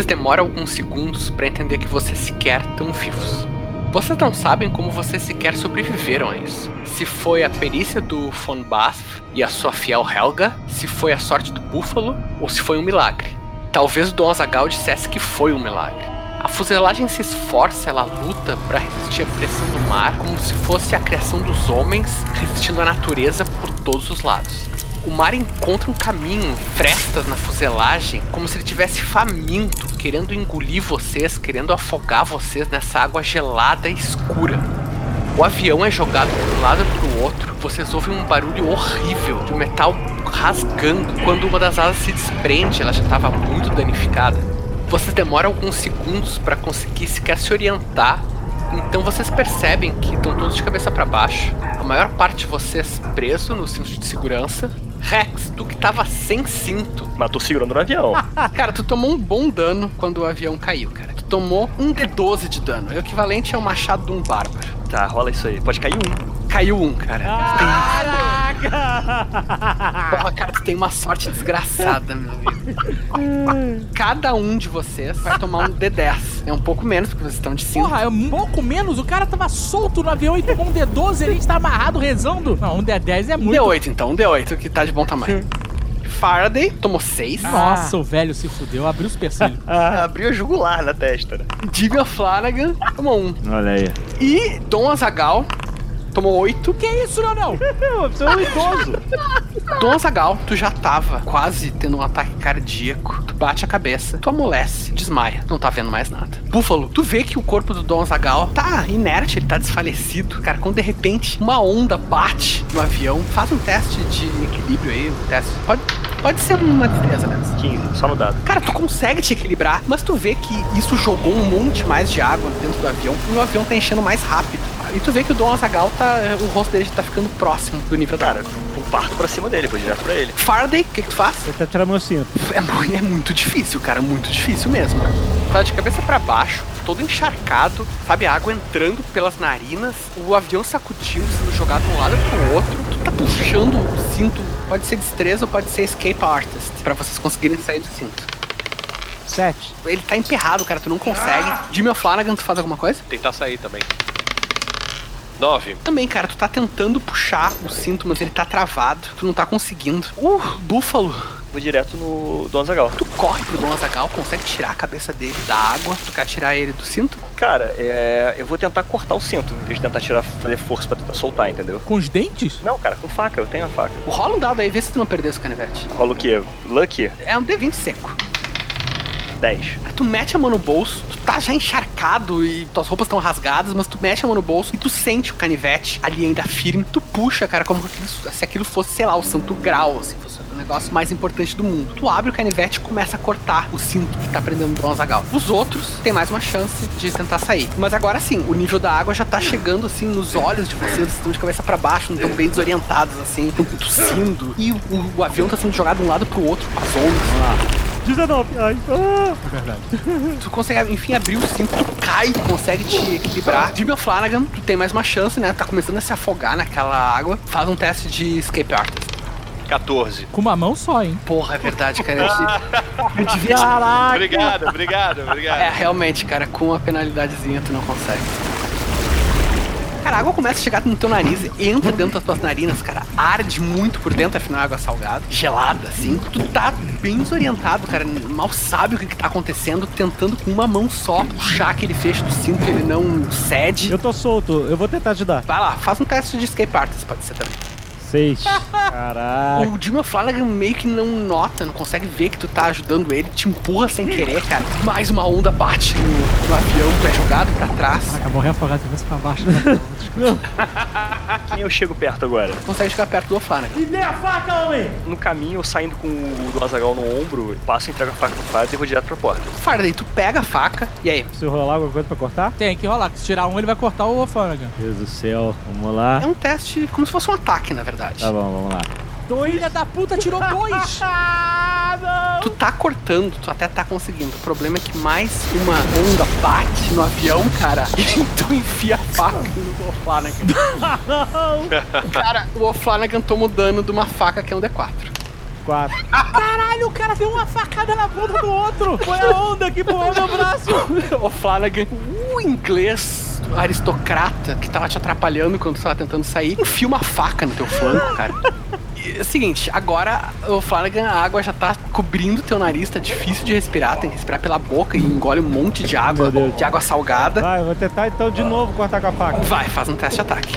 Vocês demoram alguns segundos para entender que vocês sequer estão vivos. Vocês não sabem como vocês sequer sobreviveram a isso. Se foi a perícia do Von Bath e a sua fiel Helga, se foi a sorte do Búfalo ou se foi um milagre. Talvez o Don Azaghal dissesse que foi um milagre. A fuselagem se esforça, ela luta para resistir à pressão do mar, como se fosse a criação dos homens resistindo à natureza por todos os lados. O mar encontra um caminho, frestas na fuselagem, como se ele tivesse faminto, querendo engolir vocês, querendo afogar vocês nessa água gelada e escura. O avião é jogado de um lado para o outro. Vocês ouvem um barulho horrível de metal rasgando. Quando uma das asas se desprende, ela já estava muito danificada. Vocês demoram alguns segundos para conseguir sequer se orientar. Então vocês percebem que estão todos de cabeça para baixo. A maior parte de vocês preso no cinto de segurança. Rex, tu que tava sem cinto. Mas tô segurando no avião. Cara, tu tomou um bom dano quando o avião caiu, cara. Tu tomou um D12 de dano. O equivalente ao machado de um bárbaro. Tá, rola isso aí. Pode cair um. Caiu um, cara. Caraca! Porra, cara, tu tem uma sorte desgraçada, meu amigo. Cada um de vocês vai tomar um D10. É um pouco menos, porque vocês estão de cinto. Porra, é um pouco menos. O cara tava solto no avião e tomou um D12 e a gente tá amarrado rezando. Não, um D10 é Um muito. D8, então. Um D8, que tá de bom tamanho. Faraday tomou 6. Nossa, o velho se fudeu, abriu os supercílios. Ah, abriu a jugular na testa, né? Divya Flanagan tomou 1. Um. Olha aí. E Dom Azagal tomou 8. que isso, Leonel? Você é um idoso. Dom Azagal, tu já tava quase tendo um ataque cardíaco. Tu bate a cabeça, tu amolece, desmaia, não tá vendo mais nada. Búfalo, tu vê que o corpo do Dom Azagal tá inerte, ele tá desfalecido. Cara, quando de repente uma onda bate no avião, faz um teste de equilíbrio aí, um teste. Pode, pode ser uma destreza mesmo. 15, só no dado. Cara, tu consegue te equilibrar, mas tu vê que isso jogou um monte mais de água dentro do avião e o avião tá enchendo mais rápido. E tu vê que o Dom Azagal tá. O rosto dele tá ficando próximo do nível da Cara, eu parto pra cima dele, vou direto pra ele. Faraday, o que, que tu faz? Tá tirando meu cinto. É, é muito difícil, cara, muito difícil mesmo. Tá de cabeça pra baixo, todo encharcado, sabe, a água entrando pelas narinas, o avião sacudindo, sendo jogado de um lado pro outro. Tu tá puxando o cinto, pode ser destreza ou pode ser escape artist, pra vocês conseguirem sair do cinto. Sete. Ele tá emperrado, cara, tu não consegue. Jimmy Flanagan, tu faz alguma coisa? Tentar sair também. 9. Também, cara, tu tá tentando puxar o cinto, mas ele tá travado. Tu não tá conseguindo. Uh, Búfalo. Vou direto no Don Zagal. Tu corre pro Don Azagal, consegue tirar a cabeça dele da água. Tu quer tirar ele do cinto? Cara, é, eu vou tentar cortar o cinto, em vez de tentar tirar, fazer força pra tentar soltar, entendeu? Com os dentes? Não, cara, com faca, eu tenho a faca. Rola um dado aí, vê se tu não perdeu esse canivete. Rola o quê? Lucky? É um D20 seco. 10. Aí tu mete a mão no bolso, tu tá já encharcado e tuas roupas estão rasgadas, mas tu mete a mão no bolso e tu sente o canivete ali ainda firme. Tu puxa, cara, como se aquilo fosse, sei lá, o santo grau, assim, fosse o negócio mais importante do mundo. Tu abre o canivete e começa a cortar o cinto que tá prendendo o Dom Azagal. Os outros têm mais uma chance de tentar sair. Mas agora sim, o nível da água já tá chegando assim nos olhos de vocês, eles estão de cabeça pra baixo, estão bem desorientados assim, estão tossindo. E o, o avião tá sendo jogado de um lado pro outro as ondas. 19. Ai, ah. É verdade. Tu consegue, enfim, abrir o cinto, tu cai, tu consegue te equilibrar. Jimmy Flanagan, tu tem mais uma chance, né? Tá começando a se afogar naquela água. Faz um teste de escape artist. 14. Com uma mão só, hein? Porra, é verdade, cara. Eu, eu devia. Caraca. Obrigado, obrigado, obrigado. É, realmente, cara, com a penalidadezinha tu não consegue. Cara, a água começa a chegar no teu nariz, entra dentro das tuas narinas, cara. Arde muito por dentro, afinal, é água salgada, gelada, assim. Tu tá bem desorientado, cara. Mal sabe o que, que tá acontecendo, tentando com uma mão só puxar aquele fecho do cinto que ele não cede. Eu tô solto, eu vou tentar ajudar. Vai lá, faz um teste de escape artist, pode ser também. 6. Caraca. O Jimmy Flanagan meio que não nota, não consegue ver que tu tá ajudando ele, te empurra sem querer, cara. Mais uma onda bate no, no avião, tu é jogado pra trás. Acabou reafogado de cabeça pra baixo. Quem eu chego perto agora? Consegue chegar perto do Flanagan. Me dê a faca, homem! No caminho, eu saindo com o do Azagal no ombro, passo, entrego a faca pro Faz e vou direto pra porta. Faraday, tu pega a faca, e aí? Se rolar alguma coisa pra cortar? Tem que rolar, se tirar um, ele vai cortar o Flanagan. Deus do céu, vamos lá. É um teste como se fosse um ataque, na verdade. Tá bom, vamos lá. Filha da puta, tirou dois! Tu tá cortando, tu até tá conseguindo. O problema é que mais uma onda bate no avião, cara. E tu enfia a faca no O'Flanagan. cara, o O'Flanagan toma o dano de uma faca que é um D4. 4. Caralho, o cara deu uma facada na bunda do outro! Foi a onda que pulou meu braço! o Flanagan, o inglês aristocrata que tava te atrapalhando quando tu tava tentando sair, enfia uma faca no teu flanco, cara. É o seguinte, agora o Flanagan, a água já tá cobrindo teu nariz, tá difícil de respirar, tem que respirar pela boca e engole um monte de água, de água salgada. Vai, eu vou tentar então de novo cortar com a faca. Vai, faz um teste de ataque.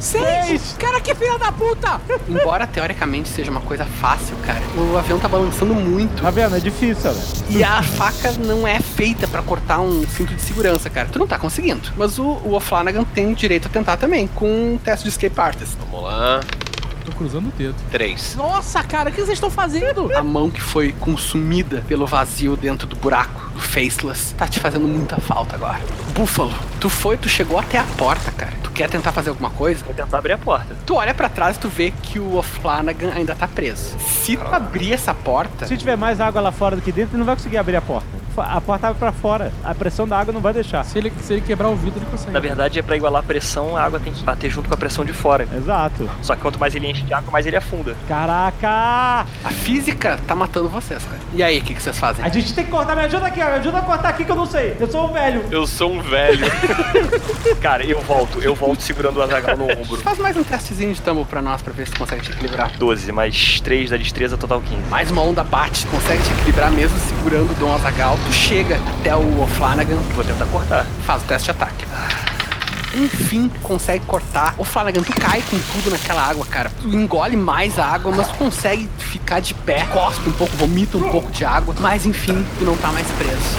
Seis! Cara, que filha da puta! Embora teoricamente seja uma coisa fácil, cara, o avião tá balançando muito. Tá vendo? É difícil, velho. E a faca não é feita pra cortar um cinto de segurança, cara. Tu não tá conseguindo. Mas o, o O'Flanagan tem o direito a tentar também, com um teste de escape artist. Vamos lá. Tô cruzando o dedo. 3. Nossa, cara, o que vocês estão fazendo? A mão que foi consumida pelo vazio dentro do buraco do Faceless tá te fazendo muita falta agora. Búfalo, tu foi, tu chegou até a porta, cara. Tu quer tentar fazer alguma coisa? Vou tentar abrir a porta. Tu olha pra trás e tu vê que o O'Flanagan ainda tá preso. Se tu abrir essa porta, Se tiver mais água lá fora do que dentro, ele não vai conseguir abrir a porta. A porta abre pra fora. A pressão da água não vai deixar. Se ele, se ele quebrar o vidro, ele consegue. Na verdade, é pra igualar a pressão, a água tem que bater junto com a pressão de fora. Exato. Só que quanto mais ele enche de água, mais ele afunda. Caraca! a física tá matando vocês, cara. E aí, o que, que vocês fazem? A gente tem que cortar. Me ajuda aqui, ó. Me ajuda a cortar aqui que eu não sei. Eu sou um velho. Eu sou um velho. Cara, eu volto, eu volto segurando o Azagal no ombro. Faz mais um testezinho de tumble pra nós, pra ver se consegue te equilibrar. 12, mais 3 da destreza, total 15. Mais uma onda bate, consegue te equilibrar mesmo segurando o Dom Azagal. Tu chega até o O'Flanagan, Vou tentar cortar. faz o teste de ataque. Enfim, consegue cortar. Ô Flanagan, tu cai com tudo naquela água, cara. Tu engole mais a água, mas tu consegue ficar de pé. Cospe um pouco, vomita um pouco de água. Mas enfim, tu não tá mais preso.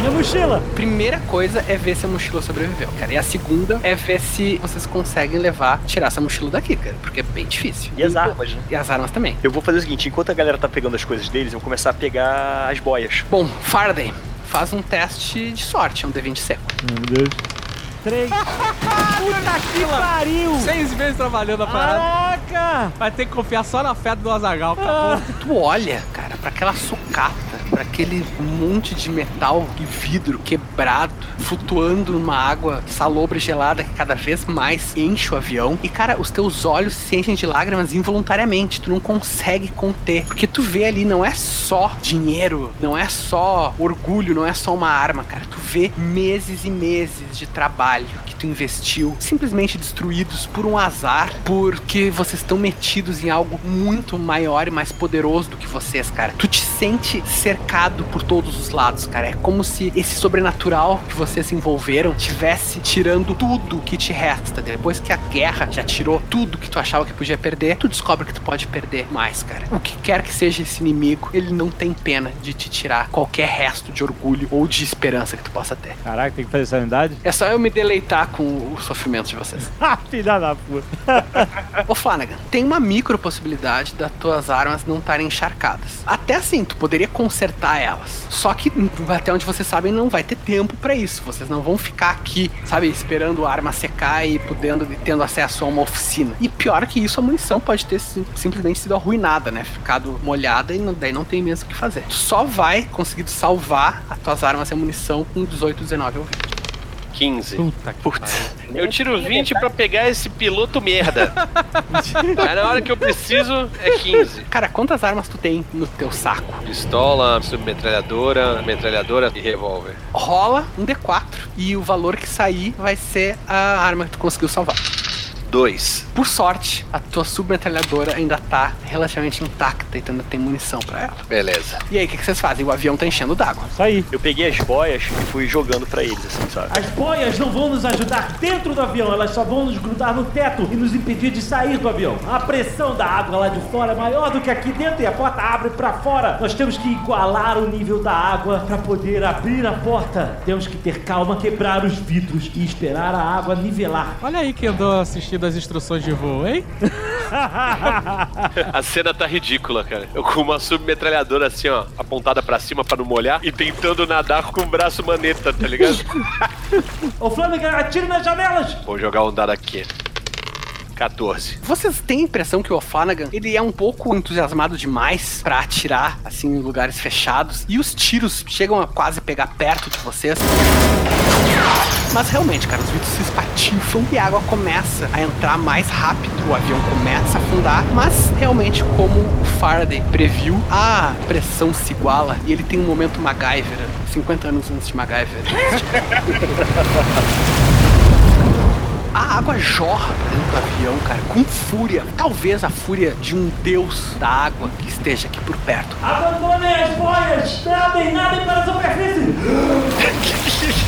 Minha mochila. Primeira coisa é ver se a mochila sobreviveu, cara. E a segunda é ver se vocês conseguem levar, tirar essa mochila daqui, cara. Porque é bem difícil. E as armas, né? E as armas também. Eu vou fazer o seguinte, enquanto a galera tá pegando as coisas deles, eu vou começar a pegar as boias. Bom, Faraday, faz um teste de sorte, é um D20 seco. Meu Deus. Três. Puta que pariu! Seis meses trabalhando a parada. Caraca! Vai ter que confiar só na fé do Azagal, acabou. Tu olha, cara, pra aquela sucata, pra aquele monte de metal e vidro quebrado, flutuando numa água salobra e gelada que cada vez mais enche o avião. E, cara, os teus olhos se enchem de lágrimas involuntariamente. Tu não consegue conter. Porque tu vê ali, não é só dinheiro, não é só orgulho, não é só uma arma, cara. Tu vê meses e meses de trabalho que tu investiu simplesmente destruídos por um azar, porque vocês estão metidos em algo muito maior e mais poderoso do que vocês, cara. tu te sente cercado por todos os lados, cara. É como se esse sobrenatural que vocês se envolveram tivesse tirando tudo que te resta. Depois que a guerra já tirou tudo que tu achava que podia perder, tu descobre que tu pode perder mais, cara. O que quer que seja esse inimigo, ele não tem pena de te tirar qualquer resto de orgulho ou de esperança que tu possa ter. Caraca, tem que fazer sanidade? É só eu me deleitar com o sofrimento de vocês. Ah, filha da puta. Ô Flanagan, tem uma micro possibilidade das tuas armas não estarem encharcadas. Até assim, tu poderia consertar elas. Só que até onde vocês sabem não vai ter tempo pra isso. Vocês não vão ficar aqui, sabe, esperando a arma secar e podendo tendo acesso a uma oficina. E pior que isso, a munição pode ter sim- simplesmente sido arruinada, né? Ficado molhada e não- daí não tem mesmo o que fazer. Tu só vai conseguir salvar as tuas armas e a munição com 18, 19 ou 20. 15. Puta que Putz. Eu tiro 20 pra pegar esse piloto merda. Aí na hora que eu preciso é 15. Cara, quantas armas tu tem no teu saco? Pistola, submetralhadora, metralhadora e revólver. rola um D4 e o valor que sair vai ser a arma que tu conseguiu salvar. 2. Por sorte, a tua submetralhadora ainda tá relativamente intacta e ainda tem munição pra ela. Beleza. E aí, o que, que vocês fazem? O avião tá enchendo d'água. Isso aí. Eu peguei as boias e fui jogando pra eles, assim, sabe? As boias não vão nos ajudar dentro do avião, elas só vão nos grudar no teto e nos impedir de sair do avião. A pressão da água lá de fora é maior do que aqui dentro e a porta abre pra fora. Nós temos que igualar o nível da água pra poder abrir a porta. Temos que ter calma, quebrar os vidros e esperar a água nivelar. Olha aí quem andou assistindo as instruções de voo, hein? A cena tá ridícula, cara. Eu com uma submetralhadora assim, ó, apontada pra cima pra não molhar e tentando nadar com o braço maneta, tá ligado? Ô Flanagan, atire nas janelas! Vou jogar um dado aqui. 14. Vocês têm a impressão que o Flanagan, ele é um pouco entusiasmado demais pra atirar, assim, em lugares fechados. E os tiros chegam a quase pegar perto de vocês. Mas realmente, cara, os vidros se espatifam e a água começa a entrar mais rápido. O avião começa a afundar, mas realmente, como o Faraday previu, a pressão se iguala e ele tem um momento MacGyver, 50 anos antes de MacGyver. A água jorra dentro do avião, cara, com fúria. Talvez a fúria de um deus da água que esteja aqui por perto. Abandonem as boias! Nadem, nadem para a superfície!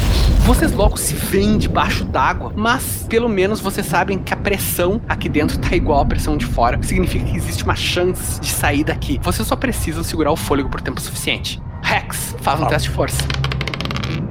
Vocês logo se veem debaixo d'água, mas pelo menos vocês sabem que a pressão aqui dentro tá igual à pressão de fora. Significa que existe uma chance de sair daqui. Vocês só precisam segurar o fôlego por tempo suficiente. Rex, faz um teste de força.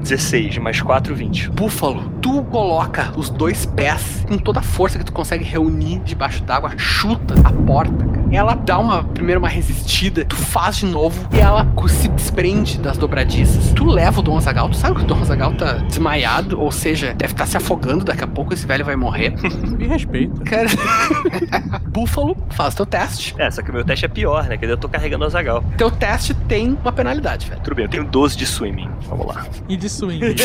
16 mais 4, 20. Búfalo, tu coloca os dois pés com toda a força que tu consegue reunir debaixo d'água, chuta a porta, cara. Ela dá uma, primeiro uma resistida, tu faz de novo e ela se desprende das dobradiças. Tu leva o Dom Azagal, tu sabe que o Dom Azagal tá desmaiado, ou seja, deve estar se afogando, daqui a pouco esse velho vai morrer. Me respeita. Cara, Búfalo, faz teu teste. É, só que o meu teste é pior, né? Que eu tô carregando o Azagal. Teu teste tem uma penalidade, velho. Tudo bem, eu tenho 12 de swimming. Vamos lá. E de swing.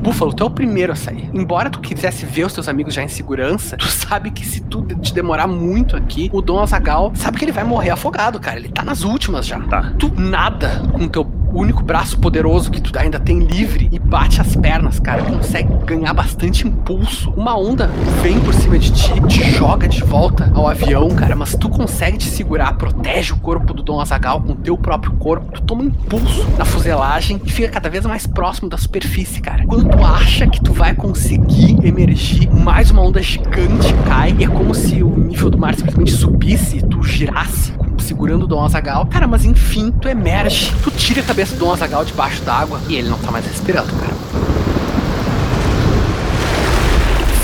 Búfalo, tu é o primeiro a sair. Embora tu quisesse ver os teus amigos já em segurança, tu sabe que se tu te demorar muito aqui, o Dom Azagal sabe que ele vai morrer afogado, cara. Ele tá nas últimas já. Tá. Tu nada com teu único braço poderoso que tu ainda tem livre e bate as pernas, cara. Consegue ganhar bastante impulso. Uma onda vem por cima de ti, te joga de volta ao avião, cara. Mas tu consegue te segurar, protege o corpo do Dom Azagal com o teu próprio corpo. Tu toma impulso na fuselagem e fica cada vez mais próximo da superfície, cara. Quando tu acha que tu vai conseguir emergir, mais uma onda gigante cai e é como se o nível do mar simplesmente subisse e tu girasse segurando o Dom Azagal. Cara, mas enfim, tu emerge, tu tira a cabeça do Dom Azagal debaixo d'água e ele não tá mais respirando, cara.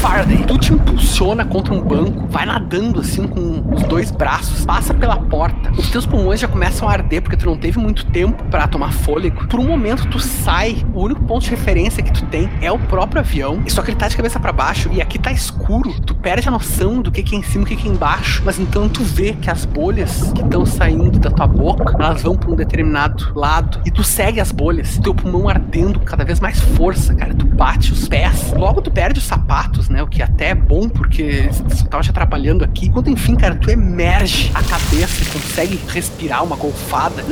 Faraday, tu te impulsiona contra um banco, vai nadando assim com os dois braços, passa pela porta. Os teus pulmões já começam a arder porque tu não teve muito tempo pra tomar fôlego. Por um momento tu sai, o único ponto de referência que tu tem é o próprio avião, só que ele tá de cabeça pra baixo e aqui tá escuro. Tu perde a noção do que que é em cima e o que que é embaixo, mas então tu vê que as bolhas que estão saindo da tua boca, elas vão pra um determinado lado e tu segue as bolhas, teu pulmão ardendo cada vez mais força, cara. Tu bate os pés, logo tu perde os sapatos, né? O que até é bom porque isso tava te atrapalhando aqui. Quando enfim, cara, tu emerge a cabeça e consegue respirar uma golfada.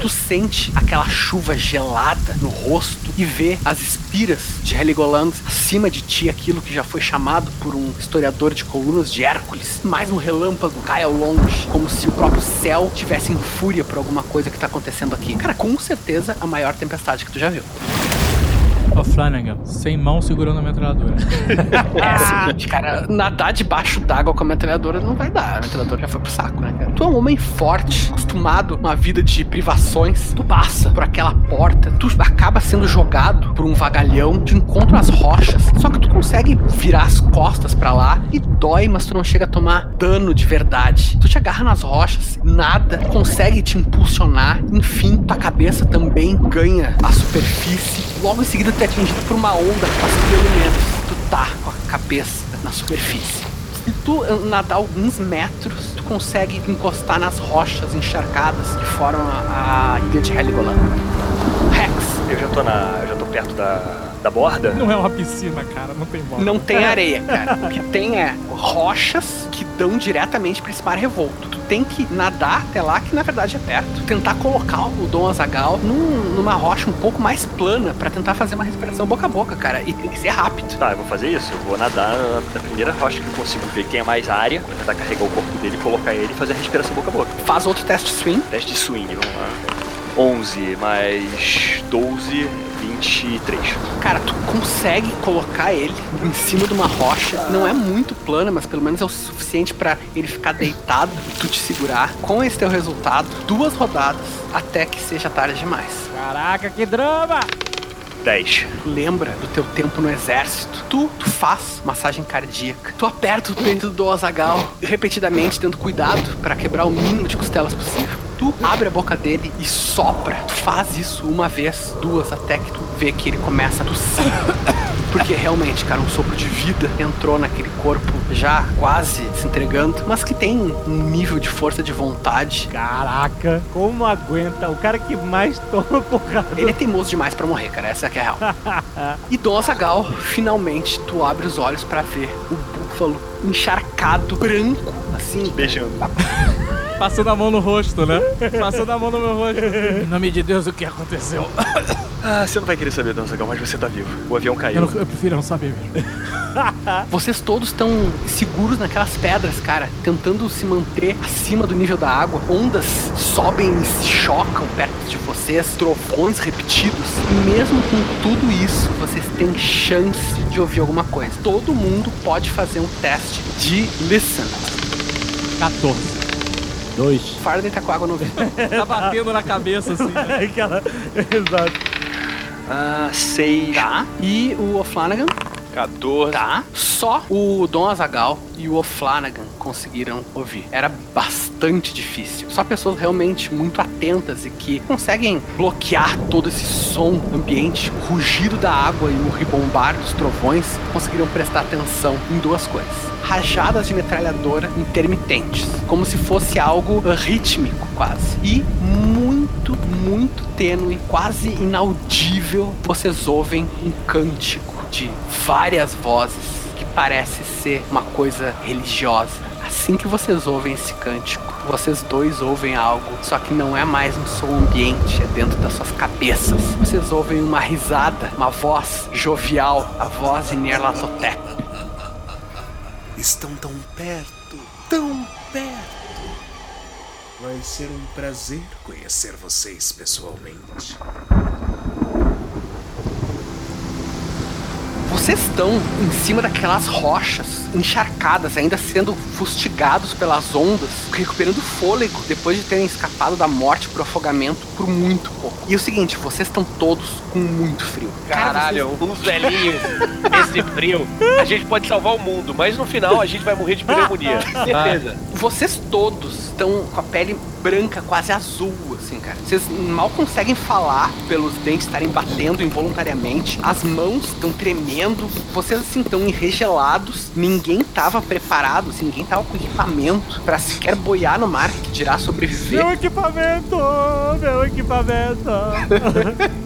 Tu sente aquela chuva gelada no rosto e vê as espiras de Heligoland acima de ti, aquilo que já foi chamado por um historiador de colunas de Hércules. Mais um relâmpago cai ao longe, como se o próprio céu tivesse em fúria por alguma coisa que tá acontecendo aqui. Cara, com certeza a maior tempestade que tu já viu. Ô, Flanagan, sem mão segurando a metralhadora. É o seguinte, cara, nadar debaixo d'água com a metralhadora não vai dar. A metralhadora já foi pro saco, né, cara? Tu é um homem forte, acostumado a uma vida de privações. Tu passa por aquela porta, tu acaba sendo jogado por um vagalhão, tu encontra as rochas, só que tu consegue virar as costas pra lá e dói, mas tu não chega a tomar dano de verdade. Tu te agarra nas rochas, nada consegue te impulsionar, enfim, tua cabeça também ganha a superfície. Logo em seguida, tu é atingido por uma onda que passa pelo menos. Tu tá com a cabeça na superfície. Se tu eh, nadar alguns metros, tu consegue encostar nas rochas encharcadas que formam a, a ilha de Heligoland. Rex, Eu já tô na. Eu já tô perto da, da borda. Não é uma piscina, cara, não tem bola. não tem areia, cara. O que tem é rochas que dão diretamente pra esse mar revolto. Tu tem que nadar até lá, que na verdade é perto. Tentar colocar o Dom Azagal num- numa rocha um pouco mais plana pra tentar fazer uma respiração boca a boca, cara. E tem que ser rápido. Tá, eu vou fazer isso. Eu vou nadar na- primeira rocha que eu consigo ver que tem mais área. Vou tentar carregar o corpo dele, colocar ele e fazer a respiração boca a boca. Faz outro teste de swing. Teste de swing, vamos lá. 11 mais 12, 23. Cara, tu consegue colocar ele em cima de uma rocha. Não é muito plana, mas pelo menos é o suficiente pra ele ficar deitado e tu te segurar. Com esse teu resultado, duas rodadas até que seja tarde demais. Caraca, que drama! 10. Lembra do teu tempo no exército? Tu, tu faz massagem cardíaca. Tu aperta o peito do Azagal repetidamente, tendo cuidado pra quebrar o mínimo de costelas possível. Tu abre a boca dele e sopra. Tu faz isso uma vez, duas, até que tu vê que ele começa a tossir. Porque realmente, cara, um sopro de vida entrou naquele corpo já quase se entregando, mas que tem um nível de força de vontade. Caraca, como aguenta? O cara que mais toma porrada. Ele é teimoso demais pra morrer, cara. Essa é que é a real. e Dom Azagal, finalmente, tu abre os olhos pra ver o búfalo encharcado, branco, assim. Beijando. Passando a mão no rosto, né? Passando a mão no meu rosto. Em nome de Deus, o que aconteceu? Ah, você não vai querer saber, Danzagão, mas você tá vivo. O avião Eu, caiu. não- eu prefiro não saber mesmo. Vocês todos estão seguros naquelas pedras, cara, tentando se manter acima do nível da água. Ondas sobem e se chocam perto de vocês, trovões repetidos. E mesmo com tudo isso, vocês têm chance de ouvir alguma coisa. Todo mundo pode fazer um teste de listen. 14. Dois. Faraday tá com água no ouvido. Tá batendo na cabeça, assim. né? Aquela. Exato. Ah, 6. Tá. E o O'Flanagan 14. Tá. Só o Dom Azagal e o O'Flanagan conseguiram ouvir. Era bastante difícil. Só pessoas realmente muito atentas e que conseguem bloquear todo esse som ambiente, o rugido da água e o ribombar dos trovões, conseguiram prestar atenção em duas coisas. Rajadas de metralhadora intermitentes, como se fosse algo rítmico quase. E muito, muito tênue, quase inaudível, vocês ouvem um cântico de várias vozes que parece ser uma coisa religiosa. Assim que vocês ouvem esse cântico, vocês dois ouvem algo, só que não é mais um som ambiente, é dentro das suas cabeças. Vocês ouvem uma risada, uma voz jovial, a voz de Nerlatotep. Estão tão perto, tão perto. Vai ser um prazer conhecer vocês pessoalmente. Vocês estão em cima daquelas rochas encharcadas, ainda sendo fustigados pelas ondas, recuperando fôlego depois de terem escapado da morte por afogamento por muito pouco. E é o seguinte, vocês estão todos com muito frio. Cara, Caralho, uns velhinhos, esse frio. A gente pode salvar o mundo, mas no final a gente vai morrer de pneumonia. Certeza. Vocês todos estão com a pele branca, quase azul, assim, cara. Vocês mal conseguem falar pelos dentes estarem batendo involuntariamente. As mãos estão tremendo. Vocês, assim, estão enregelados. Ninguém tava preparado, assim, ninguém tava com equipamento pra sequer boiar no mar, que dirá sobreviver. Meu equipamento! Meu equipamento!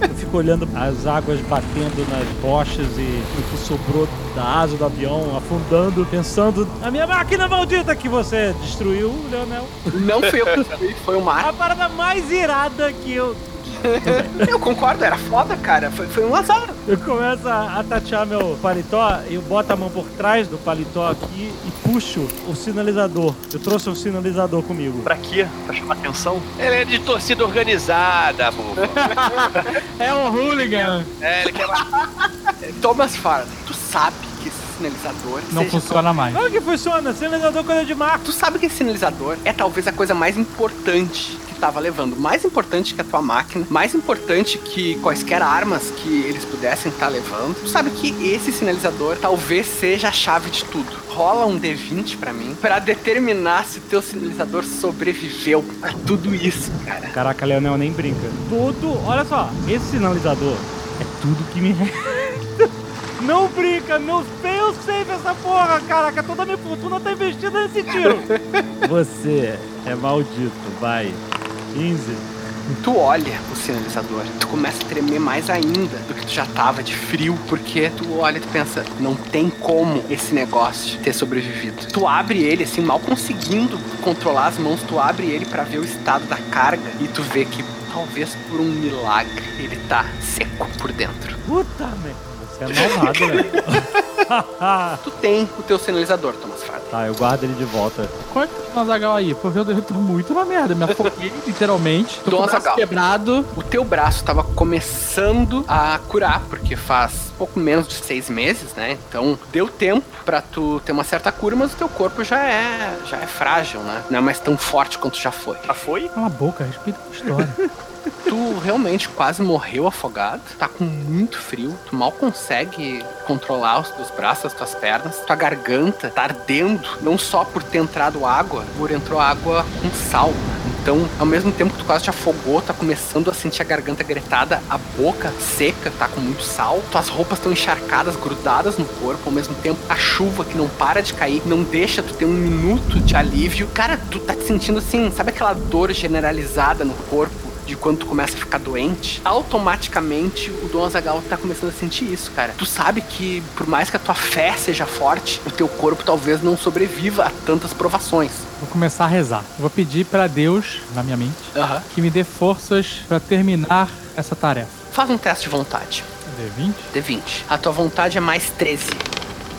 Se fico olhando as águas batendo nas rochas e o que sobrou da asa do avião afundando, pensando na minha máquina maldita que você destruiu, Leonel. Não fui eu que destruí, foi o mar. A parada mais irada que eu. Eu concordo, era foda, cara. Foi, foi um azar. Eu começo a, a tatear meu paletó, eu boto a mão por trás do paletó aqui e puxo o sinalizador. Eu trouxe um sinalizador comigo. Pra quê? Pra chamar atenção? Ele é de torcida organizada, bobo. É um hooligan. É, ele quer Thomas Faraday, tu sabe sinalizador Não seja funciona mais. Claro que funciona, sinalizador coisa de mar. Tu sabe que esse sinalizador é talvez a coisa mais importante que tava levando. Mais importante que a tua máquina, mais importante que quaisquer armas que eles pudessem estar levando. Tu sabe que esse sinalizador talvez seja a chave de tudo. Rola um D20 pra mim pra determinar se teu sinalizador sobreviveu a tudo isso, cara. Caraca, Leonel nem brinca. Tudo, olha só, esse sinalizador é tudo que me resta. Não brinca, meu fail save essa porra, caraca, toda minha fortuna tá investida nesse tiro. Você é maldito, vai. 15. Tu olha o sinalizador, tu começa a tremer mais ainda do que tu já tava de frio, porque tu olha e tu pensa, não tem como esse negócio ter sobrevivido. Tu abre ele, assim, mal conseguindo controlar as mãos, tu abre ele pra ver o estado da carga e tu vê que talvez por um milagre ele tá seco por dentro. Puta merda, você é malvado, velho. Tu tem o teu sinalizador, Thomas Faraday. tá, eu guardo ele de volta. Quanto no Azagal aí? Porque eu tô muito na merda. Me afoguei, literalmente. Tô Dom com o quebrado. O teu braço tava começando a curar, porque faz pouco menos de seis meses, né? Então deu tempo pra tu ter uma certa cura, mas o teu corpo já é, já é frágil, né? Não é mais tão forte quanto já foi. Já foi? Cala a boca, respeita a história. Tu realmente quase morreu afogado, tá com muito frio, tu mal consegue controlar os teus braços, as tuas pernas, tua garganta tá ardendo, não só por ter entrado água, por entrou água com sal. Então, ao mesmo tempo que tu quase te afogou, tá começando a sentir a garganta gretada, a boca seca, tá com muito sal, tuas roupas estão encharcadas, grudadas no corpo, ao mesmo tempo a chuva que não para de cair, não deixa tu ter um minuto de alívio. Cara, tu tá te sentindo assim, sabe aquela dor generalizada no corpo? De quando tu começa a ficar doente, automaticamente o Dom Azagal tá começando a sentir isso, cara. Tu sabe que por mais que a tua fé seja forte, o teu corpo talvez não sobreviva a tantas provações. Vou começar a rezar. Vou pedir pra Deus, na minha mente, que me dê forças pra terminar essa tarefa. Faz um teste de vontade. D20? D20. A tua vontade é mais 13.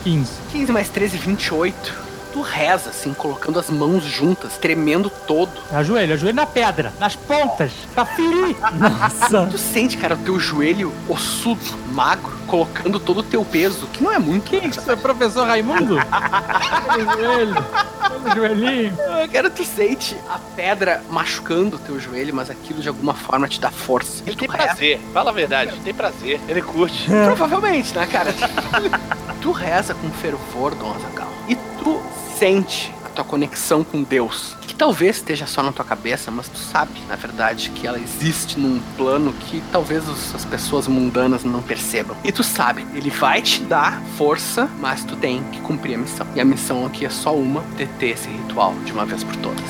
15. 15 mais 13, 28. Tu reza, assim, colocando as mãos juntas, tremendo todo. Ajoelho, ajoelho na pedra, nas pontas, pra ferir. Nossa. Tu sente, cara, o teu joelho ossudo, magro, colocando todo o teu peso, que não é muito. Que isso, é professor Raimundo? Olha o joelho, olha o joelhinho. Ah, Cara, tu sente a pedra machucando o teu joelho, mas aquilo de alguma forma te dá força. Ele tem prazer. Fala a verdade, tem prazer. Ele curte. Provavelmente, né, cara? tu reza com fervor, Dom Azaghal. E tu sente a tua conexão com Deus. Que talvez esteja só na tua cabeça, mas tu sabe, na verdade, que ela existe num plano que talvez os- as pessoas mundanas não percebam. E tu sabe, ele vai te dar força, mas tu tem que cumprir a missão. E a missão aqui é só uma: deter esse ritual de uma vez por todas.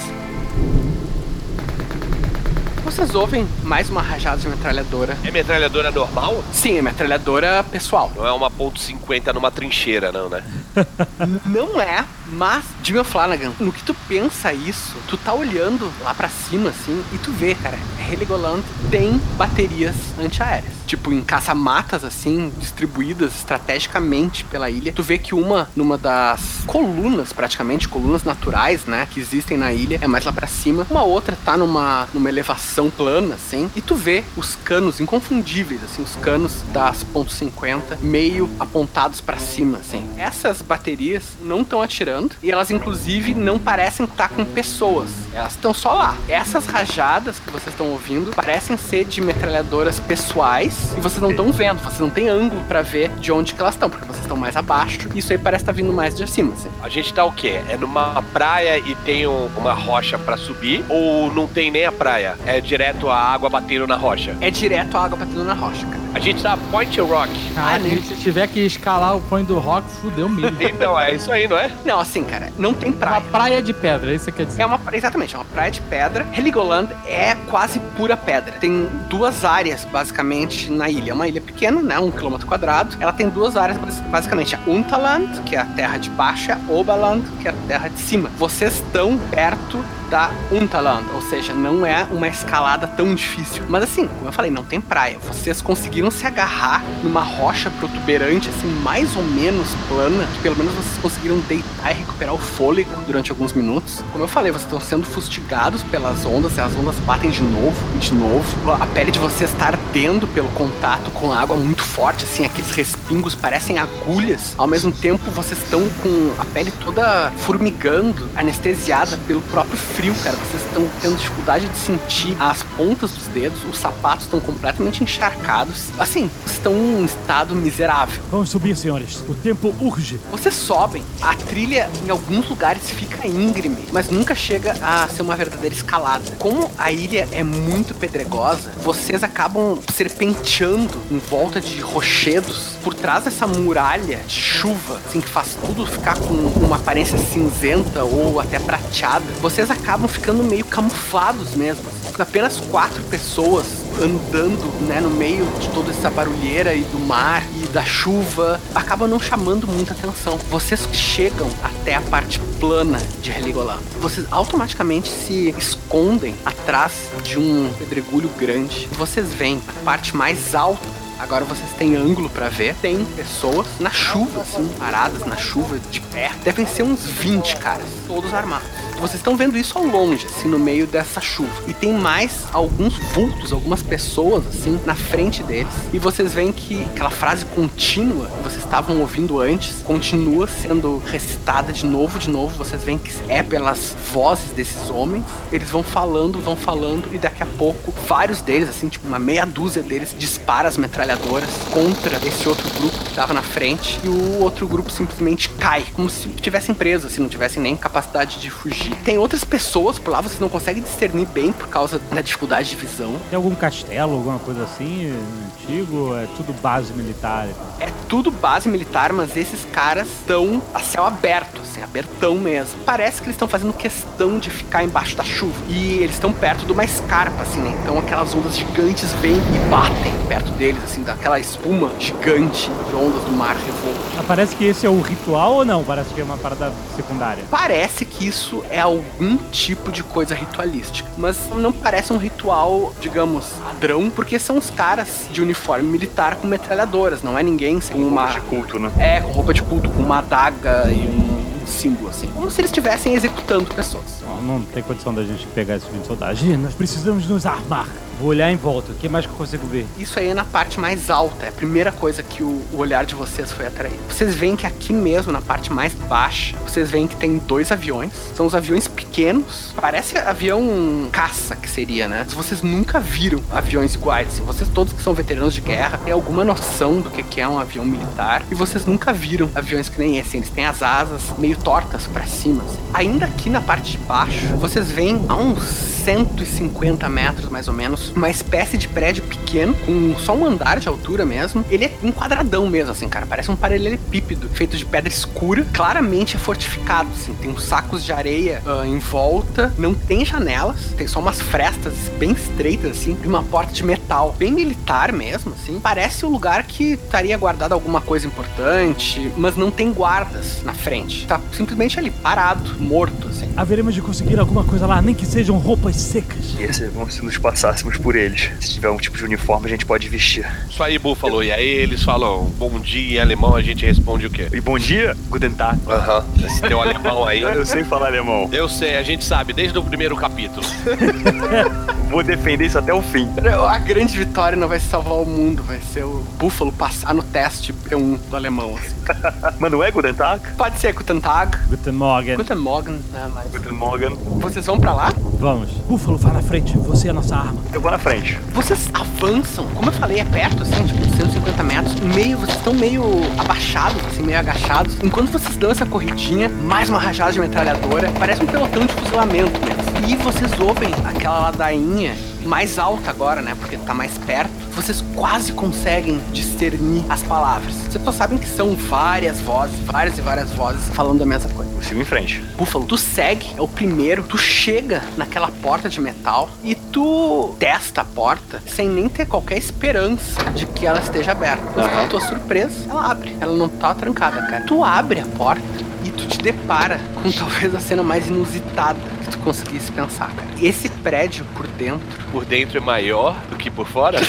Vocês ouvem mais uma rajada de metralhadora. É metralhadora normal? Sim, é metralhadora pessoal. Não é uma ponto .50 numa trincheira, não, né? Não é, mas, Jimmy Flanagan, no que tu pensa isso, tu tá olhando lá pra cima, assim, e tu vê, cara, Heligoland tem baterias antiaéreas. Tipo, em caça-matas, assim, distribuídas estrategicamente pela ilha. Tu vê que uma, numa das colunas, praticamente, colunas naturais, né, que existem na ilha, é mais lá pra cima. Uma outra tá numa, numa elevação plana, assim, e tu vê os canos inconfundíveis, assim, os canos das ponto .50 meio apontados pra cima, assim. Essas baterias não estão atirando e elas, inclusive, não parecem estar com pessoas. Elas estão só lá. Essas rajadas que vocês estão ouvindo parecem ser de metralhadoras pessoais e vocês não estão vendo, vocês não têm ângulo pra ver de onde que elas estão, porque vocês estão mais abaixo. Isso aí parece estar vindo mais de cima, assim. A gente tá o quê? É numa praia e tem um- uma rocha pra subir? Ou não tem nem a praia? É direto a água batendo na rocha? É direto a água batendo na rocha, cara. A gente tá Point Rock. Ah, se tiver que escalar o Point do Rock, fudeu mesmo. Então, é isso aí, não é? Não, assim, cara, não tem Uma praia. praia de pedra, é isso que quer dizer. É uma, exatamente, é uma praia de pedra. Heligoland é quase pura pedra. Tem duas áreas, basicamente, na ilha. É uma ilha pequena, né? Um quilômetro quadrado. Ela tem duas áreas, bas- basicamente. A Unterland, que é a terra de baixo, e a Oberland, que é a terra de cima. Vocês estão perto da Unterland, ou seja, não é uma escalada tão difícil. Mas assim, como eu falei, não tem praia. Vocês conseguiram se agarrar numa rocha protuberante, assim, mais ou menos plana, que pelo menos vocês conseguiram deitar e recuperar o fôlego durante alguns minutos. Como eu falei, vocês estão sendo fustigados pelas ondas, e as ondas batem de novo e de novo. A pele de vocês está ardendo pelo contato com a água muito forte, assim, aqueles respingos parecem agulhas. Ao mesmo tempo, vocês estão com a pele toda formigando, anestesiada pelo próprio frio, cara. Vocês estão tendo dificuldade de sentir as pontas dos dedos, os sapatos estão completamente encharcados. Assim, estão em um estado miserável. Vamos subir, senhores. O tempo urge. Vocês sobem, a trilha em alguns lugares fica íngreme, mas nunca chega a ser uma verdadeira escalada. Como a ilha é muito pedregosa, vocês acabam serpenteando em volta de rochedos por trás dessa muralha de chuva, assim, que faz tudo ficar com uma aparência cinzenta ou até prateada. Vocês acabam ficando meio camuflados mesmo. Apenas quatro pessoas andando, né, no meio de toda essa barulheira e do mar e da chuva, acaba não chamando muita atenção. Vocês chegam até a parte plana de Heligoland. Vocês automaticamente se escondem atrás de um pedregulho grande. Vocês veem a parte mais alta Agora vocês têm ângulo pra ver. Tem pessoas na chuva, assim, paradas na chuva, de pé. Devem ser uns 20 caras, todos armados. Vocês estão vendo isso ao longe, assim, no meio dessa chuva. E tem mais alguns vultos, algumas pessoas, assim, na frente deles. E vocês veem que aquela frase contínua que vocês estavam ouvindo antes continua sendo recitada de novo, de novo. Vocês veem que é pelas vozes desses homens. Eles vão falando, vão falando, e daqui a pouco, vários deles, assim, tipo uma meia dúzia deles, dispara as metralhadoras contra esse outro grupo que tava na frente. E o outro grupo simplesmente cai, como se tivessem preso, assim, não tivessem nem capacidade de fugir. Tem outras pessoas por lá, vocês não conseguem discernir bem por causa da dificuldade de visão. Tem algum castelo, alguma coisa assim, antigo? É tudo base militar? É tudo base militar, mas esses caras estão a céu aberto, assim, abertão mesmo. Parece que eles estão fazendo questão de ficar embaixo da chuva. E eles estão perto de uma escarpa, assim, né? Então aquelas ondas gigantes vêm e batem perto deles, assim, daquela espuma gigante de ondas do mar revolto. Ah, Parece que esse é o ritual ou não? Parece que é uma parada secundária. Parece que isso é algum tipo de coisa ritualística, mas não parece um ritual, digamos, padrão, porque são os caras de uniforme militar com metralhadoras, não é ninguém com uma De culto, né? É, com roupa de culto, com uma adaga e um símbolo, assim. Como se eles estivessem executando pessoas. Não, não tem condição da gente pegar esses 20 soldados. Gi, nós precisamos nos armar. Vou olhar em volta. O que mais que eu consigo ver? Isso aí é na parte mais alta, é a primeira coisa que o, o olhar de vocês foi atraído. Vocês veem que aqui mesmo, na parte mais baixa, vocês veem que tem dois aviões. São os aviões pequenos, parece avião caça que seria, né? Vocês nunca viram aviões iguais. assim. Vocês todos que são veteranos de guerra têm alguma noção do que que é um avião militar e vocês nunca viram aviões que nem esse. Eles têm as asas meio tortas pra cima. assim. Ainda aqui na parte de baixo, vocês veem a uns 150 metros mais ou menos, uma espécie de prédio pequeno, com só um andar de altura mesmo. Ele é um quadradão mesmo, assim, cara. Parece um paralelepípedo, feito de pedra escura. Claramente é fortificado, assim. Tem uns sacos de areia ah, em volta. Não tem janelas, tem só umas frestas bem estreitas, assim, e uma porta de metal. Bem militar mesmo, assim. Parece um lugar que estaria guardado alguma coisa importante, mas não tem guardas na frente. Tá simplesmente ali, parado, morto, assim. Haveremos de conseguir alguma coisa lá, nem que sejam roupas secas. Ia ser bom se nos passássemos por eles. Se tiver um tipo de uniforme, a gente pode vestir. Isso aí, Buffalo. E aí eles falam bom dia em alemão, a gente responde o quê? E bom dia, Guten Tag. Aham. Esse teu alemão aí. Eu sei falar alemão. Eu sei, a gente sabe, desde o primeiro capítulo. Vou defender isso até o fim. A grande vitória não vai salvar o mundo, vai ser o Buffalo passar no teste P1 do alemão. Assim. Mas não é Guten Tag? Pode ser Guten Tag, Guten Morgen. Guten Morgen, né, mas... Guten Morgen. Vocês vão pra lá? Vamos. Búfalo, vá na frente. Você é a nossa arma. Eu vou na frente. Vocês avançam, como eu falei, é perto, assim, tipo, 150 metros. Meio, vocês estão meio abaixados, assim, meio agachados. Enquanto vocês dão essa corridinha, mais uma rajada de metralhadora. Parece um pelotão de fuzilamento mesmo. E vocês ouvem aquela ladainha mais alta agora, né? Porque tá mais perto. Vocês quase conseguem discernir as palavras. Vocês só sabem que são várias vozes, várias e várias vozes falando a mesma coisa. Eu sigo em frente. Búfalo, tu segue, é o primeiro, tu chega naquela porta de metal e tu testa a porta sem nem ter qualquer esperança de que ela esteja aberta. Mas pra tua surpresa, ela abre. Ela não tá trancada, cara. Tu abre a porta e tu te depara com talvez a cena mais inusitada que tu conseguisse pensar, cara. Esse prédio por dentro, Por dentro é maior do que por fora?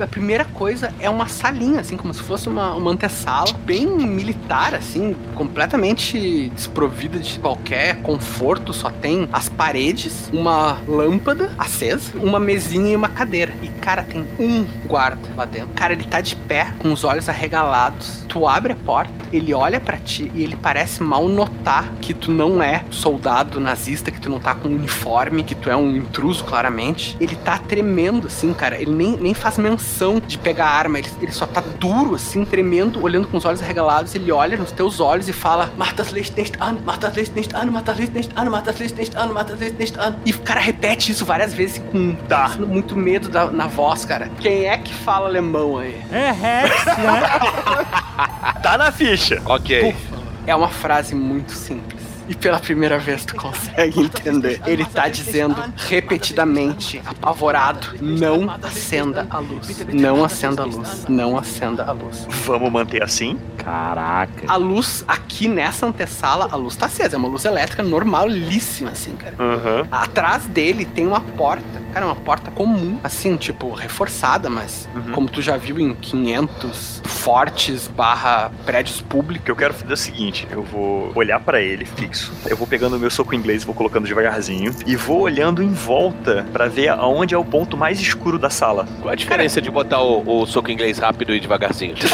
a primeira coisa é uma salinha, assim, como se fosse uma, uma antessala, bem militar, assim, completamente desprovida de qualquer conforto, só tem as paredes, uma lâmpada acesa, uma mesinha e uma cadeira. E, cara, tem um guarda lá dentro. Cara, ele tá de pé, com os olhos arregalados. Tu abre a porta, ele olha pra ti e ele parece mal notar que tu não é soldado nazista, que tu não tá com uniforme, que tu é um intruso, claramente. Ele tá tremendo, assim, cara. Ele nem, nem faz menção de pegar a arma. Ele, ele só tá duro, assim, tremendo, olhando com os olhos arregalados. Ele olha nos teus olhos e fala: Martas Leite neste ano, Martas Leite neste ano, Martas Leite neste ano, Martas Leite neste ano, Leite neste ano. E o cara repete isso várias vezes com Tá. muito medo da- na voz, cara. Quem é que fala alemão aí? É Rex, né? Tá na ficha. ok. É uma frase muito simples. E pela primeira vez tu consegue entender. Ele tá dizendo repetidamente, apavorado: não acenda a luz. Não acenda a luz. Não acenda a luz. Vamos manter assim? Caraca. A luz aqui nessa antessala, a luz tá acesa. É uma luz elétrica normalíssima, assim, cara. Aham. Atrás dele tem uma porta. Cara, uma porta comum, assim, tipo, reforçada, mas como tu já viu em 500 fortes barra prédios O públicos. que eu quero fazer é o seguinte: eu vou olhar pra ele eu vou pegando o meu soco inglês e vou colocando devagarzinho, e vou olhando em volta pra ver aonde é o ponto mais escuro da sala. Qual a diferença de botar o, o soco inglês rápido e devagarzinho?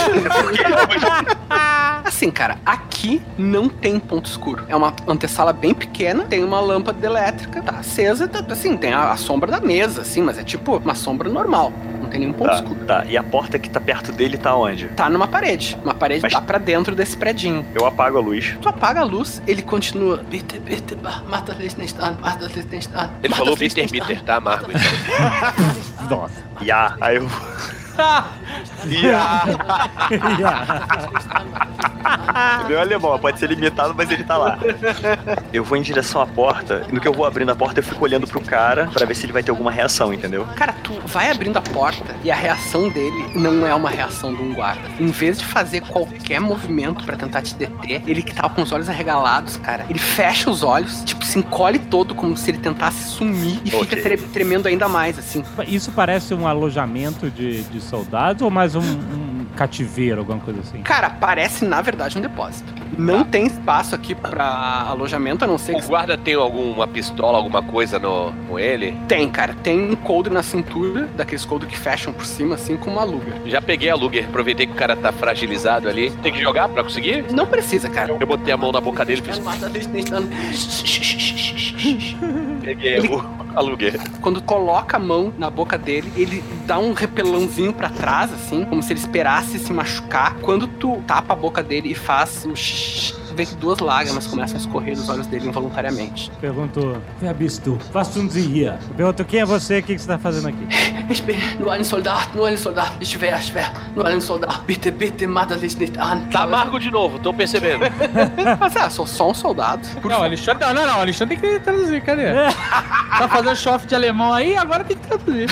Assim, cara, aqui não tem ponto escuro. É uma antessala bem pequena, tem uma lâmpada elétrica, tá acesa, tá, assim, tem a, a sombra da mesa, assim, mas é tipo uma sombra normal. Tem nenhum ponto Tá, escuro. tá. E a porta que tá perto dele tá onde? Tá numa parede. Uma parede Mas- tá pra dentro desse predinho. Eu apago a luz. Tu apaga a luz, ele continua. Bitte, bitte, ba- mata Licht nicht an, mata Licht nicht an. Ele falou bitter, bitter, tá amargo. Nossa. Ya. Aí eu. Meu alemão, pode ser limitado, mas ele tá lá. Eu vou em direção à porta, e no que eu vou abrindo a porta, eu fico olhando pro cara pra ver se ele vai ter alguma reação, entendeu? Cara, tu vai abrindo a porta e a reação dele não é uma reação de um guarda. Em vez de fazer qualquer movimento pra tentar te deter, ele que tava com os olhos arregalados, cara, ele fecha os olhos, tipo, se encolhe todo como se ele tentasse sumir e Ok. fica tre- tremendo ainda mais, assim. Isso parece um alojamento de, de soldados ou mais um, um cativeiro, alguma coisa assim? Cara, parece na verdade um depósito. Não tem espaço aqui pra alojamento, a não ser O que guarda tem alguma pistola, alguma coisa no, com ele? tem, cara. Tem um coldre na cintura, daqueles coldre que fecham por cima, assim como uma luga. Já peguei a Luger, aproveitei que o cara tá fragilizado ali. Tem que jogar pra conseguir? Não precisa, cara. Eu botei a mão na boca dele e fiz. Peguei Ele- o, a Luger. Quando coloca a mão na boca dele, ele dá um repelãozinho pra trás, assim, como se ele esperasse se machucar. Quando tu tapa a boca dele e faz xixi, tu vê que duas lágrimas começam a escorrer dos olhos dele involuntariamente. Perguntou. Wer bist du? Was tun Sie hier? Perguntou quem é você, o que, que você tá fazendo aqui? Ich bin nur ein Soldat, nur ein Soldat. Schwer, schwer, nur ein Soldat. Bitte, bitte, mata dich nicht an. Tá amargo de novo, tô percebendo. Mas é, sou só um soldado. Por Não, Alexandre, não, não, não, Alexandre tem que traduzir, cadê? tá fazendo chofe de alemão aí, agora tem que traduzir.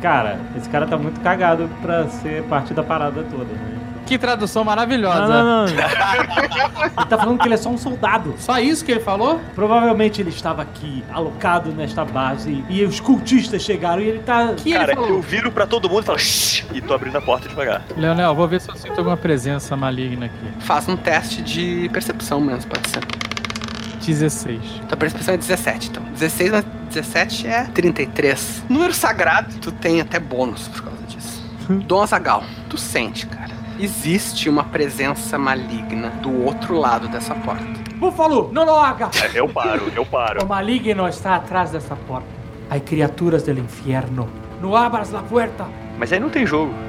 Cara, esse cara tá muito cagado pra ser parte da parada toda, né? Que tradução maravilhosa. Não, não, não. Ele tá falando que ele é só um soldado. Só isso que ele falou? Provavelmente ele estava aqui, alocado nesta base, e os cultistas chegaram e ele tá. Que cara, ele falou? eu viro pra todo mundo e falo. "Shh", E tô abrindo a porta devagar. Leonel, vou ver se eu sinto alguma presença maligna aqui. Faz um teste de percepção mesmo, pode ser. 16. Tua percepção é 17, então. 16 mais 17 é 33. Número sagrado, tu tem até bônus por causa disso. Dom Azagal, tu sente, cara. Existe uma presença maligna do outro lado dessa porta. Búfalo, não lo haga! É, Eu paro, eu O paro. maligno está atrás dessa porta. Hay criaturas del infierno. No abras la puerta. Mas aí não tem jogo.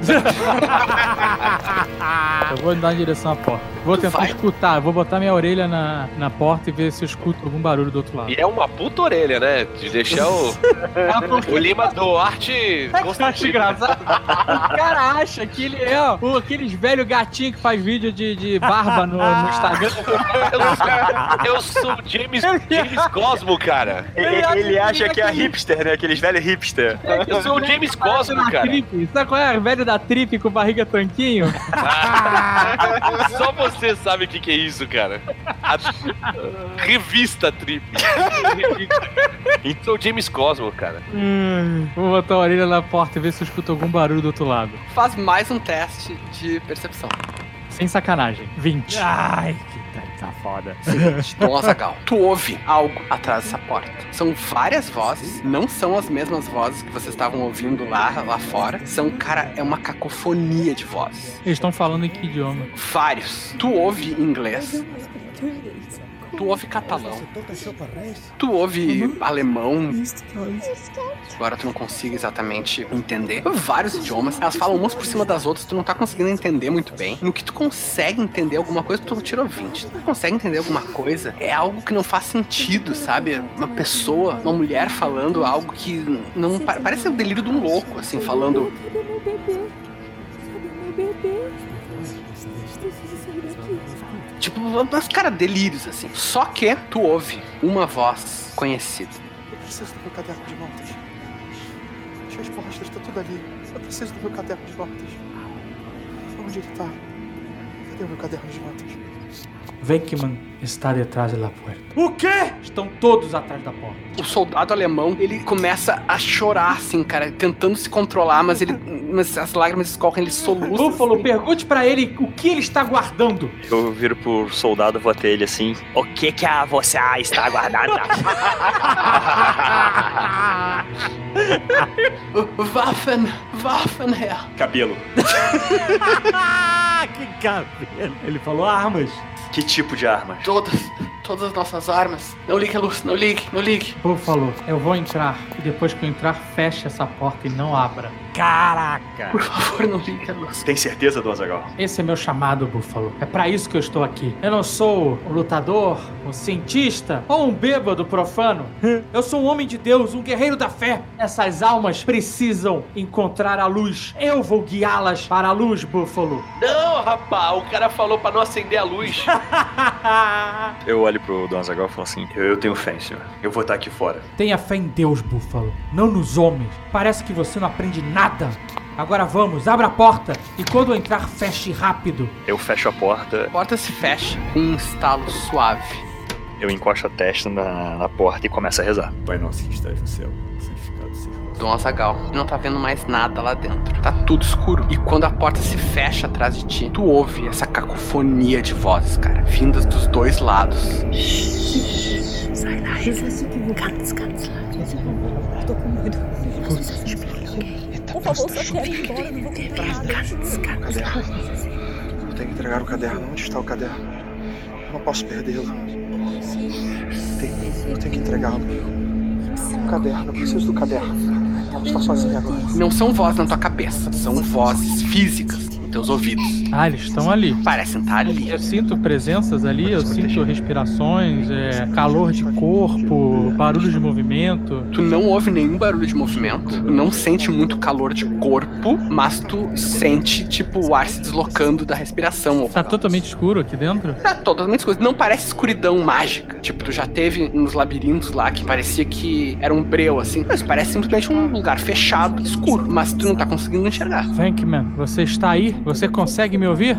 Eu vou andar em direção à porta. Vou Tu tentar vai? escutar, eu vou botar minha orelha na, na porta e ver se eu escuto algum barulho do outro lado. E é uma puta orelha, né? De deixar o, o Lima Duarte Acho constrangido. engraçado. O cara acha que ele é ó, o- aqueles velho gatinho que faz vídeo de, de barba no, no Instagram. Eu sou, eu sou o James, James Cosmo, cara. Ele, acha ele que acha que é aquele- hipster, né? Aqueles velhos hipster. Eu sou o James Cosmo, cara. Trip. Sabe qual é? O velho da trip com barriga tanquinho? Só você sabe o que, que é isso, cara. A revista Trip. Sou o James Cosmo, cara. Hum, vou botar a orelha na porta e ver se eu escuto algum barulho do outro lado. Faz mais um teste de percepção. Sem sacanagem. 20. Ai, tá, foda. Dom Azagal. Tu ouve algo atrás dessa porta. São várias vozes, não são as mesmas vozes que vocês estavam ouvindo lá, lá fora. São, cara, é uma cacofonia de vozes. Eles estão falando em que idioma? Vários. Tu ouve inglês, tu ouve catalão, tu ouve alemão. Agora tu não consiga exatamente entender. Vários idiomas. Elas falam umas por cima das outras, tu não tá conseguindo entender muito bem. No que tu consegue entender alguma coisa, tu tirou 20. Tu não consegue entender alguma coisa, é algo que não faz sentido, sabe? Uma pessoa, uma mulher falando algo que não. pa- Parece o delírio de um louco, assim, falando. Tipo, mas, cara, delírios, assim. Só que tu ouve uma voz conhecida. Eu preciso do meu caderno de notas. As respostas estão tudo ali. Eu preciso do meu caderno de notas. Onde ele tá? Cadê o meu caderno de notas? Venkman está detrás da porta. O quê? Estão todos atrás da porta. O soldado alemão, ele começa a chorar, assim, cara, tentando se controlar, mas ele. Mas as lágrimas escorrem, ele soluça. Búfalo, pergunte pra ele o que ele está guardando. Eu viro pro soldado, vou até ele assim. O que que a você está aguardando? Waffen, Waffen, Herr. Cabelo. que cabelo. Ele falou armas. Que tipo de arma? Todas, todas as nossas armas. Não ligue a luz, não ligue, não ligue. Búfalo, eu vou entrar. E depois que eu entrar, feche essa porta e não abra. Caraca. Por favor, não ligue a luz. Tem certeza, Dom Azaghal? Esse é meu chamado, Búfalo. É pra isso que eu estou aqui. Eu não sou um lutador, um cientista ou um bêbado profano. Eu sou um homem de Deus, um guerreiro da fé. Essas almas precisam encontrar a luz. Eu vou guiá-las para a luz, Búfalo. Não, rapaz, o cara falou pra não acender a luz. Eu olho pro Dom Azaghal e falo assim: eu, eu tenho fé, senhor. Eu vou estar aqui fora. Tenha fé em Deus, Búfalo, não nos homens. Parece que você não aprende nada. Agora vamos, abra a porta e quando eu entrar, feche rápido. Eu fecho a porta, A porta se fecha com um estalo suave. eu encosto a testa na, na porta e começo a rezar. Pai nosso que estás no céu, Azagal, não tá vendo mais nada lá dentro. Tá tudo escuro. E quando a porta se fecha atrás de ti, tu ouve essa cacofonia de vozes, cara, vindas dos dois lados. Sei leise. Ganz, ganz leise. Tô com medo. Por favor, vou. Eu tenho que entregar o caderno. Onde está o caderno? Eu não posso perdê-lo. Eu tenho que entregá-lo. O caderno, eu preciso do caderno. Sozinha agora. Não são vozes na tua cabeça, são vozes físicas teus ouvidos. Ah, eles estão ali. Parecem estar ali. Eu sinto presenças ali, eu sinto respirações, é, calor de corpo, barulho de movimento. Tu não ouve nenhum barulho de movimento, tu não sente muito calor de corpo, mas tu sente, tipo, o ar se deslocando da respiração. Tá totalmente escuro aqui dentro? Tá totalmente escuro. Não parece escuridão mágica. Tipo, tu já teve nos labirintos lá que parecia que era um breu, assim. Mas parece simplesmente um lugar fechado, escuro. Mas tu não tá conseguindo enxergar. Venkman, você está aí? Você consegue me ouvir?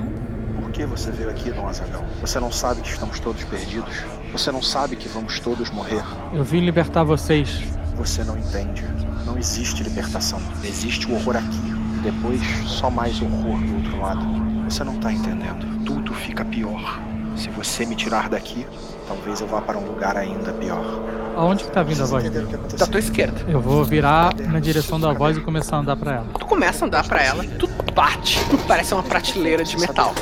Por que você veio aqui, Dom Azaghal? Você não sabe que estamos todos perdidos? Você não sabe que vamos todos morrer? Eu vim libertar vocês. Você não entende. Não existe libertação. Existe o horror aqui. Depois, só mais horror do outro lado. Você não tá entendendo. Tudo fica pior. Se você me tirar daqui, talvez eu vá para um lugar ainda pior. Aonde que tá vindo a voz Da tua esquerda. Eu vou virar na direção da voz e começar a andar pra ela. Tu começa a andar pra ela, tu bate, parece uma prateleira de metal.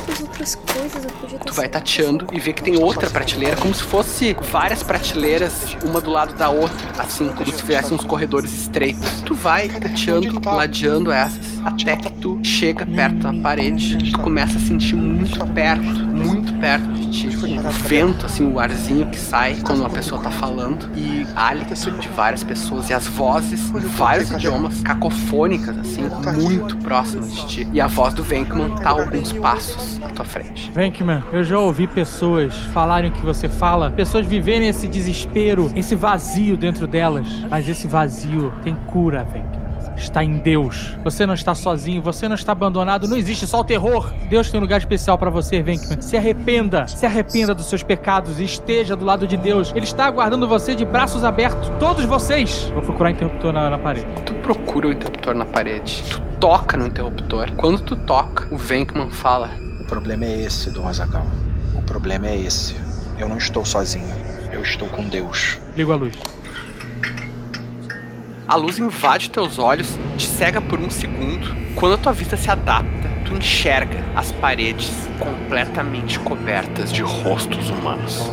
Tu vai tateando e vê que tem outra prateleira, como se fosse várias prateleiras, uma do lado da outra, assim, como se tivesse uns corredores estreitos. Tu vai tateando, ladeando essas. até que tu chega perto da parede tu começa a sentir muito perto, muito perto de ti. O vento, assim, o arzinho que sai quando uma pessoa tá falando e hálito de várias pessoas e as vozes em vários idiomas cacofônicas, assim, muito próximas de ti. E a voz do Venkman tá alguns passos à tua frente. Venkman, eu já ouvi pessoas falarem o que você fala, pessoas viverem esse desespero, esse vazio dentro delas. Mas esse vazio tem cura, Venkman. Está em Deus. Você não está sozinho, você não está abandonado, não existe só o terror. Deus tem um lugar especial para você, Venkman. Se arrependa, se arrependa dos seus pecados e esteja do lado de Deus. Ele está aguardando você de braços abertos, todos vocês. Vou procurar interruptor na, na parede. Tu procura o interruptor na parede, tu toca no interruptor. Quando tu toca, o Venkman fala: O problema é esse, Dom Azagal. O problema é esse. Eu não estou sozinho. Eu estou com Deus. Ligo a luz. A luz invade teus olhos, te cega por um segundo. Quando a tua vista se adapta, tu enxerga as paredes completamente cobertas de rostos humanos.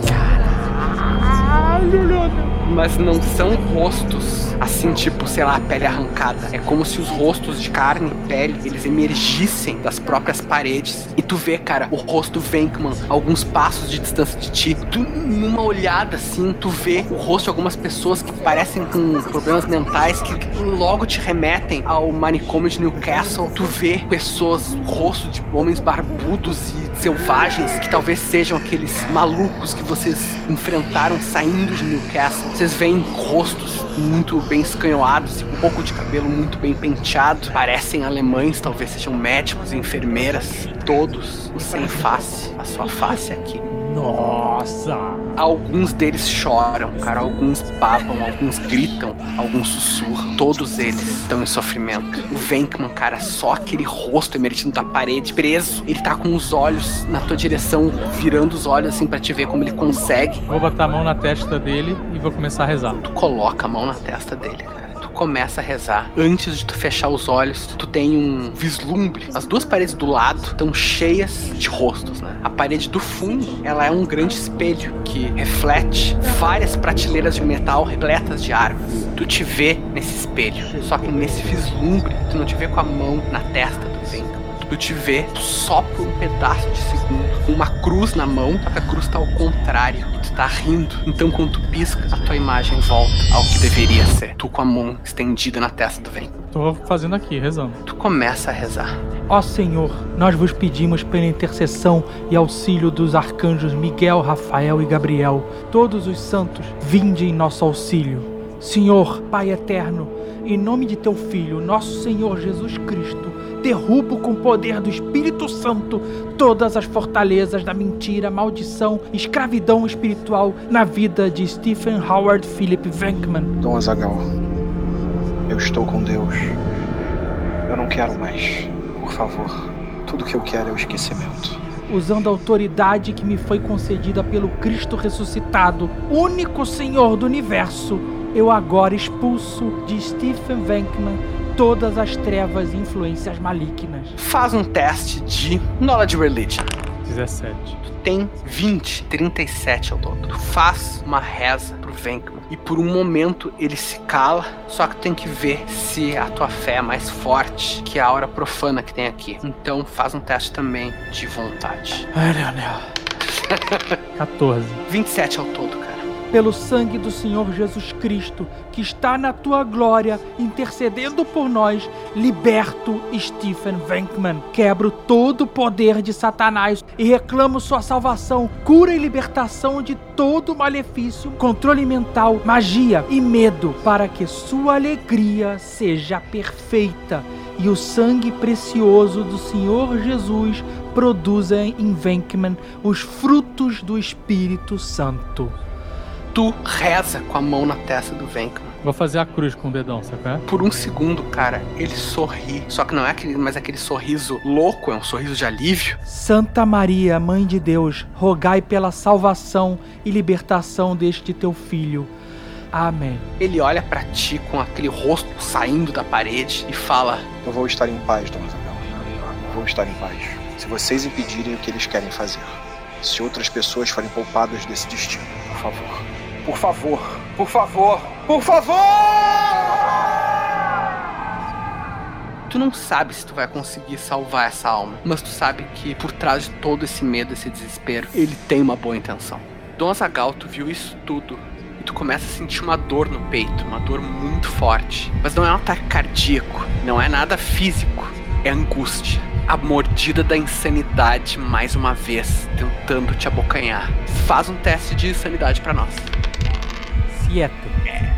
Mas não são rostos assim, tipo, sei lá, pele arrancada. É como se os rostos de carne e pele, eles emergissem das próprias paredes. E tu vê, cara, o rosto Venkman, alguns passos de distância de ti. Tu, numa olhada assim, tu vê o rosto de algumas pessoas que parecem com problemas mentais que logo te remetem ao manicômio de Newcastle. Tu vê pessoas, rosto de homens barbudos e selvagens que talvez sejam aqueles malucos que vocês enfrentaram saindo de Newcastle. Vocês veem rostos muito bem escanhoados e com um pouco de cabelo muito bem penteado. Parecem alemães, talvez sejam médicos enfermeiras. Todos sem face. A sua face aqui. Nossa! Alguns deles choram, cara. Alguns babam, alguns gritam, alguns sussurram. Todos eles estão em sofrimento. O Venkman, cara, só aquele rosto emergindo da parede, preso. Ele tá com os olhos na tua direção, virando os olhos assim pra te ver como ele consegue. Vou botar a mão na testa dele e vou começar a rezar. Tu coloca a mão na testa dele, cara. Começa a rezar. Antes de tu fechar os olhos, tu tem um vislumbre. As duas paredes do lado estão cheias de rostos, né? A parede do fundo, ela é um grande espelho que reflete várias prateleiras de metal repletas de armas. Tu te vê nesse espelho, só que nesse vislumbre, tu não te vê com a mão na testa do Zenka. Tu te vê só por um pedaço de segundo, com uma cruz na mão, só que a cruz tá ao contrário e tu tá rindo. Então quando tu pisca, a tua imagem volta ao que deveria ser. Tu com a mão estendida na testa do Zenka. Tô fazendo aqui, rezando. Tu começa a rezar. Ó Senhor, nós vos pedimos pela intercessão e auxílio dos arcanjos Miguel, Rafael e Gabriel, todos os santos, vinde em nosso auxílio. Senhor, Pai eterno, em nome de teu Filho, nosso Senhor Jesus Cristo, derrubo com o poder do Espírito Santo todas as fortalezas da mentira, maldição, escravidão espiritual na vida de Stephen Howard Philip Venkman. Dom Azagal, eu estou com Deus. Eu não quero mais. Por favor. Tudo que eu quero é o esquecimento. usando a autoridade que me foi concedida pelo Cristo ressuscitado, único Senhor do universo, eu agora expulso de Stephen Venkman todas as trevas e influências malignas. Faz um teste de Knowledge Religion. 17. Tu tem 20, 37 ao todo. Tu faz uma reza pro Venkman. E por um momento ele se cala, só que tu tem que ver se a tua fé é mais forte que a aura profana que tem aqui. Então faz um teste também de vontade. Ai, Leonel. 14. 27 ao todo, cara. Pelo sangue do Senhor Jesus Cristo, que está na tua glória, intercedendo por nós, liberto Stephen Venkman. Quebro todo o poder de Satanás e reclamo sua salvação, cura e libertação de todo malefício, controle mental, magia e medo, para que sua alegria seja perfeita e o sangue precioso do Senhor Jesus produza em Venkman os frutos do Espírito Santo. Tu reza com a mão na testa do Venkman. Vou fazer a cruz com o dedão, sabe? Por um segundo, cara, ele sorri. Só que não é aquele, mas é aquele sorriso louco, é um sorriso de alívio. Santa Maria, Mãe de Deus, rogai pela salvação e libertação deste teu filho. Amém. Ele olha pra ti com aquele rosto saindo da parede e fala: Eu vou estar em paz, Dom Azagal. Eu vou estar em paz. Se vocês impedirem o que eles querem fazer. Se outras pessoas forem poupadas desse destino. Por favor. Por favor. Por favor. Por favor! Tu não sabe se tu vai conseguir salvar essa alma, mas tu sabe que por trás de todo esse medo, esse desespero, ele tem uma boa intenção. Dom Azaghal, tu viu isso tudo e tu começa a sentir uma dor no peito, uma dor muito forte. Mas não é um ataque cardíaco, não é nada físico, é angústia. A mordida da insanidade mais uma vez, tentando te abocanhar. Faz um teste de insanidade pra nós. Siete.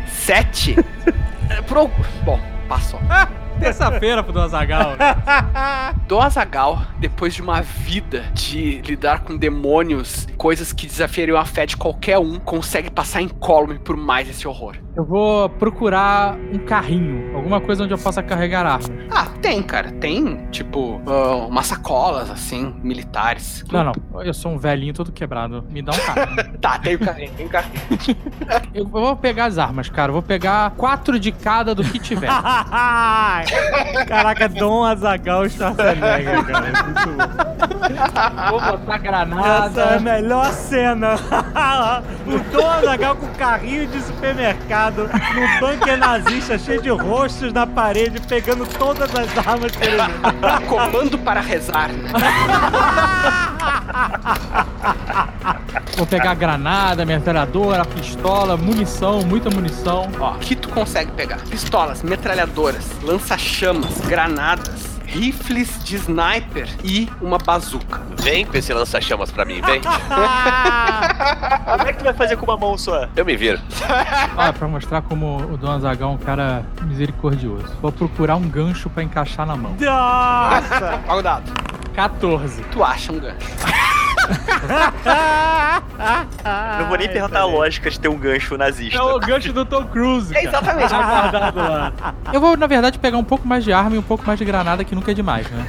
Sete? É, Pro... Bom, passou. Terça-feira pro Azagal. Do Azagal, depois de uma vida de lidar com demônios, coisas que desafiariam a fé de qualquer um, consegue passar incólume por mais esse horror. Eu vou procurar um carrinho, alguma coisa onde eu possa carregar armas. Ah, tem, cara. Tem, tipo, ah, umas sacolas, assim, militares. Não, não, eu sou um velhinho todo quebrado. Me dá um carrinho. Tá, tem o carrinho, tem o carrinho. eu vou pegar as armas, cara. Eu vou pegar quatro de cada do que tiver. Caraca, Dom Azagal Schwarzenegger, cara. É Muito bom. vou botar granada. Essa é a melhor cena. o Dom Azagal com carrinho de supermercado no bunker nazista cheio de rostos na parede, pegando todas as armas que ele Comando para rezar. Vou pegar granada, metralhadora, pistola, munição, muita munição. Ó, o que tu consegue pegar? Pistolas, metralhadoras, lança-chamas, granadas, rifles de sniper e uma bazuca. Vem com esse lança-chamas pra mim, vem. Como é que tu vai fazer com uma mão só? Eu me viro. Ah, pra mostrar como o Dom Azaghal é um cara misericordioso. Vou procurar um gancho pra encaixar na mão. Nossa! Olha o dado. 14. Tu acha um gancho. Não vou nem perguntar a lógica de ter um gancho nazista. É o gancho do Tom Cruise. É exatamente. Tá guardado lá. Eu vou, na verdade, pegar um pouco mais de arma e um pouco mais de granada, que nunca é demais, né?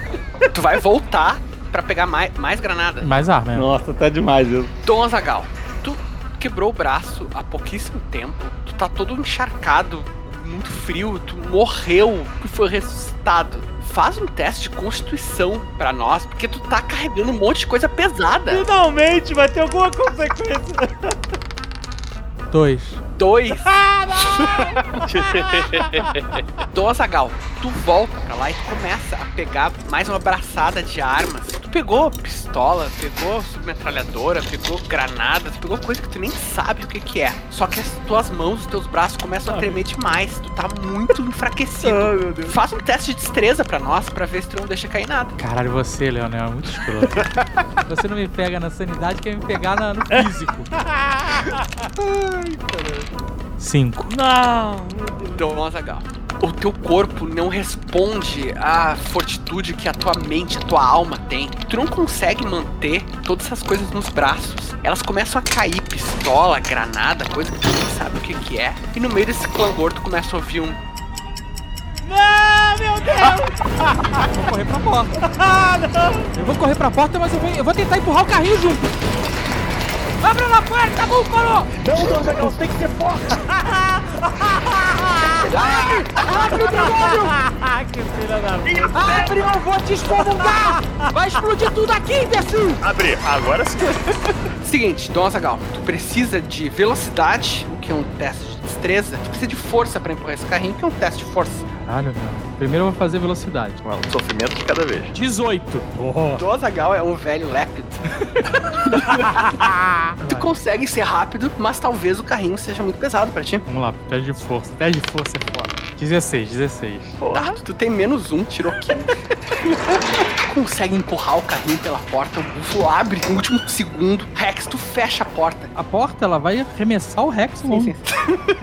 tu vai voltar pra pegar mais, mais granada. Mais arma, é. Nossa, tá demais isso. Dom Azagal, tu quebrou o braço há pouquíssimo tempo. Tu tá todo encharcado, muito frio. Tu morreu e foi ressuscitado. Faz um teste de constituição pra nós, porque tu tá carregando um monte de coisa pesada. Finalmente vai ter alguma consequência. Dois. Dois. Dom Azagal, tu volta pra lá e tu começa a pegar mais uma braçada de armas. Tu pegou pistola, pegou submetralhadora, pegou granadas, pegou coisa que tu nem sabe o que que é. Só que as tuas mãos, os teus braços começam a tremer demais. Tu tá muito enfraquecido. Faz um teste de destreza pra nós, pra ver se tu não deixa cair nada. Caralho, você, Leonel, é muito escroto. você não me pega na sanidade, quer me pegar na- no físico. Cinco. Não! Dom Azagal. O teu corpo não responde à fortitude que a tua mente, a tua alma tem. Tu não consegue manter todas essas coisas nos braços. Elas começam a cair, pistola, granada, coisa que tu nem sabe o que que é. E no meio desse clangor tu começa a ouvir um... Não, meu Deus! Vou correr pra porta. Eu vou correr pra porta, mas eu vou, eu vou tentar empurrar o carrinho junto. Abre a porta, búfalo! Não, Dom Azaghal, tem que ser forte. Abre o demônio! que filha da puta. Abre ou eu vou te excomungar! Vai explodir tudo aqui, imbecil! Abre, agora sim. Seguinte, Dom Azagal, tu precisa de velocidade, o que é um teste de destreza. Tu precisa de força pra empurrar esse carrinho, que é um teste de força. Caralho. Primeiro eu vou fazer velocidade. Um sofrimento de cada vez. 18. Dom Azagal é um velho lépido. tu consegue ser rápido, mas talvez o carrinho seja muito pesado pra ti. Vamos lá, teste de força. Teste de força é foda. 16, 16. Tá, tu tem menos um, tirou 15. consegue empurrar o carrinho pela porta, o búfalo abre no último segundo. Rex, tu fecha a porta. A porta, ela vai arremessar o Rex longe.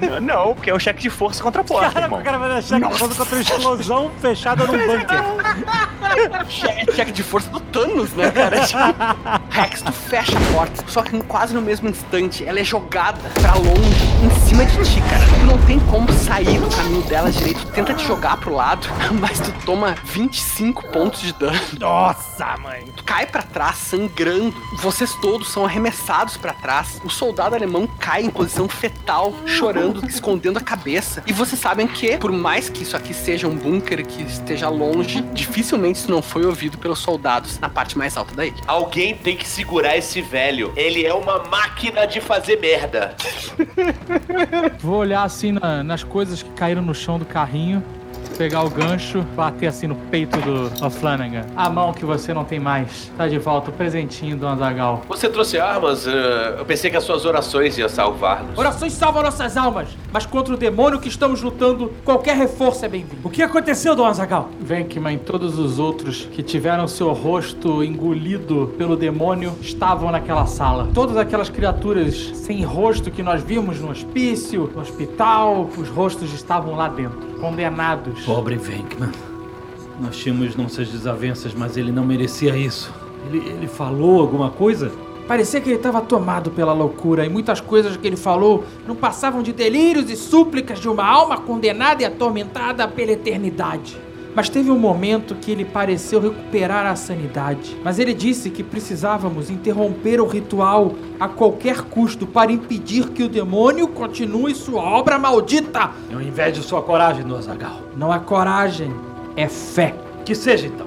Não, Não, porque é um cheque de força contra a porta, Cara, irmão. o cara vai deixar que contra uma explosão fechada num bunker. Che- Cheque de força do Thanos, né, cara? Tipo, Rex, tu fecha a porta, só que quase no mesmo instante ela é jogada pra longe, em cima de ti, cara. Tu não tem como sair do caminho dela direito. Tu tenta te jogar pro lado, mas tu toma 25 pontos de dano. Nossa, mãe. Tu cai pra trás, sangrando. Vocês todos são arremessados pra trás. O soldado alemão cai em posição fetal, chorando, escondendo a cabeça. E vocês sabem que, por mais que isso aqui seja um bunker que esteja longe, dificilmente isso não foi ouvido pelos soldados na parte mais alta da ilha. Alguém tem que segurar esse velho. Ele é uma máquina de fazer merda. Vou olhar assim na- nas coisas que caíram no chão do carrinho. Pegar o gancho, bater assim no peito do O'Flanagan. A mão que você não tem mais. Tá de volta, o presentinho do Azagal. Você trouxe armas? eh, eu pensei que as suas orações iam salvar-nos. Orações salvam nossas almas, mas contra o demônio que estamos lutando, qualquer reforço é bem-vindo. O que aconteceu, Dom Azagal? Venkman e todos os outros que tiveram seu rosto engolido pelo demônio estavam naquela sala. Todas aquelas criaturas sem rosto que nós vimos no hospício, no hospital, os rostos estavam lá dentro, condenados. Pobre Venkman. Nós tínhamos nossas desavenças, mas ele não merecia isso. Ele, ele falou alguma coisa? Parecia que ele estava tomado pela loucura e muitas coisas que ele falou não passavam de delírios e súplicas de uma alma condenada e atormentada pela eternidade. Mas teve um momento que ele pareceu recuperar a sanidade. Mas ele disse que precisávamos interromper o ritual a qualquer custo para impedir que o demônio continue sua obra maldita. Eu invejo sua coragem, Dom Azagal. Não há coragem, é fé. Que seja então.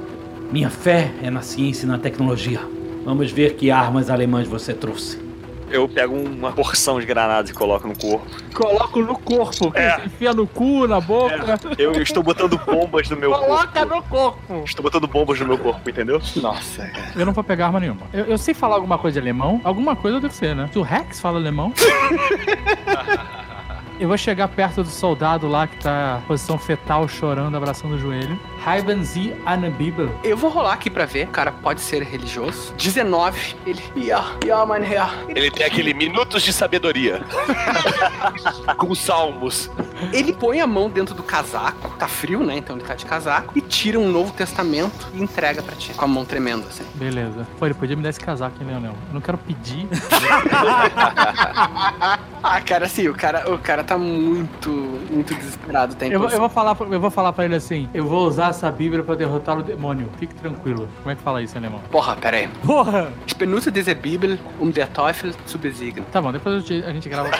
Minha fé é na ciência e na tecnologia. Vamos ver que armas alemãs você trouxe. Eu pego uma porção de granadas e coloco no corpo. Coloco no corpo, É. enfia no cu, na boca. Eu estou botando bombas no meu Coloca corpo. no corpo. Estou botando bombas no meu corpo, entendeu? Nossa, cara. Eu não vou pegar arma nenhuma. Eu, eu sei falar alguma coisa de alemão. Alguma coisa eu devo ser, né? Se o Rex fala alemão. eu vou chegar perto do soldado lá que tá em posição fetal, chorando, abraçando o joelho. Eine Bibel. Eu vou rolar aqui pra ver, o cara pode ser religioso. 19. Ele. Ja, ja, mein Herr. Ele tem aquele minutos de sabedoria. Com salmos. Ele põe a mão dentro do casaco, tá frio, né? Então ele tá de casaco, e tira um Novo Testamento e entrega pra ti, com a mão tremendo, assim. Beleza. Pô, ele podia me dar esse casaco, hein, Leonel? Eu não quero pedir. Ah, cara, assim, o cara, o cara tá muito, muito desesperado. Tá Eu, vou- eu vou falar, pra- eu vou falar pra ele assim: eu vou usar essa Bíblia pra derrotar o demônio. Fique tranquilo. Como é que fala isso em alemão? Porra, pera aí. Porra! Ich benutze diese Bibel, um der Teufel zu besiegen. Tá bom, depois te- a gente grava.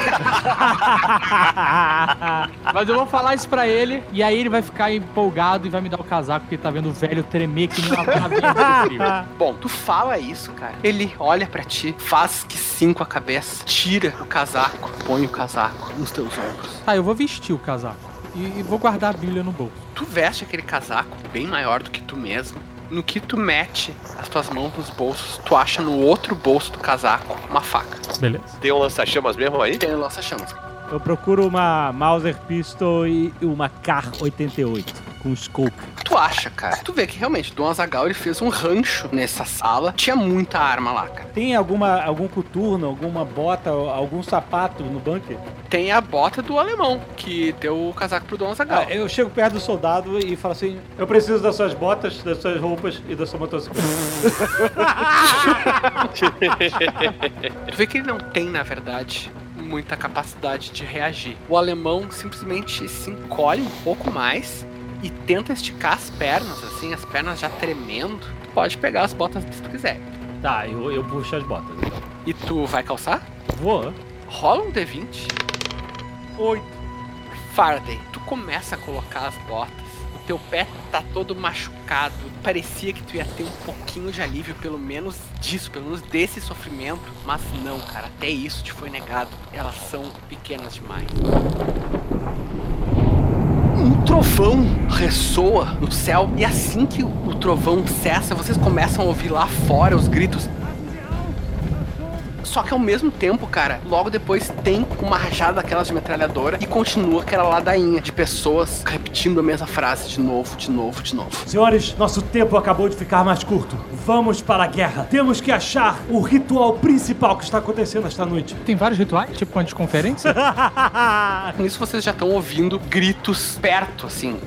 Mas eu vou falar isso pra ele e aí ele vai ficar empolgado e vai me dar o casaco porque ele tá vendo o velho tremer que de frio. Bom, tu fala isso, cara. Ele olha pra ti, faz que sim com a cabeça, tira o casaco, põe o casaco nos teus ombros. Tá, eu vou vestir o casaco e, e vou guardar a Bíblia no bolso. Tu veste aquele casaco bem maior do que tu mesmo. No que tu mete as tuas mãos nos bolsos, tu acha no outro bolso do casaco uma faca. Beleza. Tem um lança-chamas mesmo aí? Tem o lança-chamas. Eu procuro uma Mauser Pistol e uma Kar 88 com scope. Tu acha, cara? Tu vê que realmente Dom Azagal ele fez um rancho nessa sala. Tinha muita arma lá, cara. Tem alguma algum coturno, alguma bota, algum sapato no bunker? Tem a bota do alemão que deu o casaco pro Dom Azagal. Ah, eu chego perto do soldado e falo assim: Eu preciso das suas botas, das suas roupas e da sua motocicleta. Tu vê que ele não tem, na verdade, muita capacidade de reagir. O alemão simplesmente se encolhe um pouco mais e tenta esticar as pernas, assim, as pernas já tremendo. Tu pode pegar as botas se tu quiser. tá, eu, eu puxo as botas então. E tu vai calçar? Vou. Rola um D20. Oito. Faraday, tu começa a colocar as botas. O teu pé tá todo machucado. Parecia que tu ia ter um pouquinho de alívio, pelo menos disso, pelo menos desse sofrimento. Mas não, cara, até isso te foi negado. Elas são pequenas demais. Trovão ressoa no céu, e assim que o trovão cessa, vocês começam a ouvir lá fora os gritos. Só que ao mesmo tempo, cara, logo depois tem uma rajada daquelas de metralhadora e continua aquela ladainha de pessoas repetindo a mesma frase de novo, de novo, de novo. Senhores, nosso tempo acabou de ficar mais curto. Vamos para a guerra. Temos que achar o ritual principal que está acontecendo esta noite. Tem vários rituais, tipo uma de conferência. Nisso vocês já estão ouvindo gritos perto, assim.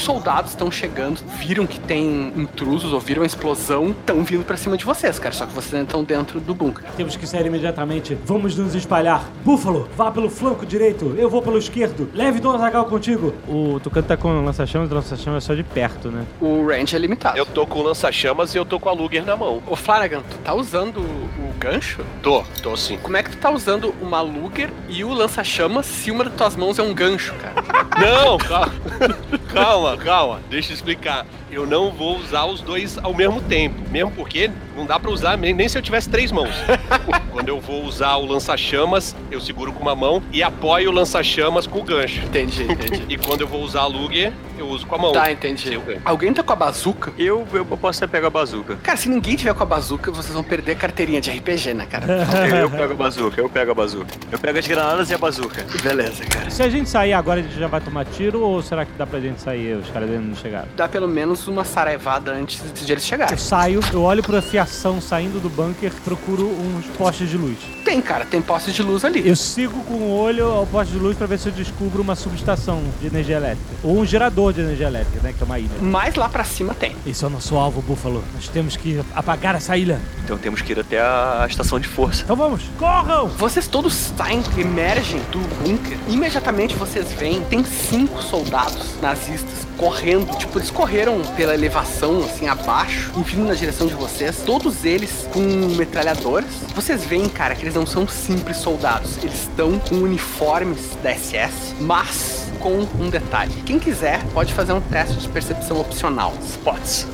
Os soldados estão chegando, viram que tem intrusos, ouviram a explosão, estão vindo pra cima de vocês, cara. Só que vocês ainda estão dentro do bunker. Temos que sair imediatamente. Vamos nos espalhar. Búfalo, vá pelo flanco direito. Eu vou pelo esquerdo. Leve Dom Azagal contigo. O Tucano tá com lança-chamas, o lança-chamas é só de perto, né? O range é limitado. Eu tô com lança-chamas e eu tô com a Luger na mão. Ô Flanagan, tu tá usando o gancho? Tô, tô sim. Como é que tu tá usando uma Luger e o lança-chamas se uma das tuas mãos é um gancho, cara? Não, calma. calma, calma. Deixa eu explicar. Eu não vou usar os dois ao mesmo tempo. Mesmo porque não dá pra usar nem nem se eu tivesse três mãos. Quando eu vou usar o lança-chamas, eu seguro com uma mão e apoio o lança-chamas com o gancho. Entendi, entendi. E quando eu vou usar a Lug, eu uso com a mão. Tá, entendi. Gancho. Alguém tá com a bazuca? Eu, eu posso até pegar a bazuca. Cara, se ninguém tiver com a bazuca, vocês vão perder a carteirinha de RPG, né, cara? Eu, eu pego a bazuca, eu pego a bazuca. Eu pego as granadas e a bazuca. Beleza, cara. Se a gente sair agora, a gente já vai tomar tiro ou será que dá pra gente sair? Os caras ainda não chegaram. Dá pelo menos uma saraivada antes de eles chegarem. Eu saio, eu olho pra fiação saindo do bunker, procuro uns postes de luz. Tem, cara, tem postes de luz ali. Eu sigo com o olho ao poste de luz pra ver se eu descubro uma subestação de energia elétrica. Ou um gerador de energia elétrica, né? Que é uma ilha. Mais lá pra cima tem. Esse é o nosso alvo, Búfalo. Nós temos que apagar essa ilha. Então temos que ir até a estação de força. Então vamos, corram! Vocês todos saem, emergem do bunker. Imediatamente vocês veem, tem cinco soldados nazistas correndo. Tipo, eles correram pela elevação, assim, abaixo, e vindo na direção de vocês. Todos eles com metralhadoras. Vocês veem, cara, que eles não são simples soldados. Eles estão com uniformes da SS, mas com um detalhe. Quem quiser pode fazer um teste de percepção opcional. Spots.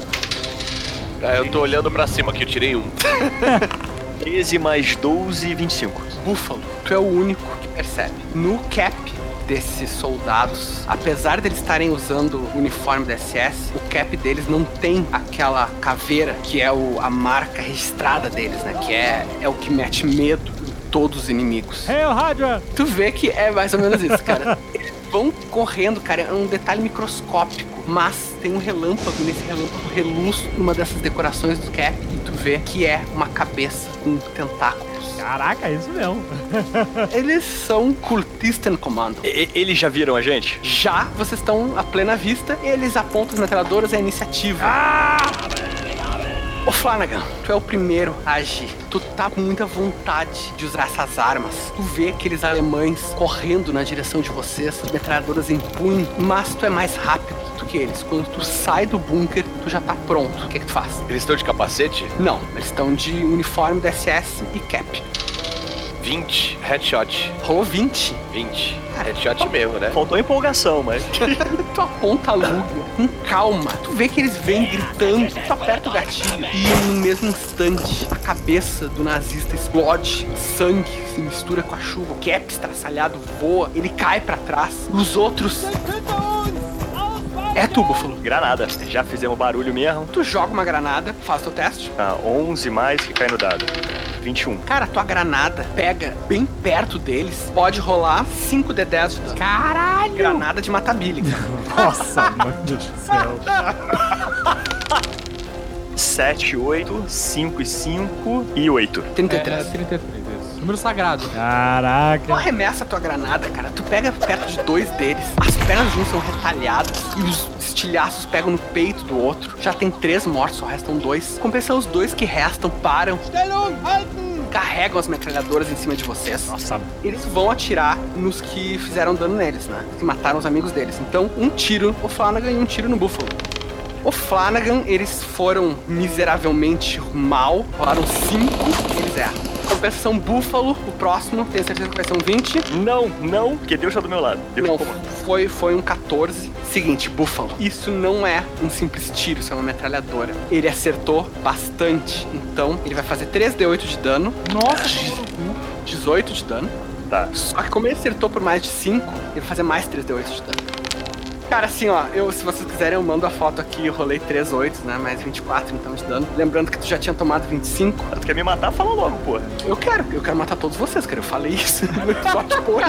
É, eu tô olhando pra cima aqui, eu tirei um. 13 mais 12, 25. Búfalo, tu é o único que percebe. No cap desses soldados, apesar deles estarem usando o uniforme da SS, o cap deles não tem aquela caveira que é o, a marca registrada deles, né? Que é, é o que mete medo em todos os inimigos. Hey, Hydra! Tu vê que é mais ou menos isso, cara. Eles vão correndo, cara, é um detalhe microscópico, mas tem um relâmpago, nesse relâmpago reluz uma dessas decorações do cap e tu vê que é uma cabeça com tentáculos. Caraca, é isso mesmo. Eles são Cultisten Commando. E- eles já viram a gente? Já vocês estão à plena vista, eles apontam as metralhadoras e a iniciativa. Ô Flanagan, tu é o primeiro a agir. Tu tá com muita vontade de usar essas armas. Tu vê aqueles alemães correndo na direção de vocês, metralhadoras em punho, mas tu é mais rápido do que eles. Quando tu sai do bunker, tu já tá pronto. O que, que tu faz? Eles estão de capacete? Não, eles estão de uniforme da SS e cap. 20. Headshot. Rolou 20. 20. Headshot mesmo, né? Faltou empolgação, mas. tu aponta a Lugia com calma. Tu vê que eles vêm gritando. Tu aperta o gatilho e no mesmo instante a cabeça do nazista explode. Sangue se mistura com a chuva. O cap estraçalhado voa. Ele cai pra trás. Os outros. É tu, Buffalo. Granada. Já fizemos barulho mesmo. Tu joga uma granada, faz teu teste. Tá, 11 mais que cai no dado. 21. Cara, tua granada pega bem perto deles. Pode rolar 5 de 10 de dano. Caralho! Granada de matabile. Nossa, mano do céu. 7, 8, 5 e 5 e 8. 33. É, 33, isso. Número sagrado. Tu Caraca. arremessa a tua granada, cara. Tu pega perto de dois deles. As pernas de um são retalhadas e os estilhaços pegam no peito do outro. Já tem três mortos, só restam dois. Compensa os dois que restam, param. Carregam as metralhadoras em cima de vocês. Nossa, Eles vão atirar nos que fizeram dano neles, né? Que mataram os amigos deles. Então, um tiro o Flanagan e um tiro no Buffalo. O Flanagan, eles foram miseravelmente mal. Rolaram 5 e eles erram. Compensação Buffalo, o próximo, tenho certeza que vai ser um 20. Não, não, porque Deus tá do meu lado. Deus Não, foi, foi um 14. Seguinte, Buffalo, isso não é um simples tiro, isso é uma metralhadora. Ele acertou bastante, então ele vai fazer 3d8 de dano. Nossa! 18 de dano. Tá. Só que como ele acertou por mais de 5, ele vai fazer mais 3d8 de dano. Cara, assim, ó, eu, se vocês quiserem, eu mando a foto aqui, eu rolei 3 8 né? Mais 24 então de dano. Lembrando que tu já tinha tomado 25. Tu quer me matar? Fala logo, porra. Eu quero, eu quero matar todos vocês, cara. Eu falei isso no episódio depois.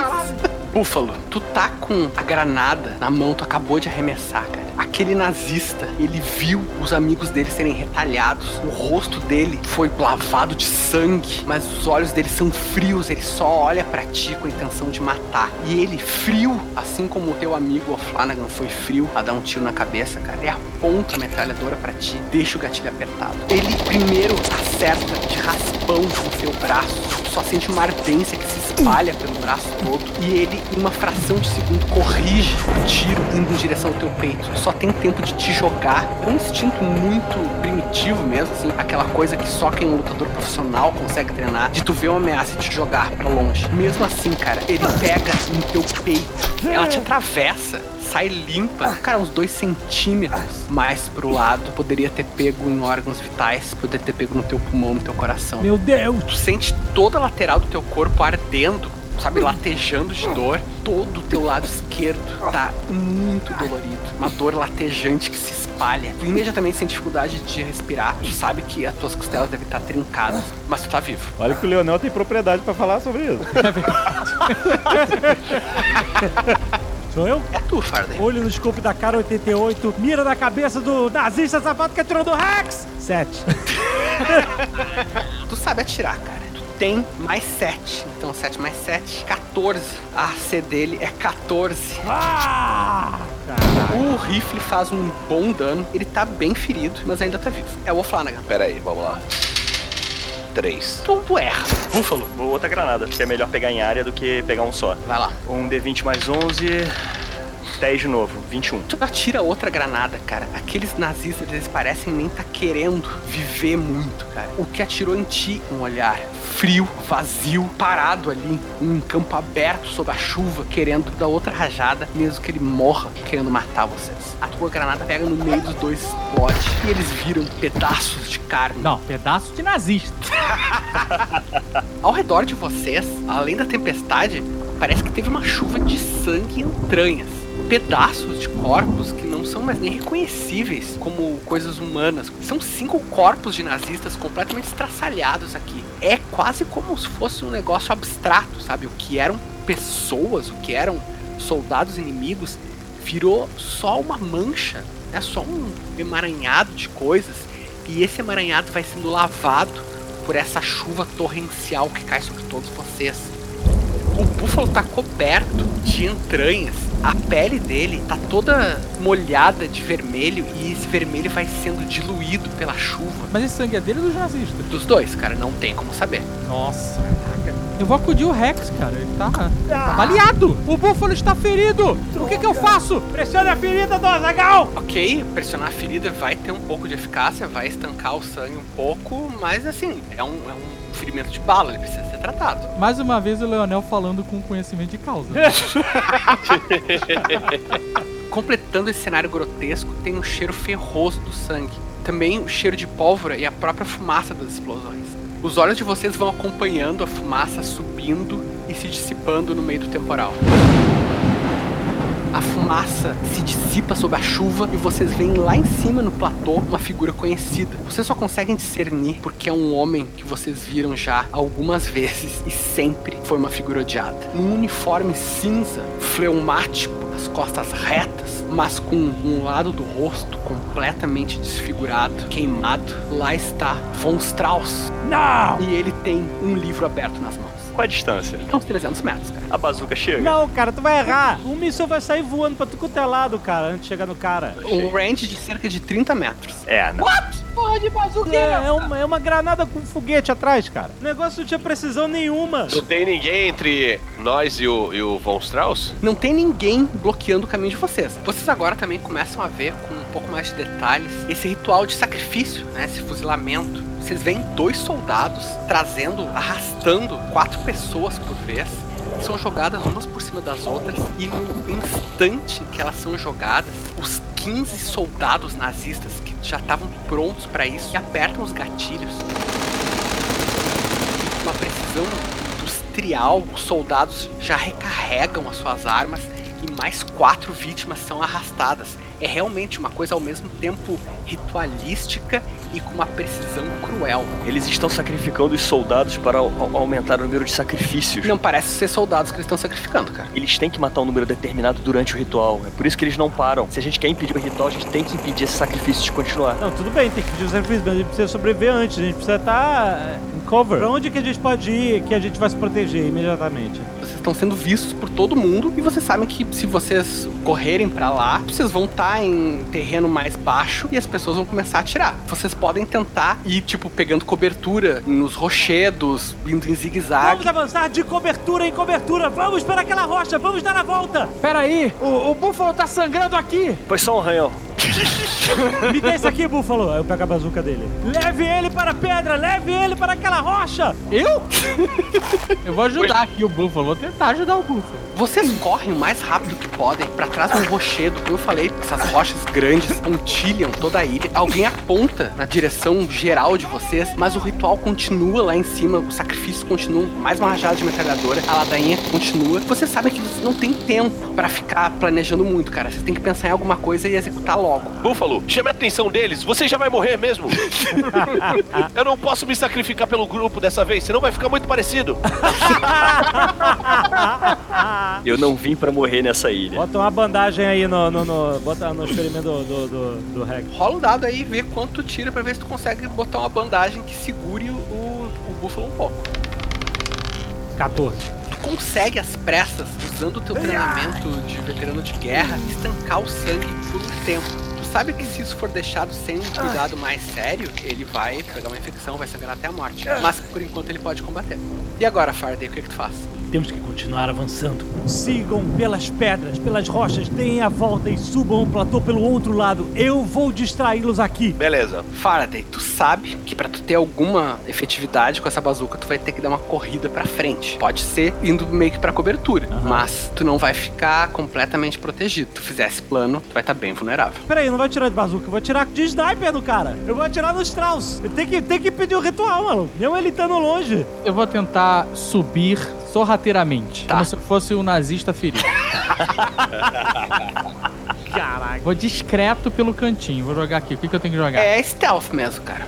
Búfalo, tu tá com a granada na mão, tu acabou de arremessar, cara. Aquele nazista, ele viu os amigos dele serem retalhados. O rosto dele foi lavado de sangue, mas os olhos dele são frios. Ele só olha pra ti com a intenção de matar. E ele, frio, assim como o teu amigo o Flanagan foi frio a dar um tiro na cabeça, cara, ele aponta a metralhadora pra ti, deixa o gatilho apertado. Ele primeiro acerta de raspão no seu braço, só sente uma ardência que se espalha pelo braço todo. E ele, em uma fração de segundo, corrige o tiro indo em direção ao teu peito. Só tem tempo de te jogar. É um instinto muito primitivo mesmo, assim, aquela coisa que só quem é um lutador profissional consegue treinar, de tu ver uma ameaça e te jogar pra longe. Mesmo assim, cara, ele pega no teu peito, ela te atravessa. Sai limpa, cara, uns dois centímetros mais pro lado. Poderia ter pego em órgãos vitais, poderia ter pego no teu pulmão, no teu coração. Meu Deus! Tu sente toda a lateral do teu corpo ardendo, sabe, latejando de dor. Todo o teu lado esquerdo tá muito dolorido. Uma dor latejante que se espalha. Tu imediatamente sente dificuldade de respirar. Tu sabe que as tuas costelas devem estar trincadas, mas tu tá vivo. Olha que o Leonel tem propriedade pra falar sobre isso. Sou eu? É tu, Faraday. Olho no scope da cara 88, mira na cabeça do nazista safado que atirou do Rex! 7. Tu sabe atirar, cara. Tu tem mais 7. Então 7 mais 7, 14. A AC dele é 14. Ah! O rifle faz um bom dano. Ele tá bem ferido, mas ainda tá vivo. É o O'Flanagan. Pera aí, vamos lá. Três. Então tu erra. Búfalo, vou outra granada, que é melhor pegar em área do que pegar um só. Vai lá. Um D20 mais 11, 10 de novo, 21. Tu atira outra granada, cara. Aqueles nazistas, eles parecem nem tá querendo viver muito, cara. O que atirou em ti, um olhar frio, vazio, parado ali, em um campo aberto sob a chuva, querendo dar outra rajada, mesmo que ele morra, querendo matar vocês. A tua granada pega no meio dos dois, explode, e eles viram pedaços de carne. Não, pedaço de nazista. Ao redor de vocês, além da tempestade, parece que teve uma chuva de sangue e entranhas. Pedaços de corpos que não são mais nem reconhecíveis como coisas humanas. São cinco corpos de nazistas completamente estraçalhados aqui. É quase como se fosse um negócio abstrato, sabe? O que eram pessoas, o que eram soldados inimigos, virou só uma mancha, é só um emaranhado de coisas. E esse emaranhado vai sendo lavado por essa chuva torrencial que cai sobre todos vocês. O búfalo tá coberto de entranhas. A pele dele tá toda molhada de vermelho e esse vermelho vai sendo diluído pela chuva. Mas esse sangue é dele ou dos nazistas? Dos dois, cara, não tem como saber. Nossa. Eu vou acudir o Rex, cara. Ele tá, tá baleado. O búfalo está ferido. O que que eu faço? Pressione a ferida do Azagal! Ok, pressionar a ferida vai ter um pouco de eficácia, vai estancar o sangue um pouco, mas assim, é um, é um ferimento de bala, ele precisa ser tratado. Mais uma vez o Leonel falando com conhecimento de causa. Completando esse cenário grotesco, tem um cheiro ferroso do sangue. Também o cheiro de pólvora e a própria fumaça das explosões. Os olhos de vocês vão acompanhando a fumaça subindo e se dissipando no meio do temporal. A fumaça se dissipa sob a chuva e vocês veem lá em cima no platô uma figura conhecida. Vocês só conseguem discernir porque é um homem que vocês viram já algumas vezes e sempre foi uma figura odiada. Um uniforme cinza, fleumático, as costas retas, mas com um lado do rosto completamente desfigurado, queimado. Lá está Von Strauss. Não! E ele tem um livro aberto nas mãos. Qual a distância? Uns 300 metros, cara. A bazuca chega? Não, cara, tu vai errar. Um míssil vai sair voando pra tu quanto é lado, cara, antes de chegar no cara. Um range de cerca de 30 metros. É, não. Porra de bazuca. É, é uma, é uma granada com foguete atrás, cara. O negócio não tinha precisão nenhuma. Não tem ninguém entre nós e o, e o Von Strauss? Não tem ninguém bloqueando o caminho de vocês. Vocês agora também começam a ver com um pouco mais de detalhes esse ritual de sacrifício, né? Esse fuzilamento. Vocês veem dois soldados trazendo, arrastando quatro pessoas por vez. São jogadas umas por cima das outras e no instante que elas são jogadas, os 15 soldados nazistas que já estavam prontos para isso apertam os gatilhos. Com uma precisão industrial, os soldados já recarregam as suas armas e mais quatro vítimas são arrastadas. É realmente uma coisa ao mesmo tempo ritualística e com uma precisão cruel. Eles estão sacrificando os soldados para au- au- aumentar o número de sacrifícios. Não parece ser soldados que eles estão sacrificando, cara. Eles têm que matar um número determinado durante o ritual. É por isso que eles não param. Se a gente quer impedir o ritual, a gente tem que impedir esse sacrifício de continuar. Não, tudo bem, tem que pedir o sacrifício, mas a gente precisa sobreviver antes, a gente precisa estar em cover. Pra onde que a gente pode ir que a gente vai se proteger imediatamente? Estão sendo vistos por todo mundo e vocês sabem que se vocês correrem pra lá, vocês vão estar em terreno mais baixo e as pessoas vão começar a atirar. Vocês podem tentar ir, tipo, pegando cobertura nos rochedos, indo em zigue-zague. Vamos avançar de cobertura em cobertura, vamos para aquela rocha, vamos dar a volta! Pera aí, o, o búfalo tá sangrando aqui. Foi só um arranhão. Me dê isso aqui, Búfalo. Aí eu pego a bazuca dele. Leve ele para a pedra, leve ele para aquela rocha. Eu? Eu vou ajudar aqui o Búfalo, vou tentar ajudar o Búfalo. Vocês correm o mais rápido que podem pra trás do rochedo. Como eu falei, essas rochas grandes pontilham toda a ilha. Alguém aponta na direção geral de vocês, mas o ritual continua lá em cima, o sacrifício continua, mais uma rajada de metralhadora, a ladainha continua. Vocês sabem que vocês não têm tempo pra ficar planejando muito, cara. Vocês têm que pensar em alguma coisa e executar logo. Búfalo, chame a atenção deles. Você já vai morrer mesmo. Eu não posso me sacrificar pelo grupo dessa vez, senão vai ficar muito parecido. Eu não vim pra morrer nessa ilha. Bota uma bandagem aí no. no, no bota no experimento do, do, do, do Reg. Rola o dado aí e vê quanto tu tira pra ver se tu consegue botar uma bandagem que segure o, o búfalo um pouco. 14. Tu consegue às pressas, usando o teu treinamento de veterano de guerra, estancar o sangue por um tempo. Tu sabe que se isso for deixado sem um cuidado mais sério, ele vai pegar uma infecção, vai sangrar até a morte. Mas por enquanto ele pode combater. E agora, Faraday, o que, que tu faz? Temos que continuar avançando. Sigam pelas pedras, pelas rochas, deem a volta e subam o platô pelo outro lado. Eu vou distraí-los aqui. Beleza. Faraday, tu sabe que pra tu ter alguma efetividade com essa bazuca, tu vai ter que dar uma corrida pra frente. Pode ser indo meio que pra cobertura, mas tu não vai ficar completamente protegido. Tu fizer esse plano, tu vai estar bem vulnerável. Peraí, não vai tirar de bazuca, eu vou atirar de sniper no cara. Eu vou atirar no Strauss. Tem que, tem que pedir o ritual, mano. Mesmo ele estando longe. Eu vou tentar subir sorrateiramente, Tá. como se fosse um nazista ferido. Caraca. Vou discreto pelo cantinho, vou jogar aqui. O que, que eu tenho que jogar? É stealth mesmo, cara.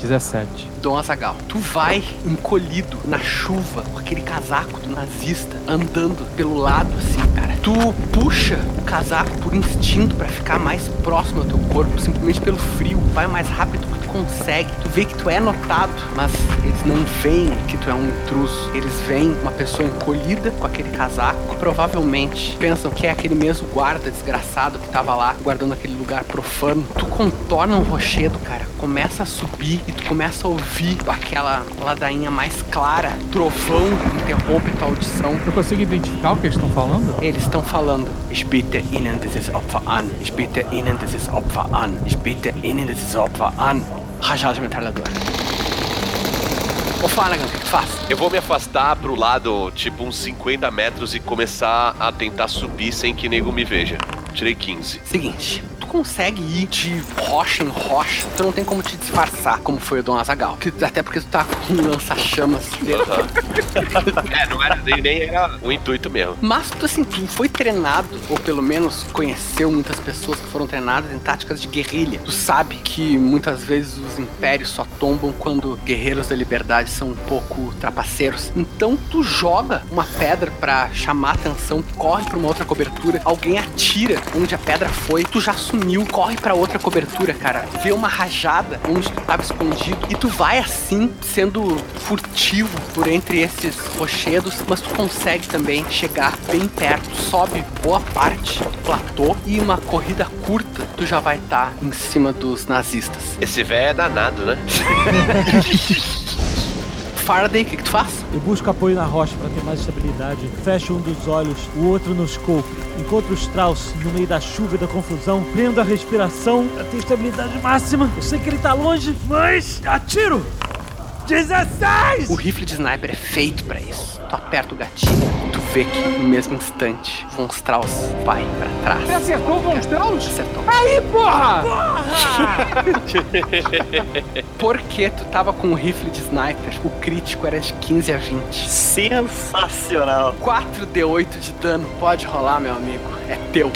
17. Dom Azagal, tu vai encolhido na chuva com aquele casaco do nazista andando pelo lado assim, cara. Tu puxa o casaco por instinto pra ficar mais próximo ao teu corpo, simplesmente pelo frio. Vai mais rápido que tu consegue. Tu vê que tu é notado, mas eles não veem que tu é um intruso. Eles veem uma pessoa encolhida com aquele casaco. Provavelmente pensam que é aquele mesmo guarda desgraçado que tava lá guardando aquele lugar profano. Tu contorna um rochedo, cara. Começa a subir e tu começa a ouvir aquela ladainha mais clara. Trovão interrompe tua audição. Eu consigo identificar o que eles estão falando? Eles estão falando. Ich bitte Ihnen dieses Opfer an. Ich bitte Ihnen dieses Opfer an. Ich bitte Ihnen dieses Opfer an. Rajada de metralhadora. Ô Flanagan, o que tu faz? Eu vou me afastar pro lado, tipo uns 50 metros e começar a tentar subir sem que nego me veja. Tirei 15. Seguinte, tu consegue ir de rocha em rocha, tu não tem como te disfarçar, como foi o Dom Azagal. Até porque tu tá com um lança-chamas. É, não era nem, era o intuito mesmo. Mas tu assim, tu foi treinado, ou pelo menos conheceu muitas pessoas que foram treinadas em táticas de guerrilha. Tu sabe que muitas vezes os impérios só tombam quando guerreiros da liberdade são um pouco trapaceiros. Então tu joga uma pedra pra chamar atenção, corre pra uma outra cobertura, alguém atira onde a pedra foi, tu já sumiu, corre pra outra cobertura, cara. Vê uma rajada onde tu tava escondido e tu vai assim, sendo furtivo por entre esses rochedos, mas tu consegue também chegar bem perto, sobe boa parte do platô e uma corrida curta, tu já vai estar em cima dos nazistas. Esse velho é danado, né? Faraday, o que, que tu faz? Eu busco apoio na rocha para ter mais estabilidade. Fecho um dos olhos, o outro no scope. Encontro o Strauss no meio da chuva e da confusão. Prendo a respiração para ter estabilidade máxima. Eu sei que ele tá longe, mas atiro! 16! O rifle de sniper é feito pra isso. Tu aperta o gatilho, tu vê que no mesmo instante, Von Strauss vai pra trás. Você acertou o Von Strauss? Acertou. Aí, porra! Porque tu tava com o rifle de sniper, o crítico era de 15 a 20. Sensacional. 4d8 de dano, pode rolar, meu amigo. É teu.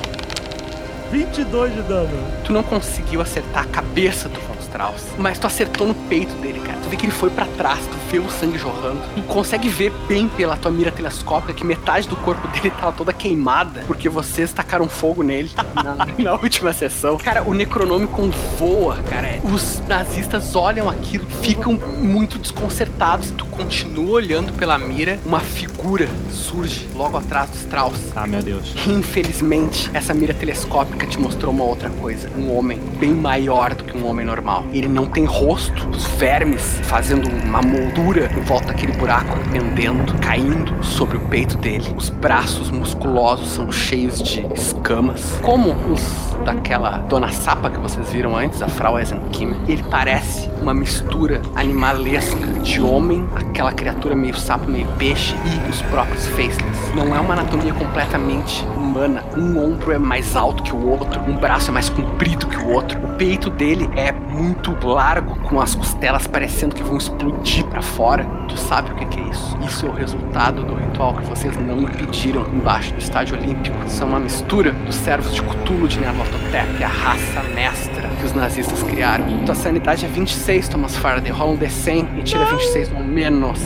22 de dano. Tu não conseguiu acertar a cabeça do Von Strauss, mas tu acertou no peito dele, cara. Tu vê que ele foi pra trás, tu vê o sangue jorrando. Tu consegue ver bem pela tua mira telescópica que metade do corpo dele tava toda queimada, porque vocês tacaram fogo nele na, na última sessão. Cara, o Necronômico voa, cara. Os nazistas olham aquilo, ficam muito desconcertados. Tu continua olhando pela mira, uma figura surge logo atrás do Strauss. Ah, meu Deus. Infelizmente, essa mira telescópica te mostrou uma outra coisa. Um homem bem maior do que um homem normal. Ele não tem rosto, os vermes fazendo uma moldura em volta daquele buraco, pendendo, caindo sobre o peito dele. Os braços musculosos são cheios de escamas. Como os daquela dona sapa que vocês viram antes, a Frau Eisenkim. Ele parece uma mistura animalesca de homem, aquela criatura meio sapo, meio peixe e os próprios faceless. Não é uma anatomia completamente humana. Um ombro é mais alto que o outro, um braço é mais comprido que o outro. O peito dele é muito largo, com as costelas parecendo que vão explodir para fora. Tu sabe o que é isso? Isso é o resultado do ritual que vocês não impediram embaixo do estádio olímpico. Isso é uma mistura dos servos de Cthulhu de Nyarlathotep, a raça mestra que os nazistas criaram. Tua sanidade é 26, Thomas Faraday. Rola um D100 e tira 26 no menos.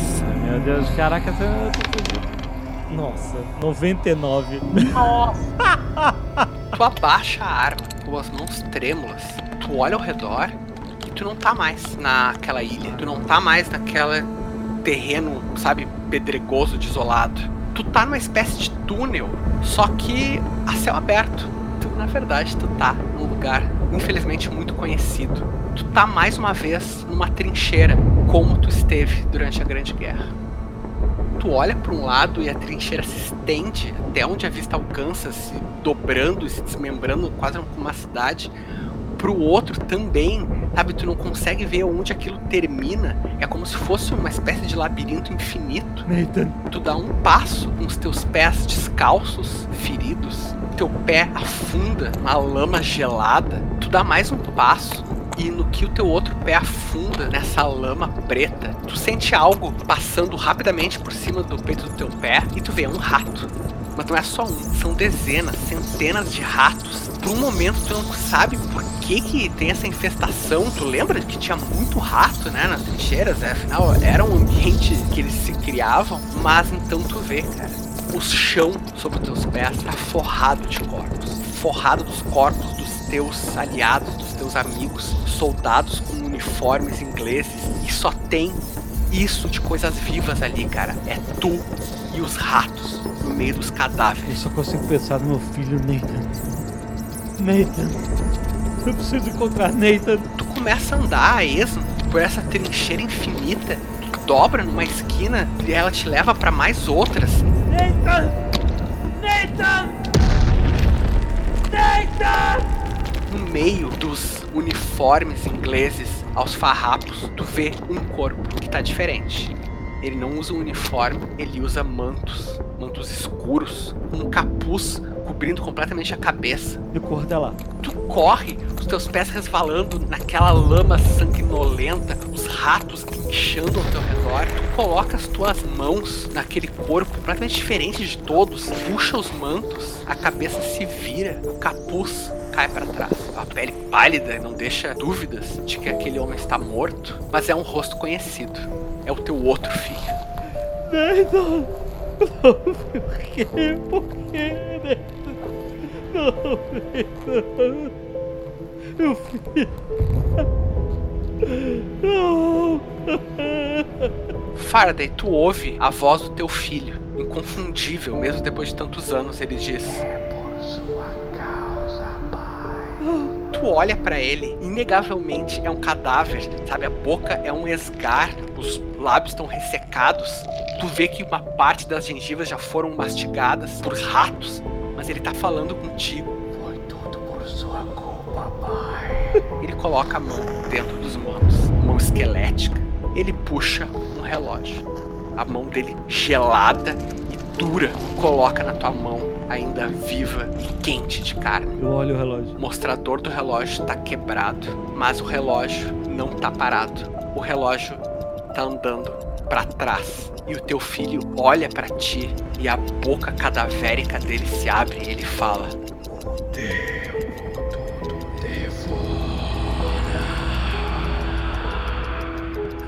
Meu Deus, caraca, eu tô. Nossa, 99. Tu abaixa a arma com as mãos trêmulas. Tu olha ao redor e tu não tá mais naquela ilha. Tu não tá mais naquela terreno, sabe, pedregoso, desolado. Tu tá numa espécie de túnel, só que a céu aberto. Na verdade, tu tá num lugar, infelizmente, muito conhecido. Tu tá mais uma vez numa trincheira, como tu esteve durante a Grande Guerra. Tu olha para um lado e a trincheira se estende até onde a vista alcança, se dobrando e se desmembrando quase como uma cidade. Pro outro também, sabe? Tu não consegue ver onde aquilo termina. É como se fosse uma espécie de labirinto infinito. Nathan. Tu dá um passo com os teus pés descalços, feridos. Teu pé afunda na lama gelada. Tu dá mais um passo e no que o teu outro pé afunda nessa lama preta, tu sente algo passando rapidamente por cima do peito do teu pé e tu vê um rato. Mas não é só um, são dezenas, centenas de ratos. Por um momento tu não sabe por que que tem essa infestação. Tu lembra que tinha muito rato, né, nas trincheiras, né? Afinal, era um ambiente que eles se criavam. Mas então tu vê, cara, o chão sob os teus pés tá forrado de corpos. Forrado dos corpos dos teus aliados, dos teus amigos, soldados com uniformes ingleses. E só tem isso de coisas vivas ali, cara. É tu e os ratos no meio dos cadáveres. Eu só consigo pensar no meu filho Nathan. Nathan. Eu preciso encontrar Nathan. Tu começa a andar a esmo por essa trincheira infinita. Tu dobra numa esquina e ela te leva pra mais outras. Nathan! Nathan! Nathan! No meio dos uniformes ingleses aos farrapos, tu vê um corpo que tá diferente. Ele não usa um uniforme, ele usa mantos, mantos escuros, um capuz cobrindo completamente a cabeça. Eu corro até lá. Tu corre, os teus pés resvalando naquela lama sanguinolenta, os ratos inchando ao teu redor. Tu coloca as tuas mãos naquele corpo completamente diferente de todos, puxa os mantos, a cabeça se vira, o capuz cai para trás. A pele pálida não deixa dúvidas de que aquele homem está morto, mas é um rosto conhecido. É o teu outro filho. Não, por quê? Por quê, Nathan? Não, Nathan! Meu filho! Não! Faraday, tu ouve a voz do teu filho, inconfundível, mesmo depois de tantos anos, ele diz. Tu olha pra ele, inegavelmente é um cadáver, sabe? A boca é um esgar, os lábios estão ressecados. Tu vê que uma parte das gengivas já foram mastigadas por ratos, mas ele tá falando contigo. Foi tudo por sua culpa, pai. Ele coloca a mão dentro dos manos, mão esquelética. Ele puxa um relógio. A mão dele gelada e dura coloca na tua mão ainda viva e quente de carne. Eu olho o relógio. O mostrador do relógio tá quebrado, mas o relógio não tá parado. O relógio tá andando para trás. E o teu filho olha para ti e a boca cadavérica dele se abre e ele fala: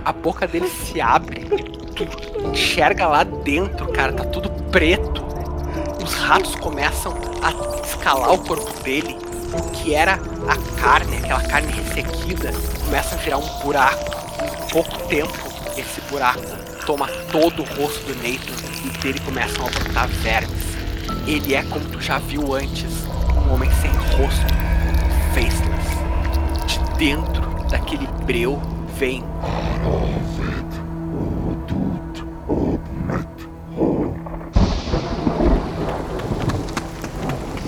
A boca dele se abre tu enxerga lá dentro, cara, tá tudo preto. Os ratos começam a escalar o corpo dele. O que era a carne, aquela carne ressequida, começa a virar um buraco. Em pouco tempo, esse buraco toma todo o rosto do Nathan e dele começam a brotar vermes. Ele é como tu já viu antes, um homem sem rosto, faceless. De dentro daquele breu vem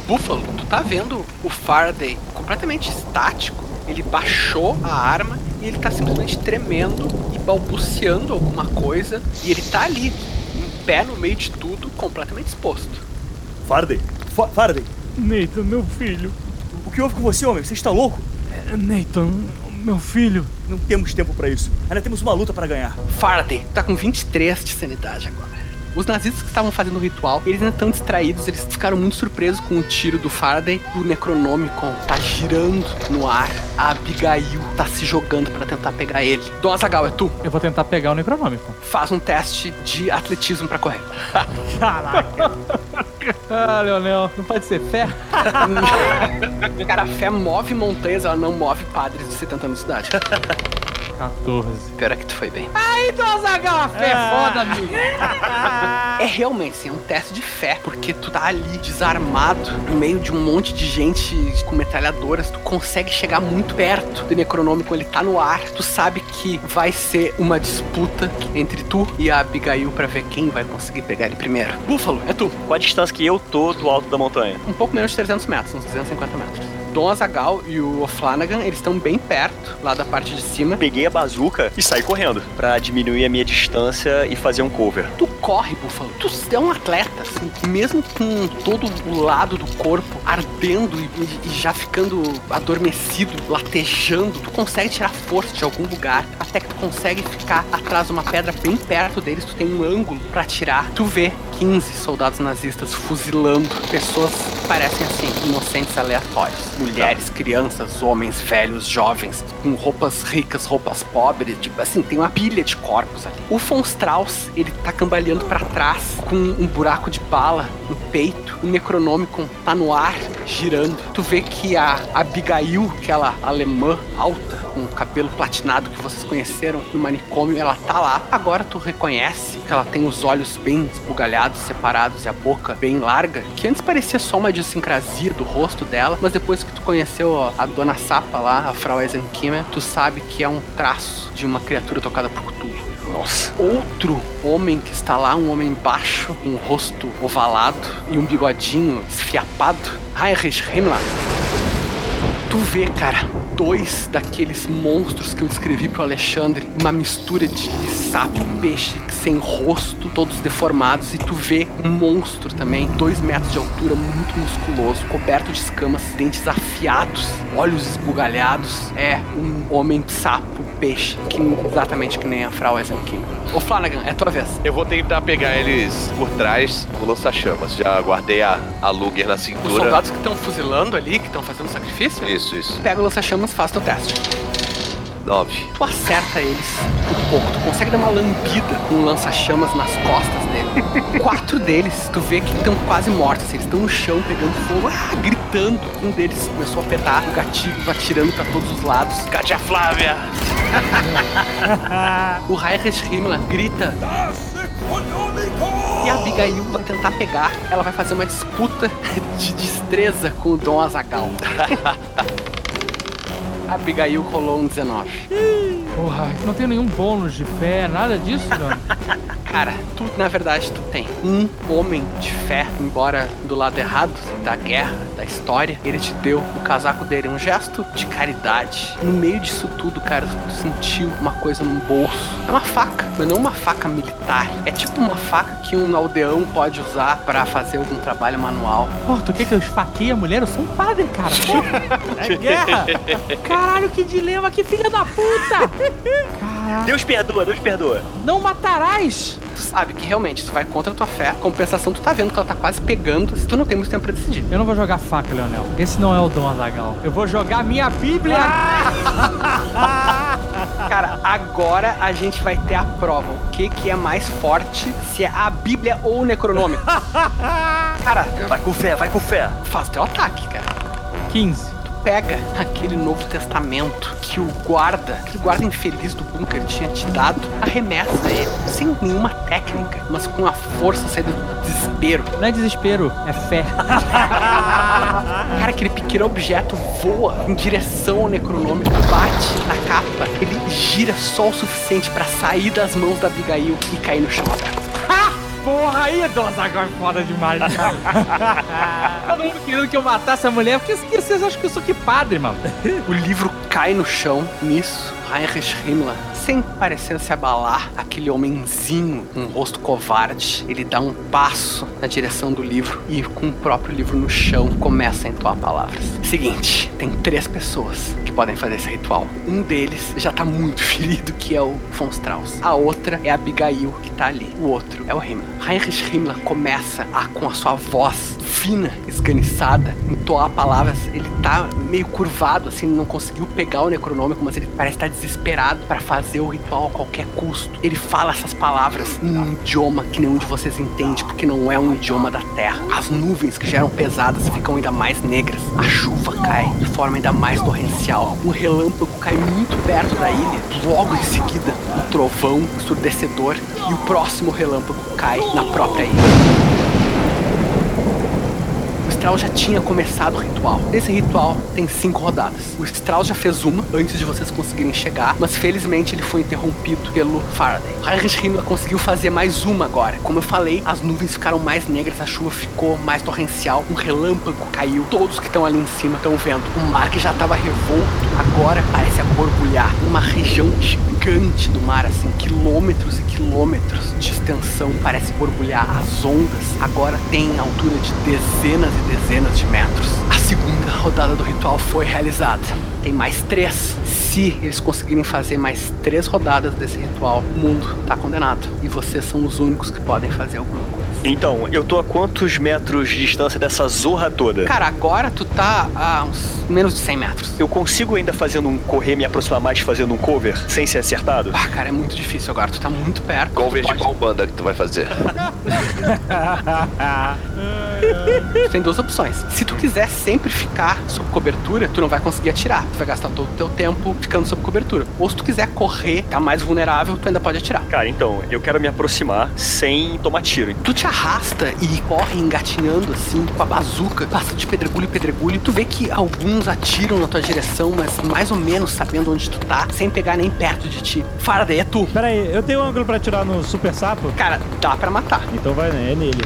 Búfalo, tu tá vendo o Faraday completamente estático. Ele baixou a arma e ele tá simplesmente tremendo e balbuciando alguma coisa. E ele tá ali, em pé no meio de tudo, completamente exposto. Faraday! Fa Faraday! Nathan, meu filho. O que houve com você, homem? Você está louco? É, Nathan, meu filho. Não temos tempo pra isso. Ainda temos uma luta pra ganhar. Faraday tá com 23 de sanidade agora. Os nazistas que estavam fazendo o ritual, eles ainda estão distraídos, eles ficaram muito surpresos com o tiro do Faraday. O Necronômico tá girando no ar. A Abigail tá se jogando pra tentar pegar ele. Dom Azagal, é tu. Eu vou tentar pegar o Necronômico. Faz um teste de atletismo pra correr. Caraca. ah, Leonel, não pode ser fé? Cara, a fé move montanhas, ela não move padres de 70 anos de idade. 14. Pior é que tu foi bem. Aí, Dom Azagal, a fé é foda, amigo. É realmente, assim, é um teste de fé, porque tu tá ali desarmado, no meio de um monte de gente com metralhadoras, tu consegue chegar muito perto do Necronômico, ele tá no ar, tu sabe que vai ser uma disputa entre tu e a Abigail pra ver quem vai conseguir pegar ele primeiro. Búfalo, é tu. Qual a distância que eu tô do alto da montanha? Um pouco menos de 300 metros, uns 250 metros. Dom Azagal e o O'Flanagan, eles estão bem perto, lá da parte de cima. Peguei a bazuca e saí correndo pra diminuir a minha distância e fazer um cover. Tu corre, Búfalo. Tu é um atleta, assim, mesmo com todo o lado do corpo ardendo e, e já ficando adormecido, latejando, tu consegue tirar força de algum lugar, até que tu consegue ficar atrás de uma pedra bem perto deles, tu tem um ângulo pra atirar. Tu vê 15 soldados nazistas fuzilando pessoas que parecem assim, inocentes aleatórios. Mulheres, crianças, homens, velhos, jovens, com roupas ricas, roupas pobres, tipo assim, tem uma pilha de corpos ali. O von Strauss, ele tá cambaleando pra trás, com um buraco de bala no peito. O Necronômico tá no ar, girando. Tu vê que a Abigail, aquela alemã alta, com o cabelo platinado que vocês conheceram no manicômio, ela tá lá. Agora tu reconhece que ela tem os olhos bem esbugalhados, separados e a boca bem larga, que antes parecia só uma idiosincrasia do rosto dela, mas depois que tu conheceu ó, a dona Sapa lá, a Frau Eisenkimmer, tu sabe que é um traço de uma criatura tocada por Cthulhu. Nossa. Outro homem que está lá, um homem baixo, um rosto ovalado e um bigodinho esfiapado, Heinrich Himmler. Tu vê, cara, dois daqueles monstros que eu descrevi pro Alexandre, uma mistura de sapo, peixe, sem rosto, todos deformados, e tu vê um monstro também, dois metros de altura, muito musculoso, coberto de escamas, dentes afiados, olhos esbugalhados. É um homem sapo, peixe, que exatamente que nem a Frau Eisenking. Ô Flanagan, é tua vez. Eu vou tentar pegar eles por trás do lança-chamas. Já guardei a, a Luger na Os cintura. soldados que estão fuzilando ali, que estão fazendo sacrifício, Isso, isso. pega o lança-chamas, faz teu teste. Nove. Tu acerta eles um pouco, tu consegue dar uma lambida com o lança-chamas nas costas dele. Quatro deles, tu vê que estão quase mortos, eles estão no chão pegando fogo, ah, gritando. Um deles começou a apertar o gatilho, atirando pra todos os lados. Katia Flávia! o Heinrich Himmler grita. E a Abigail vai tentar pegar. Ela vai fazer uma disputa de destreza com o Dom Azagal. A Abigail rolou um 19. Porra, não tem nenhum bônus de fé, nada disso, não. Cara, tu, na verdade, tu tem um homem de fé, embora do lado errado da guerra, da história, ele te deu o casaco dele, um gesto de caridade. No meio disso tudo, cara, tu sentiu uma coisa no bolso. É uma faca, mas não uma faca militar. É tipo uma faca que um aldeão pode usar pra fazer algum trabalho manual. Pô, tu quer que eu esfaqueie a mulher? Eu sou um padre, cara. Porra, é guerra. Caralho, que dilema, que filha da puta. Deus perdoa, Deus perdoa. Não matarás. Tu sabe que realmente isso vai contra a tua fé. Compensação, tu tá vendo que ela tá quase pegando, se tu não tem muito tempo pra decidir. Eu não vou jogar faca, Leonel. Esse não é o Dom Azagal. Eu vou jogar minha Bíblia. Cara, agora a gente vai ter a prova. O que que é mais forte, se é a Bíblia ou o Necronômico. Cara, Vai com fé, vai com fé. faz teu ataque, cara. 15. Pega aquele Novo Testamento que o guarda, aquele guarda infeliz do bunker tinha te dado, arremessa ele, sem nenhuma técnica, mas com a força saída do desespero. Não é desespero, é fé. Cara, aquele pequeno objeto voa em direção ao necronômico, bate na capa, ele gira só o suficiente pra sair das mãos da Abigail e cair no chão. Ha! Porra! aí, Dona agora é foda demais, cara. Todo mundo querendo que eu matasse a mulher. Por que que vocês acham que eu sou que padre, mano? O livro cai no chão, nisso, Heinrich Himmler, sem parecer se abalar, aquele homenzinho com um rosto covarde, ele dá um passo na direção do livro e, com o próprio livro no chão, começa a entoar palavras. Seguinte, tem três pessoas que podem fazer esse ritual. Um deles já tá muito ferido, que é o von Strauss. A outra é a Abigail, que tá ali. O outro é o Himmler. Heinrich Himmler começa a, com a sua voz fina, esganiçada, entoar palavras. Ele tá meio curvado, assim, não conseguiu pegar o necronômico, mas ele parece estar desesperado para fazer o ritual a qualquer custo. Ele fala essas palavras em um idioma que nenhum de vocês entende, porque não é um idioma da Terra. As nuvens que já eram pesadas ficam ainda mais negras. A chuva cai de forma ainda mais torrencial. Um relâmpago cai muito perto da ilha. Logo em seguida, um trovão ensurdecedor e o próximo relâmpago cai na própria ilha. Strauss já tinha começado o ritual. Esse ritual tem cinco rodadas. O Strauss já fez uma antes de vocês conseguirem chegar, mas felizmente ele foi interrompido pelo Faraday. Heinrich Himmler conseguiu fazer mais uma agora. Como eu falei, as nuvens ficaram mais negras, a chuva ficou mais torrencial, um relâmpago caiu. Todos que estão ali em cima estão vendo. O mar que já estava revolto, agora parece borbulhar. Uma região gigante do mar, assim, quilômetros e quilômetros de extensão, parece borbulhar. As ondas agora têm altura de dezenas e dezenas de metros. A segunda rodada do ritual foi realizada. Tem mais três. Se eles conseguirem fazer mais três rodadas desse ritual, o mundo tá condenado. E vocês são os únicos que podem fazer alguma coisa. Então, eu tô a quantos metros de distância dessa zorra toda? Cara, agora tu tá a uns menos de 100 metros. Eu consigo ainda fazendo um correr, me aproximar mais fazendo um cover, sem ser acertado? Ah, cara, é muito difícil agora. Tu tá muito perto. Cover de pode- qual banda que tu vai fazer? Tu tem duas opções. Se tu quiser sempre ficar sob cobertura, tu não vai conseguir atirar. Tu vai gastar todo o teu tempo ficando sob cobertura. Ou se tu quiser correr, tá mais vulnerável, tu ainda pode atirar. Cara, então, eu quero me aproximar sem tomar tiro. Tu te arrasta e corre engatinhando assim, com a bazuca, passa de pedregulho em pedregulho. Tu vê que alguns atiram na tua direção, mas mais ou menos sabendo onde tu tá, sem pegar nem perto de ti. Faraday, é tu. Pera aí, eu tenho ângulo pra atirar no super sapo? Cara, dá pra matar. Então vai, né? É nele.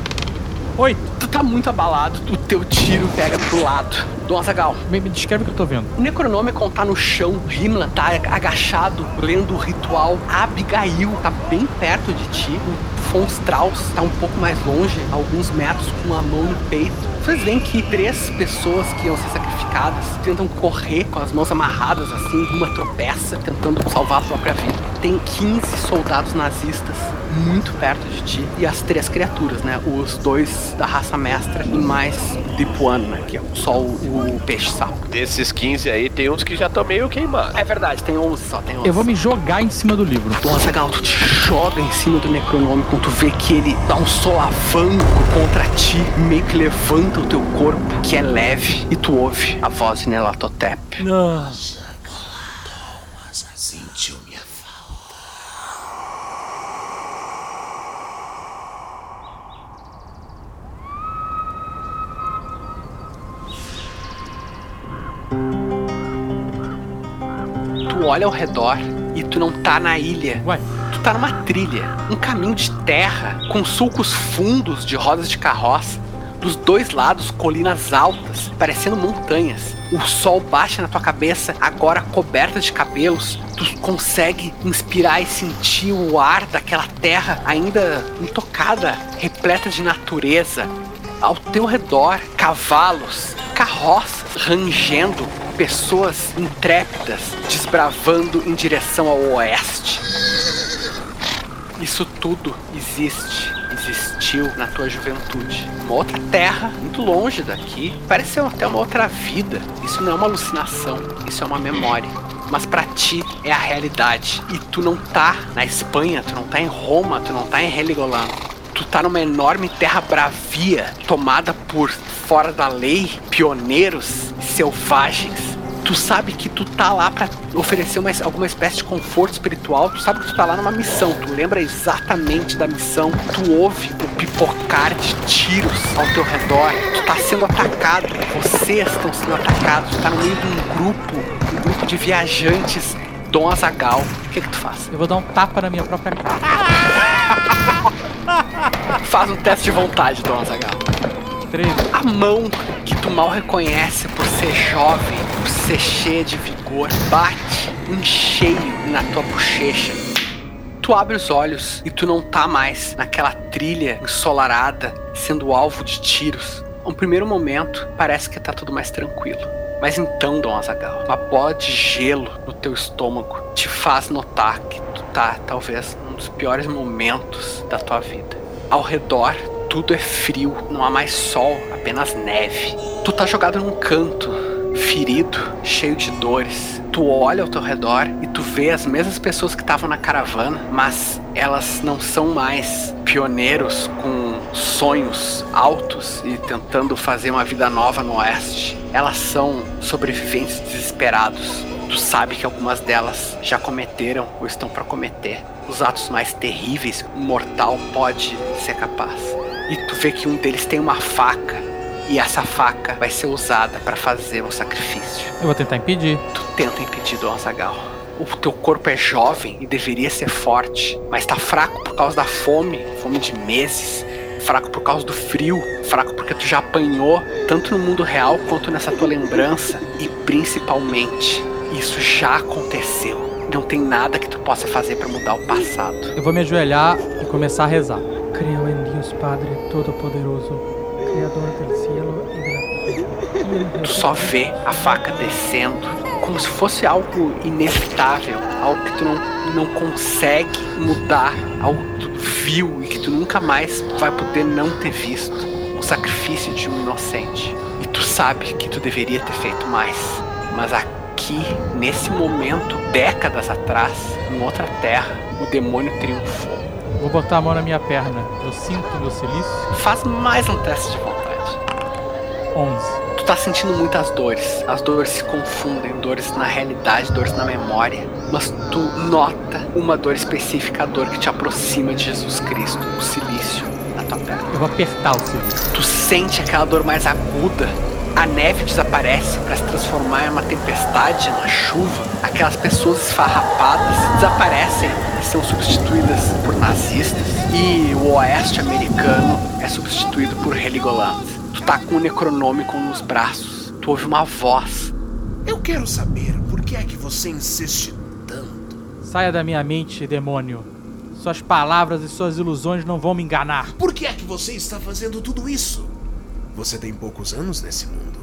Oito. Tu tá muito abalado, o teu tiro pega pro lado. Dom Azagal, Me, me descreve o que eu tô vendo. O Necronômicon tá no chão, Himmler tá agachado, lendo o ritual. Abigail tá bem perto de ti. O Von Strauss tá um pouco mais longe, alguns metros, com a mão no peito. Vocês veem que três pessoas que iam ser sacrificadas tentam correr com as mãos amarradas assim, uma tropeça, tentando salvar a própria vida. Tem 15 soldados nazistas muito perto de ti e as três criaturas, né? Os dois da raça mestra e mais Deep One, né? Que é só o, o peixe sapo. Desses 15 aí, tem uns que já estão meio queimados. É verdade, tem 11 só, tem 11. Eu vou me jogar em cima do livro. Nossa, Gal, tu te joga em cima do Necronômico, tu vê que ele dá um solavanco contra ti, meio que levanta o teu corpo, que é leve, e tu ouve a voz de Nelatotep. Nossa, olha ao redor e tu não tá na ilha. Ué, Tu tá numa trilha, um caminho de terra, com sulcos fundos de rodas de carroça. Dos dois lados, colinas altas, parecendo montanhas. O sol bate na tua cabeça, agora coberta de cabelos. Tu consegue inspirar e sentir o ar daquela terra ainda intocada, repleta de natureza. Ao teu redor, cavalos, carroças rangendo, pessoas intrépidas desbravando em direção ao oeste. Isso tudo existe, existiu na tua juventude. Uma outra terra, muito longe daqui. Pareceu até uma outra vida. Isso não é uma alucinação, isso é uma memória. Mas pra ti é a realidade. E tu não tá na Espanha, tu não tá em Roma, tu não tá em Heligoland. Tu tá numa enorme terra bravia, tomada por fora da lei, pioneiros selvagens. Tu sabe que tu tá lá pra oferecer uma, alguma espécie de conforto espiritual. Tu sabe que tu tá lá numa missão. Tu lembra exatamente da missão. Tu ouve o pipocar de tiros ao teu redor. Tu tá sendo atacado. Vocês estão sendo atacados. Tu tá no meio de um grupo, um grupo de viajantes. Dom Azagal. O que que tu faz? eu vou dar um tapa na minha própria cara. Faz um teste de vontade, Dom Azagal. Três. A mão que tu mal reconhece por ser jovem, por ser cheia de vigor, bate em cheio na tua bochecha. Tu abre os olhos e tu não tá mais naquela trilha ensolarada, sendo alvo de tiros. Um primeiro momento, parece que tá tudo mais tranquilo. Mas então, Dom Azagal, uma bola de gelo no teu estômago te faz notar que tu tá, talvez, num dos piores momentos da tua vida. Ao redor, tudo é frio, não há mais sol, apenas neve. Tu tá jogado num canto, ferido, cheio de dores. Tu olha ao teu redor e tu vê as mesmas pessoas que estavam na caravana, mas elas não são mais pioneiros com sonhos altos e tentando fazer uma vida nova no oeste. Elas são sobreviventes desesperados. Tu sabe que algumas delas já cometeram ou estão para cometer os atos mais terríveis que um mortal pode ser capaz. E tu vê que um deles tem uma faca e essa faca vai ser usada para fazer um sacrifício. Eu vou tentar impedir. Tu tenta impedir Dom Azagal. O teu corpo é jovem e deveria ser forte, mas tá fraco por causa da fome, fome de meses, fraco por causa do frio, fraco porque tu já apanhou tanto no mundo real quanto nessa tua lembrança e principalmente isso já aconteceu. Não tem nada que tu possa fazer para mudar o passado. Eu vou me ajoelhar e começar a rezar. Creo em Deus Padre Todo-Poderoso, Criador do cielo e da terra. Tu só vê a faca descendo como se fosse algo inevitável, algo que tu não, não consegue mudar, algo que tu viu e que tu nunca mais vai poder não ter visto. O sacrifício de um inocente. E tu sabe que tu deveria ter feito mais. Mas aqui, nesse momento, décadas atrás, em outra terra, o demônio triunfou. Vou botar a mão na minha perna. Eu sinto meu silício. Faz mais um teste de vontade. 11. Tu tá sentindo muitas dores. As dores se confundem, dores na realidade, dores na memória. Mas tu nota uma dor específica, a dor que te aproxima de Jesus Cristo, o silício na tua perna. Eu vou apertar o silício. Tu sente aquela dor mais aguda. A neve desaparece para se transformar em uma tempestade, uma chuva. Aquelas pessoas esfarrapadas desaparecem e são substituídas por nazistas. E o oeste americano é substituído por Heligoland. Tá com o Necronômico nos braços. Tu ouve uma voz. Eu quero saber por que é que você insiste tanto. Saia da minha mente, demônio. Suas palavras e suas ilusões não vão me enganar. Por que é que você está fazendo tudo isso? Você tem poucos anos nesse mundo.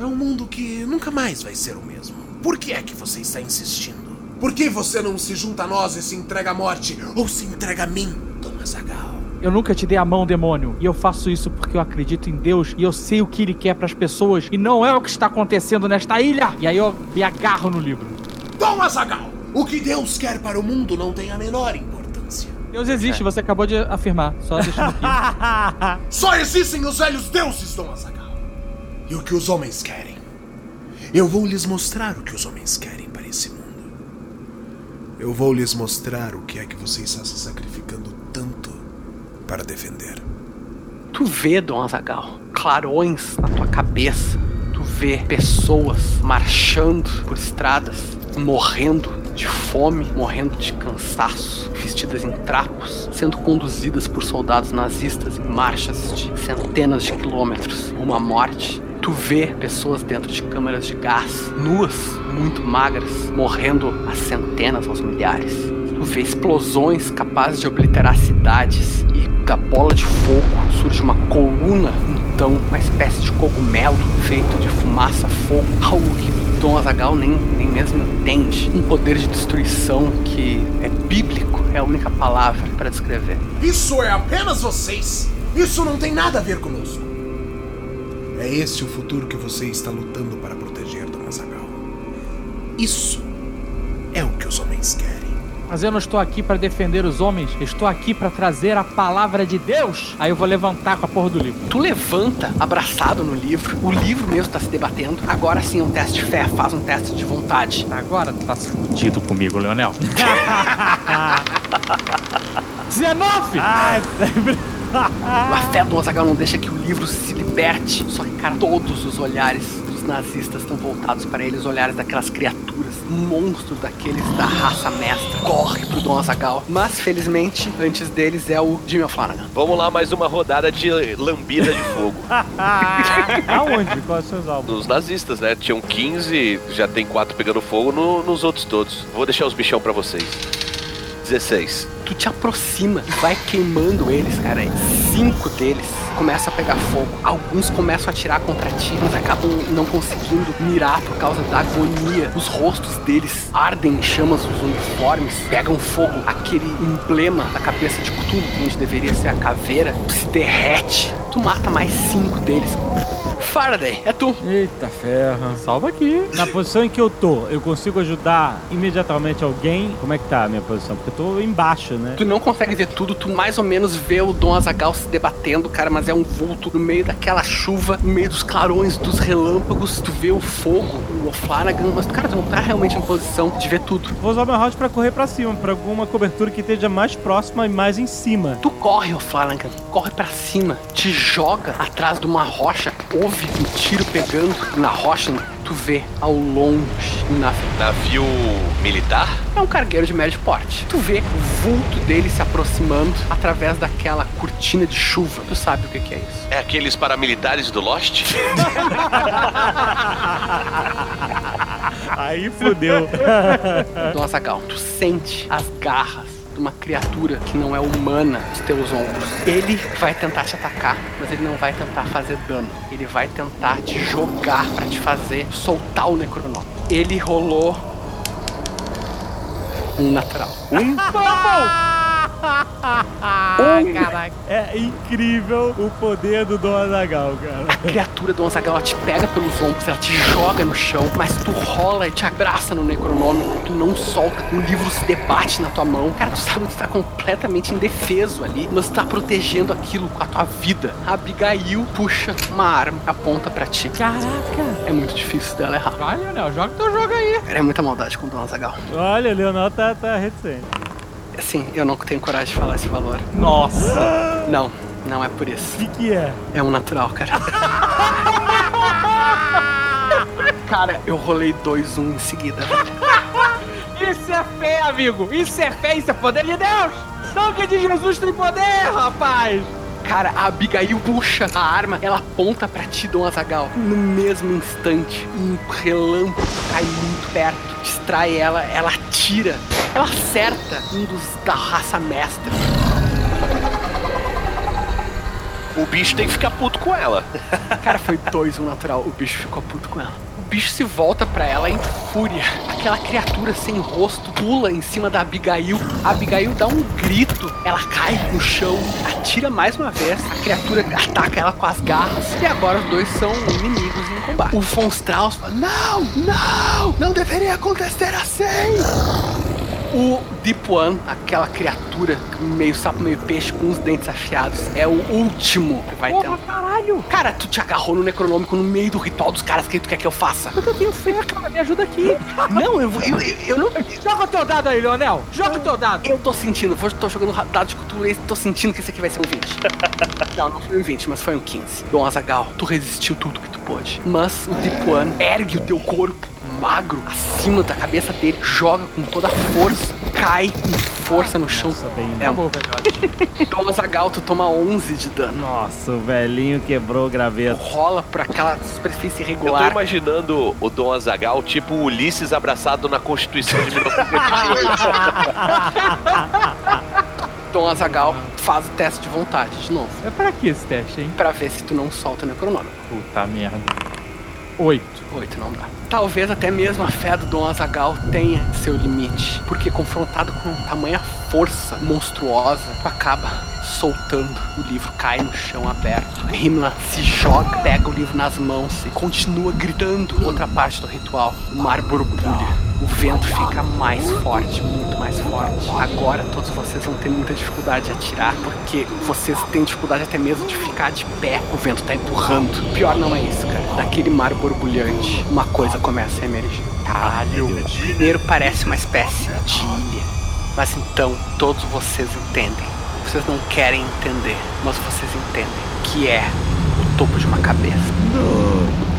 É um mundo que nunca mais vai ser o mesmo. Por que é que você está insistindo? Por que você não se junta a nós e se entrega à morte? Ou se entrega a mim, Dom Azaghal? Eu nunca te dei a mão, demônio. E eu faço isso porque eu acredito em Deus e eu sei o que Ele quer para as pessoas. E não é o que está acontecendo nesta ilha. E aí eu me agarro no livro. Dom Azaghal! O que Deus quer para o mundo não tem a menor importância. Deus existe, você acabou de afirmar. Só deixando aqui. Só existem os velhos deuses, Dom Azaghal. E o que os homens querem? Eu vou lhes mostrar o que os homens querem para esse mundo. Eu vou lhes mostrar o que é que você está se sacrificando para defender. Tu vê, Dom Azagal, clarões na tua cabeça. Tu vê pessoas marchando por estradas, morrendo de fome, morrendo de cansaço, vestidas em trapos, sendo conduzidas por soldados nazistas em marchas de centenas de quilômetros à morte. Tu vê pessoas dentro de câmaras de gás, nuas, muito magras, morrendo a centenas, aos milhares. Tu vê explosões capazes de obliterar cidades e da bola de fogo surge uma coluna, então uma espécie de cogumelo feito de fumaça, fogo, algo que Dom Azagal nem, nem mesmo entende. Um poder de destruição que é bíblico, é a única palavra para descrever. Isso é apenas vocês. Isso não tem nada a ver conosco. É esse o futuro que você está lutando para proteger, Dom Azaghal. Isso é o que os homens querem. Mas eu não estou aqui para defender os homens, eu estou aqui para trazer a palavra de Deus. Aí eu vou levantar com a porra do livro. Tu levanta, abraçado no livro, o livro mesmo tá se debatendo. Agora sim é um teste de fé, faz um teste de vontade. Agora tu tá fudido comigo, Leonel. 19! A fé do Azaghal não deixa que o livro se liberte. Só que, cara, todos os olhares dos nazistas estão voltados para ele, os olhares daquelas criaturas monstro daqueles da raça mestra corre pro Dom Azagal. Mas, felizmente, antes deles é o Jimmy O'Flanagan. Vamos lá, mais uma rodada de lambida de fogo. Aonde? Quais são os alvos? Dos nazistas, né? Tinham 15, já tem 4 pegando fogo no- nos outros todos. Vou deixar os bichão pra vocês. 16. Tu te aproxima e vai queimando eles, cara. E Cinco deles começam a pegar fogo. Alguns começam a atirar contra ti, mas acabam não conseguindo mirar por causa da agonia. Os rostos deles ardem em chamas, os uniformes pegam fogo. Aquele emblema da cabeça de Cthulhu, onde deveria ser a caveira, se derrete. Tu mata mais cinco deles. Faraday, é tu. Eita ferra. Salva aqui. Na posição em que eu tô, eu consigo ajudar imediatamente alguém? Como é que tá a minha posição? Porque eu tô embaixo, né? Tu não consegue ver tudo, tu mais ou menos vê o Dom Azagal se debatendo, cara, mas é um vulto no meio daquela chuva, no meio dos clarões, dos relâmpagos, tu vê o fogo, o O'Flanagan, mas cara, tu não tá realmente em posição de ver tudo. Vou usar meu round pra correr pra cima, pra alguma cobertura que esteja mais próxima e mais em cima. Tu corre, O'Flanagan, corre pra cima, te joga atrás de uma rocha, ouve um tiro pegando na rocha, tu vê ao longe um navio. Navio militar? É um cargueiro de médio porte. Tu vê o vulto dele se aproximando através daquela cortina de chuva. Tu sabe o que, que é isso. É aqueles paramilitares do Lost? Aí fodeu. Dom Azaghal, tu sente as garras de uma criatura que não é humana nos teus ombros. Ele vai tentar te atacar, mas ele não vai tentar fazer dano. Ele vai tentar te jogar pra te fazer soltar o Necronome. Ele rolou um natural. Um Caraca. É incrível o poder do Dom Azagal, cara. A criatura do Azaghal ela te pega pelos ombros, ela te joga no chão, mas tu rola e te abraça no Necronômico, tu não solta, o livro se debate na tua mão. Cara, tu sabe que tu tá completamente indefeso ali, mas tu tá protegendo aquilo com a tua vida. A Abigail puxa uma arma, aponta pra ti. Caraca! É muito difícil dela errar. Vai, Leonel, joga teu jogo aí. Cara, é muita maldade com o Dom Azaghal. Olha, o Leonel tá, tá reticente. Assim, eu não tenho coragem de falar esse valor. Nossa! Não, não é por isso. O que, que é? É um natural, cara. cara, eu rolei 2-1 em seguida. Isso é fé, amigo! Isso é fé, isso é poder de Deus! Sangue de Jesus tem poder, rapaz! Cara, a Abigail puxa a arma, ela aponta pra ti, Dom Azagal. No mesmo instante, um relâmpago cai muito perto, distrai ela, ela atira, ela acerta um dos da raça mestra. O bicho tem que ficar puto com ela. Cara, foi dois um natural, o bicho ficou puto com ela. O bicho se volta pra ela em fúria. Aquela criatura sem rosto pula em cima da Abigail. A Abigail dá um grito, ela cai no chão, atira mais uma vez. A criatura ataca ela com as garras. E agora os dois são inimigos em combate. O Von Strauss fala: Não, não, não deveria acontecer assim. O Deep One, aquela criatura meio sapo, meio peixe, com os dentes afiados, é o último que vai Porra, tentar. caralho! Cara, tu te agarrou no Necronômico no meio do ritual dos caras, o que tu quer que eu faça? Mas eu tenho fé, cara, me ajuda aqui. Não, eu, eu, eu, eu não. Joga o teu dado aí, Leonel! Joga o teu dado! Eu tô sentindo, vou- tô jogando dado de cultura e tô sentindo que esse aqui vai ser um 20. não, não foi um 20, mas foi um 15. Dom Azagal, tu resistiu tudo que tu pôde. Mas o Deep One ergue o teu corpo magro acima da cabeça dele, joga com toda a força, cai com força no chão. é um Dom Azagal, tu toma 11 de dano. Nossa, o velhinho quebrou o graveto. Rola por aquela superfície Eu tô irregular. imaginando o Dom Azagal tipo o Ulisses abraçado na Constituição de 1922. Dom Azagal faz o teste de vontade de novo. É pra que esse teste, hein? Pra ver se tu não solta o necronômico. Puta merda. Oito. Oito não dá. Talvez até mesmo a fé do Dom Azagal tenha seu limite, porque confrontado com tamanha força monstruosa, tu acaba soltando. O livro cai no chão aberto. Rimla se joga, pega o livro nas mãos e continua gritando outra parte do ritual. O mar borbulha. O vento fica mais forte, muito mais forte. Agora todos vocês vão ter muita dificuldade de atirar, porque vocês têm dificuldade até mesmo de ficar de pé. O vento tá empurrando. Pior não é isso, cara. Daquele mar borbulhante, uma coisa começa a emergir. Caralho. Primeiro parece uma espécie de ilha. Mas então todos vocês entendem. Vocês não querem entender, mas vocês entendem que é o topo de uma cabeça. Tu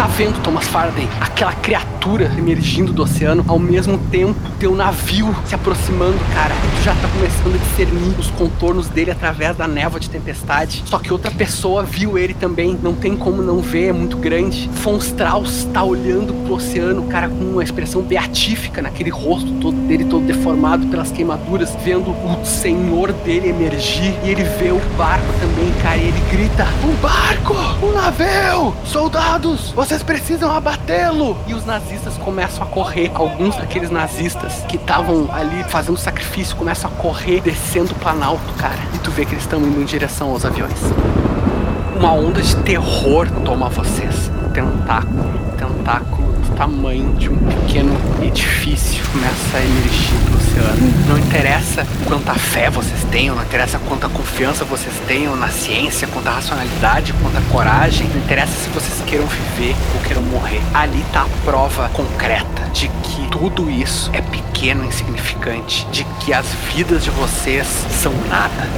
tá vendo, Thomas Faraday, aquela criatura emergindo do oceano, ao mesmo tempo teu navio se aproximando, cara. Tu já tá começando a discernir os contornos dele através da névoa de tempestade. Só que outra pessoa viu ele também, não tem como não ver, é muito grande. Von Strauss tá olhando pro oceano, cara, com uma expressão beatífica naquele rosto todo dele, todo deformado pelas queimaduras, vendo o senhor dele emergir. E ele vê o barco também, cara, e ele grita: Um barco! Um navio! Soldados, vocês precisam abatê-lo! E os nazistas começam a correr. Alguns daqueles nazistas que estavam ali fazendo sacrifício começam a correr, descendo o planalto, cara. E tu vê que eles estão indo em direção aos aviões. Uma onda de terror toma vocês. Tentáculo, tentáculo tamanho de um pequeno edifício começa a emergir do oceano. Não interessa quanta fé vocês tenham, não interessa quanta confiança vocês tenham na ciência, quanta racionalidade, quanta coragem. Não interessa se vocês queiram viver ou queiram morrer. Ali tá a prova concreta de que tudo isso é pequeno, insignificante, de que as vidas de vocês são nada.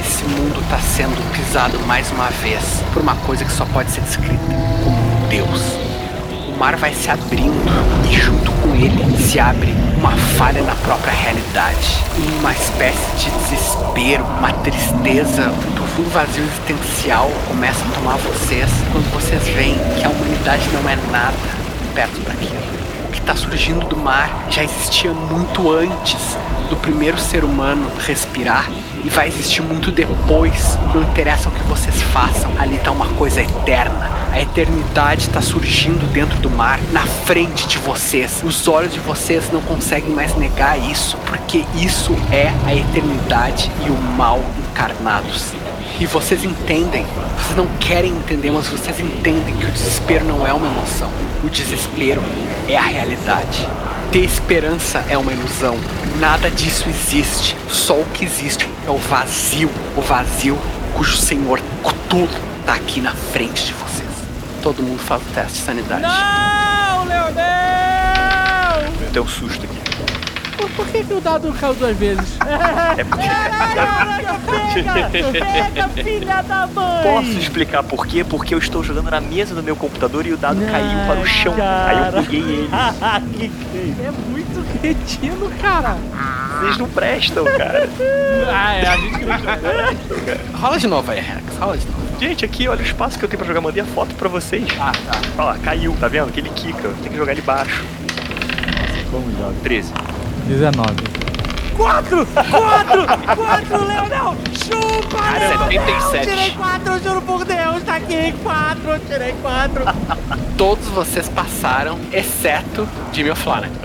Esse mundo está sendo pisado mais uma vez por uma coisa que só pode ser descrita como Deus. O mar vai se abrindo e junto com ele se abre uma falha na própria realidade. Uma espécie de desespero, uma tristeza, um profundo vazio existencial começa a tomar vocês quando vocês veem que a humanidade não é nada perto daquilo. Está surgindo do mar já existia muito antes do primeiro ser humano respirar e vai existir muito depois. Não interessa o que vocês façam, ali tá uma coisa eterna. A eternidade está surgindo dentro do mar, na frente de vocês. Os olhos de vocês não conseguem mais negar isso, porque isso é a eternidade e o mal encarnados. E vocês entendem, vocês não querem entender, mas vocês entendem que o desespero não é uma emoção. O desespero é a realidade. Ter esperança é uma ilusão. Nada disso existe. Só o que existe é o vazio. O vazio cujo senhor Cthulhu tá aqui na frente de vocês. Todo mundo faz o teste de sanidade. Não, Leonel! Eu tenho um susto aqui. Por, por que, que o dado caiu duas vezes? É porque. Pega, pega, filha da mãe! Posso explicar por quê? Porque eu estou jogando na mesa do meu computador e o dado caiu para o chão. Aí eu buguei ele. que que é muito cretino, cara. Vocês não prestam, cara. Ah, é, a gente não prestam, cara. Rola de novo aí, Rex. Rola de novo. Gente, aqui, olha o espaço que eu tenho pra jogar. Mandei a foto pra vocês. Ah, tá. Ó, caiu, tá vendo? Aquele quica. Tem que jogar ele baixo. Como joga? 13. 19. Quatro! Quatro! Quatro, Leonel! Chupa, Leonel! 77. Tirei quatro, juro por Deus, tá aqui, quatro, tirei quatro. Todos vocês passaram, exceto Jimmy O'Flanagan.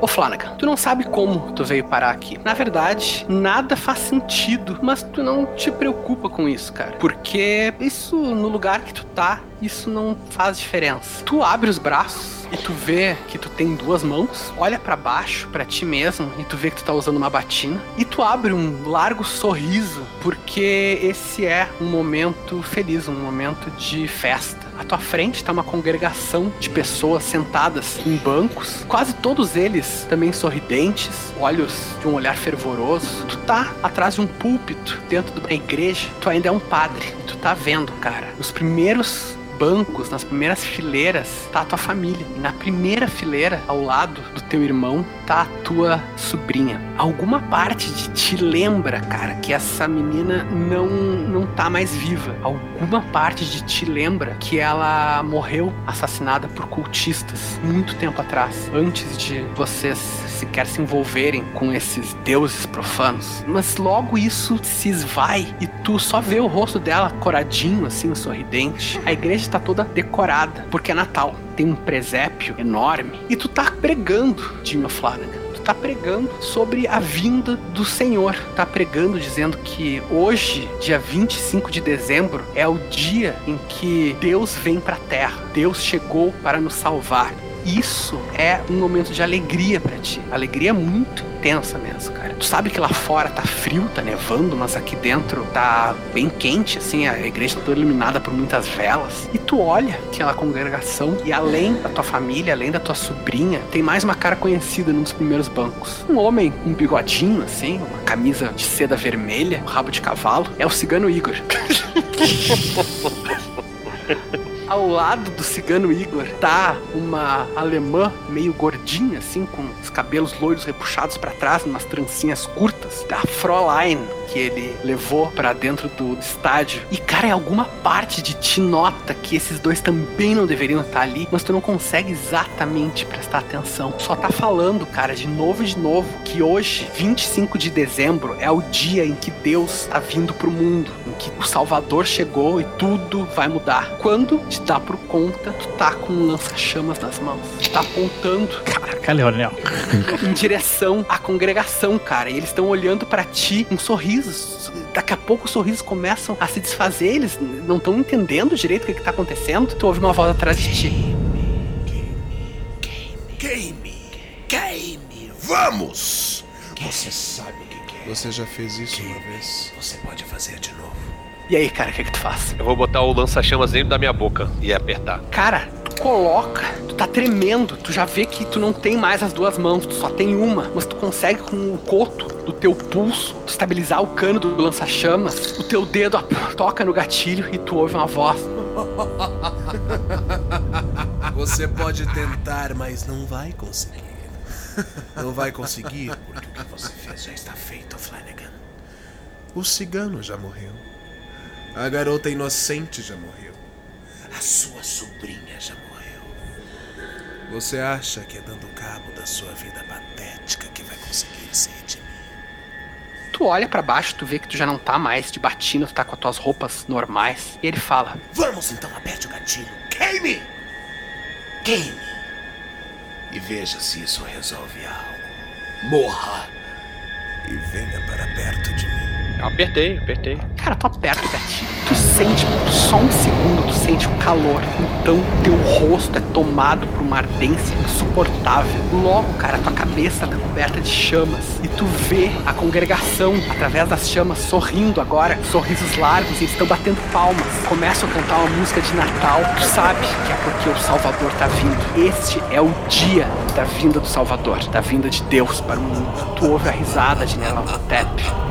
Ô Flanagan, tu não sabe como tu veio parar aqui. Na verdade, nada faz sentido, mas tu não te preocupa com isso, cara. Porque isso, no lugar que tu tá, isso não faz diferença. Tu abre os braços e tu vê que tu tem duas mãos, olha pra baixo, pra ti mesmo, e tu vê que tu tá usando uma batina, e tu abre um largo sorriso, porque esse é um momento feliz, um momento de festa. À tua frente tá uma congregação de pessoas sentadas em bancos, quase todos eles também sorridentes, olhos de um olhar fervoroso. Tu tá atrás de um púlpito dentro de uma igreja, tu ainda é um padre, tu tá vendo, cara, os primeiros bancos, nas primeiras fileiras, tá a tua família. E na primeira fileira, ao lado do teu irmão, tá a tua sobrinha. Alguma parte de ti lembra, cara, que essa menina não não tá mais viva. Alguma parte de ti lembra que ela morreu assassinada por cultistas muito tempo atrás, antes de vocês sequer se envolverem com esses deuses profanos. Mas logo isso se esvai e tu só vê o rosto dela coradinho, assim, sorridente. A igreja tá toda decorada, porque é Natal. Tem um presépio enorme e tu tá pregando, Jimmy Flanagan tá pregando sobre a vinda do Senhor. Tá pregando dizendo que hoje, dia 25 de dezembro, é o dia em que Deus vem pra terra. Deus chegou para nos salvar. Isso é um momento de alegria pra ti. Alegria muito intensa mesmo, cara. Tu sabe que lá fora tá frio, tá nevando, mas aqui dentro tá bem quente, assim, a igreja tá toda iluminada por muitas velas. E tu olha aquela congregação e além da tua família, além da tua sobrinha, tem mais uma cara conhecida num dos primeiros bancos. Um homem, um bigodinho, assim, uma camisa de seda vermelha, um rabo de cavalo. É o cigano Igor. Ao lado do cigano Igor tá uma alemã meio gordinha, assim, com os cabelos loiros repuxados pra trás, umas trancinhas curtas, da Fräulein, que ele levou pra dentro do estádio. E, cara, em alguma parte de ti nota que esses dois também não deveriam estar ali, mas tu não consegue exatamente prestar atenção. Só tá falando, cara, de novo e de novo, que hoje, 25 de dezembro, é o dia em que Deus tá vindo pro mundo, em que o Salvador chegou e tudo vai mudar. Quando te dá por conta, tu tá com um lança-chamas nas mãos. Tu tá apontando, Caraca, Leonel. em direção à congregação, cara. E eles estão olhando pra ti com sorrisos. Daqui a pouco os sorrisos começam a se desfazer, eles não estão entendendo direito o que, que tá acontecendo. Tu ouve uma voz atrás de ti. Queime! Queime! Vamos! Você sabe o que quer. Você já fez isso uma vez? Você pode fazer de novo. E aí, cara, o que, que tu faz? Eu vou botar o lança-chamas dentro da minha boca e apertar. Cara, tu coloca, tu tá tremendo, tu já vê que tu não tem mais as duas mãos, tu só tem uma, mas tu consegue com o coto do teu pulso tu estabilizar o cano do lança-chamas, o teu dedo toca no gatilho e tu ouve uma voz. Você pode tentar, mas não vai conseguir. Não vai conseguir porque o que você fez já está feito, Flanagan. O cigano já morreu. A garota inocente já morreu. A sua sobrinha já morreu. Você acha que é dando cabo da sua vida patética que vai conseguir se redimir? Tu olha pra baixo, tu vê que tu já não tá mais de batina, tu tá com as tuas roupas normais. E ele fala: Vamos então, aperte o gatilho. Queime! Queime! E veja se isso resolve algo. Morra! E venha para perto de mim. Eu apertei, apertei. Cara, tu aperta o gatilho. Tu sente por só um segundo, tu sente o calor. Então teu rosto é tomado uma ardência insuportável. Logo, cara, tua cabeça tá coberta de chamas. E tu vê a congregação, através das chamas, sorrindo agora, sorrisos largos, e estão batendo palmas. Começam a cantar uma música de Natal. Tu sabe que é porque o Salvador tá vindo. Este é o dia da vinda do Salvador, da vinda de Deus para o mundo. Tu ouve a risada de Nerlapotep,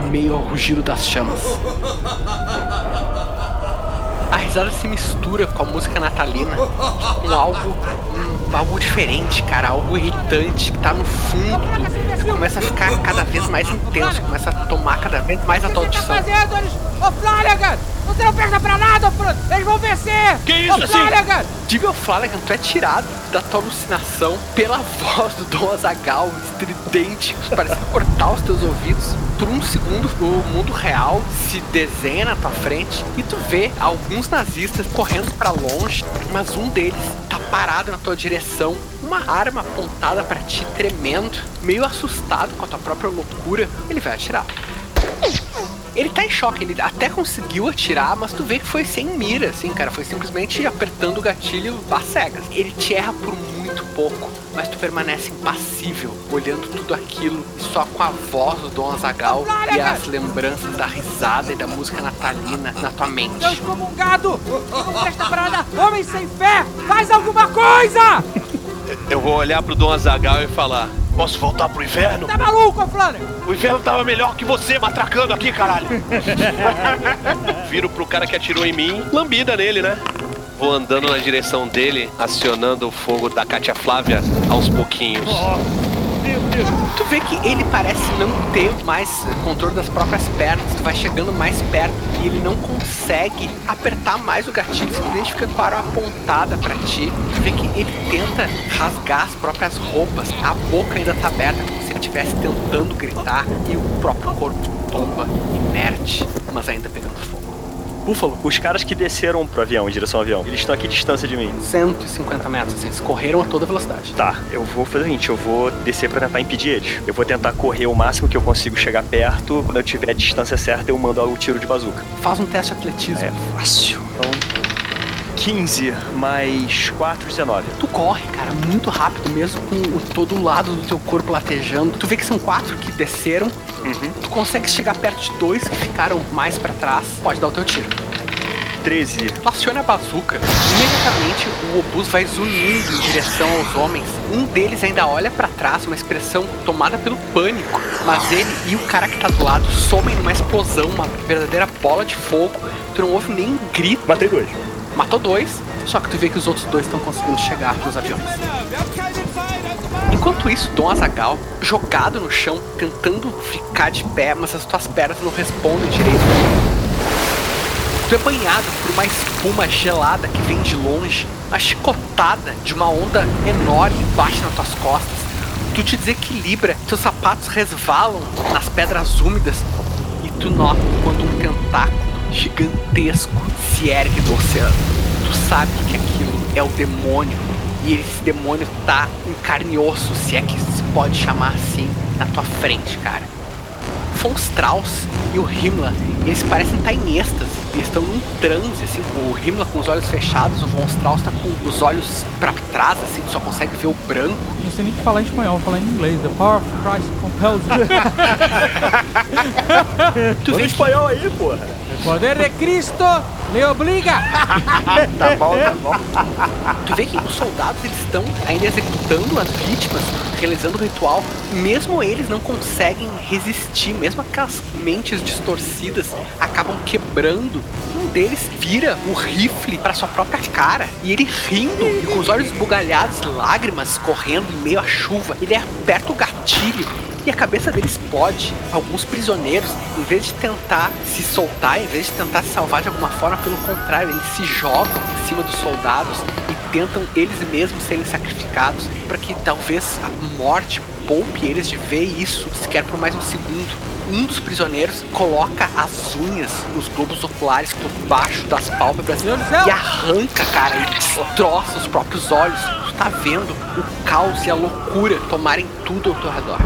meio ao rugido das chamas. A risada se mistura com a música natalina, com algo, um, algo diferente, cara, algo irritante que tá no fundo, que começa a ficar cada vez mais intenso, começa a tomar cada vez mais a tua audição. fazendo? Eles... Ô, Flanagan! Você não perca pra nada! Eles vão vencer! Que isso, Ô, Flanagan! Digo Flanagan, tu é tirado da tua alucinação pela voz do Dom Azagal, estridente, que parece cortar os teus ouvidos. Por um segundo, o mundo real se desenha na tua frente e tu vê alguns nazistas correndo pra longe, mas um deles tá parado na tua direção, uma arma apontada pra ti, tremendo, meio assustado com a tua própria loucura. Ele vai atirar. Ele tá em choque, ele até conseguiu atirar, mas tu vê que foi sem mira, assim, cara. Foi simplesmente apertando o gatilho às cegas. Ele te erra por muito pouco, mas tu permanece impassível, olhando tudo aquilo e só com a voz do Dom Azagal e as lembranças da risada e da música natalina na tua mente. Deus como um gado! Não presta pra nada! Homem sem fé! Faz alguma coisa! Eu vou olhar pro Dom Azagal e falar: Posso voltar pro inferno? Tá maluco, Flanagan? O inferno tava melhor que você matracando aqui, caralho. Viro pro cara que atirou em mim, lambida nele, né? Vou andando na direção dele, acionando o fogo da Katia Flávia aos pouquinhos. Tu vê que ele parece não ter mais controle das próprias pernas. Tu vai chegando mais perto e ele não consegue apertar mais o gatilho. Simplesmente fica com a arma apontada pra ti. Tu vê que ele tenta rasgar as próprias roupas. A boca ainda tá aberta, como se ele estivesse tentando gritar. E o próprio corpo tomba, inerte, mas ainda pegando fogo. Búfalo, os caras que desceram pro avião, em direção ao avião, eles estão aqui a distância de mim. 150 metros, eles correram a toda velocidade. Tá, eu vou fazer o seguinte, eu vou descer pra tentar impedir eles. Eu vou tentar correr o máximo que eu consigo chegar perto. Quando eu tiver a distância certa, eu mando o tiro de bazuca. Faz um teste de atletismo. É fácil. Então, 15 mais 4, 19. Tu corre, cara, muito rápido, mesmo com o- todo o lado do teu corpo latejando. Tu vê que são quatro que desceram. Tu consegue chegar perto de dois que ficaram mais pra trás. Pode dar o teu tiro. 13. Tu aciona a bazuca. Imediatamente o obus vai zunindo em direção aos homens. Um deles ainda olha pra trás, uma expressão tomada pelo pânico. Mas ele e o cara que tá do lado somem numa explosão, uma verdadeira bola de fogo. Tu não ouve nem um grito. Matei dois. Matou dois, só que tu vê que os outros dois estão conseguindo chegar nos aviões. Enquanto isso, Dom Azagal, jogado no chão, tentando ficar de pé, mas as tuas pernas não respondem direito. Tu é banhado por uma espuma gelada que vem de longe. A chicotada de uma onda enorme bate nas tuas costas. Tu te desequilibra, teus sapatos resvalam nas pedras úmidas e tu nota quando um tentáculo gigantesco se ergue do oceano. Tu sabe que aquilo é o demônio e esse demônio tá em carne e osso, se é que se pode chamar assim, na tua frente, cara. Von Strauss e o Himmler, eles parecem estar em êxtase. Eles estão num transe, assim, o Himmler com os olhos fechados, o Von Strauss tá com os olhos pra trás, assim, tu só consegue ver o branco. Não sei nem falar em espanhol, vou falar em inglês. The power of Christ compels Tu Fala espanhol aí, porra. O poder de Cristo me obliga. Tá bom, tá bom. Tu vê que os soldados eles estão ainda executando as vítimas, realizando o ritual. Mesmo eles não conseguem resistir, mesmo aquelas mentes distorcidas acabam quebrando. Um deles vira o rifle para sua própria cara e ele rindo e com os olhos esbugalhados, lágrimas correndo em meio à chuva. Ele aperta o gatilho e a cabeça dele explode. Alguns prisioneiros, em vez de tentar se soltar, em vez de tentar se salvar de alguma forma, pelo contrário, eles se jogam em cima dos soldados e tentam eles mesmos serem sacrificados para que talvez a morte poupe eles de ver isso sequer por mais um segundo. Um dos prisioneiros coloca as unhas nos globos oculares por baixo das pálpebras e arranca, cara, e destroça os próprios olhos. Tu tá vendo o caos e a loucura tomarem tudo ao teu redor.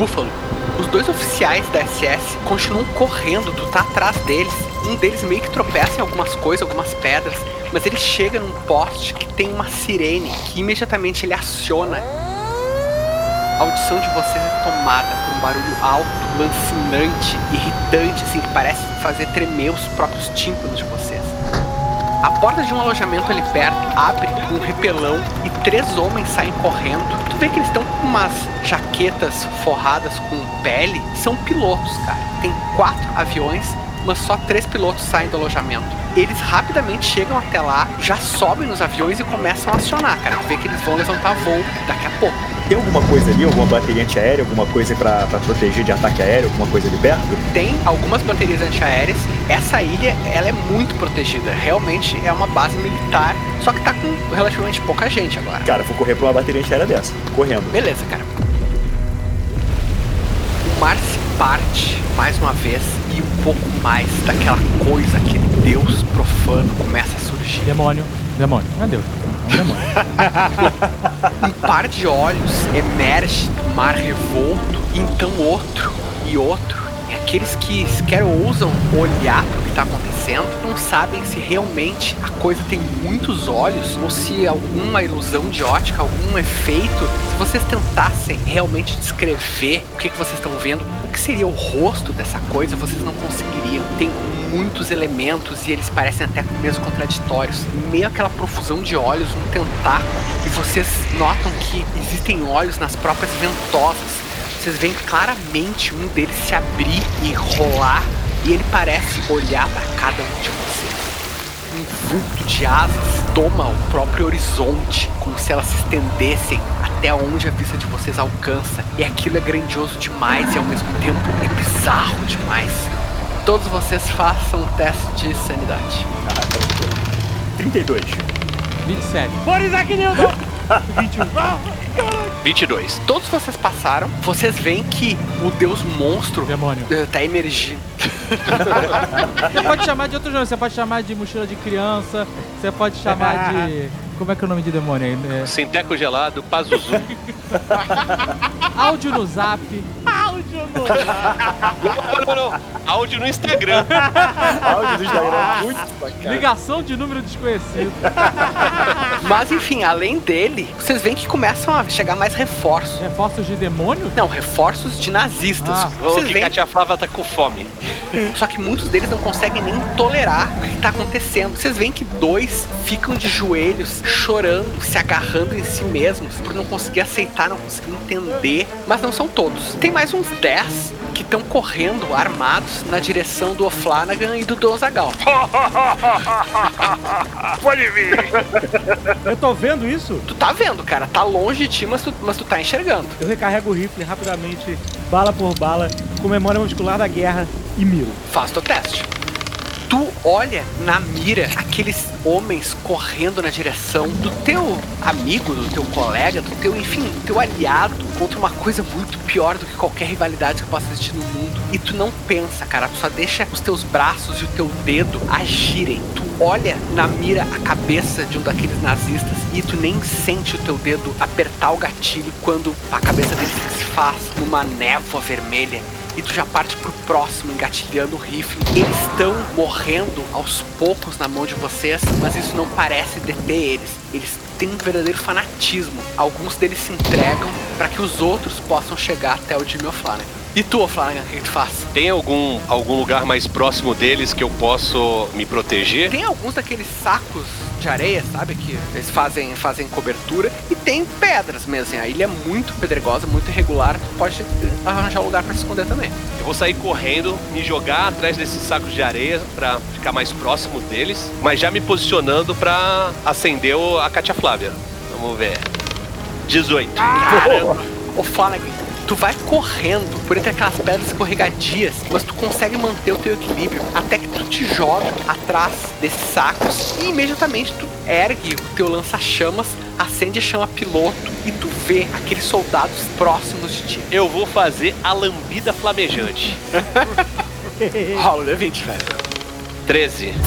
Búfalo. Os dois oficiais da SS continuam correndo, tu tá atrás deles. Um deles meio que tropeça em algumas coisas, algumas pedras, mas ele chega num poste que tem uma sirene que imediatamente ele aciona. A audição de vocês é tomada por um barulho alto, lancinante, irritante, assim, que parece fazer tremer os próprios tímpanos de vocês. A porta de um alojamento ali perto abre com um repelão e três homens saem correndo. Tu vê que eles estão com umas jaquetas forradas com pele. São pilotos, cara. Tem quatro aviões, mas só três pilotos saem do alojamento. Eles rapidamente chegam até lá, já sobem nos aviões e começam a acionar, cara. Tu vê que eles vão levantar voo daqui a pouco. Tem alguma coisa ali, alguma bateria antiaérea, alguma coisa pra, pra proteger de ataque aéreo, alguma coisa ali perto? Tem algumas baterias antiaéreas. Essa ilha, ela é muito protegida. Realmente é uma base militar, só que tá com relativamente pouca gente agora. Cara, vou correr pra uma bateria antiaérea dessa. Correndo. Beleza, cara. O mar se parte mais uma vez e um pouco mais daquela coisa, aquele deus profano começa a surgir. Demônio. Demônio. É Deus. É um demônio. Um par de olhos emerge do mar revolto, então outro e outro. E aqueles que sequer ousam olhar para o que está acontecendo não sabem se realmente a coisa tem muitos olhos ou se alguma ilusão de ótica, algum efeito. Se vocês tentassem realmente descrever o que, que vocês estão vendo, o que seria o rosto dessa coisa, vocês não conseguiriam. Tem muitos elementos e eles parecem até mesmo contraditórios. Meio àquela profusão de olhos, um tentáculo, e vocês notam que existem olhos nas próprias ventosas. Vocês veem claramente um deles se abrir e rolar, e ele parece olhar para cada um de vocês. Um vulto de asas toma o próprio horizonte, como se elas se estendessem até onde a vista de vocês alcança. E aquilo é grandioso demais e ao mesmo tempo é bizarro demais. Todos vocês façam um teste de sanidade. 32. 27. Bora, Isaac Newton! 21. 22. Todos vocês passaram. Vocês veem que o deus monstro Demônio. eh, tá emergindo. Você pode chamar de outro nome. Você pode chamar de mochila de criança. Você pode chamar de... Como é que é o nome de demônio aí? É... Sinteco gelado, Pazuzu. Áudio no zap. Áudio no Não, não, não. Áudio no Instagram. Áudio do Instagram, muito bacana. Ligação de número desconhecido. Mas enfim, além dele, vocês veem que começam a chegar mais reforços. Reforços de demônio? Não, reforços de nazistas. Ah. Vocês que veem Katia Flávia tá com fome. Só que muitos deles não conseguem nem tolerar o que tá acontecendo. Vocês veem que dois ficam de joelhos, chorando, se agarrando em si mesmos, por não conseguir aceitar, não conseguir entender. Mas não são todos. Tem mais uns 10 que estão correndo armados na direção do O'Flanagan e do Dozagal. Pode vir. Eu tô vendo isso? Tu tá vendo, cara, tá longe de ti, mas tu, mas tu tá enxergando. Eu recarrego o rifle rapidamente, bala por bala, com memória muscular da guerra e miro. Faz teu teste. Tu olha na mira aqueles homens correndo na direção do teu amigo, do teu colega, do teu, enfim, do teu aliado contra uma coisa muito pior do que qualquer rivalidade que possa existir no mundo. E tu não pensa, cara, tu só deixa os teus braços e o teu dedo agirem. Tu olha na mira a cabeça de um daqueles nazistas e tu nem sente o teu dedo apertar o gatilho quando a cabeça dele se faz numa névoa vermelha e tu já parte pro próximo, engatilhando o rifle. Eles estão morrendo aos poucos na mão de vocês, mas isso não parece deter eles. Eles têm um verdadeiro fanatismo. Alguns deles se entregam para que os outros possam chegar até o Jimmy O'Flanagan. E tu, O'Flanagan, o que, que tu faz? Tem algum, algum lugar mais próximo deles que eu posso me proteger? Tem alguns daqueles sacos de areia, sabe? Que eles fazem, fazem cobertura. E tem pedras mesmo. A ilha é muito pedregosa, muito irregular. Tu pode arranjar um lugar para se esconder também. Eu vou sair correndo, me jogar atrás desses sacos de areia pra ficar mais próximo deles, mas já me posicionando pra acender o- a Katia Flávia. Vamos ver. 18. Caramba! Ô Flanagan, tu vai correndo por entre aquelas pedras escorregadias, mas tu consegue manter o teu equilíbrio até que tu te joga atrás desses sacos e imediatamente tu ergue o teu lança-chamas, acende a chama piloto e tu vê aqueles soldados próximos de ti. Eu vou fazer a lambida flamejante. Rola o D20, velho. 13. Eles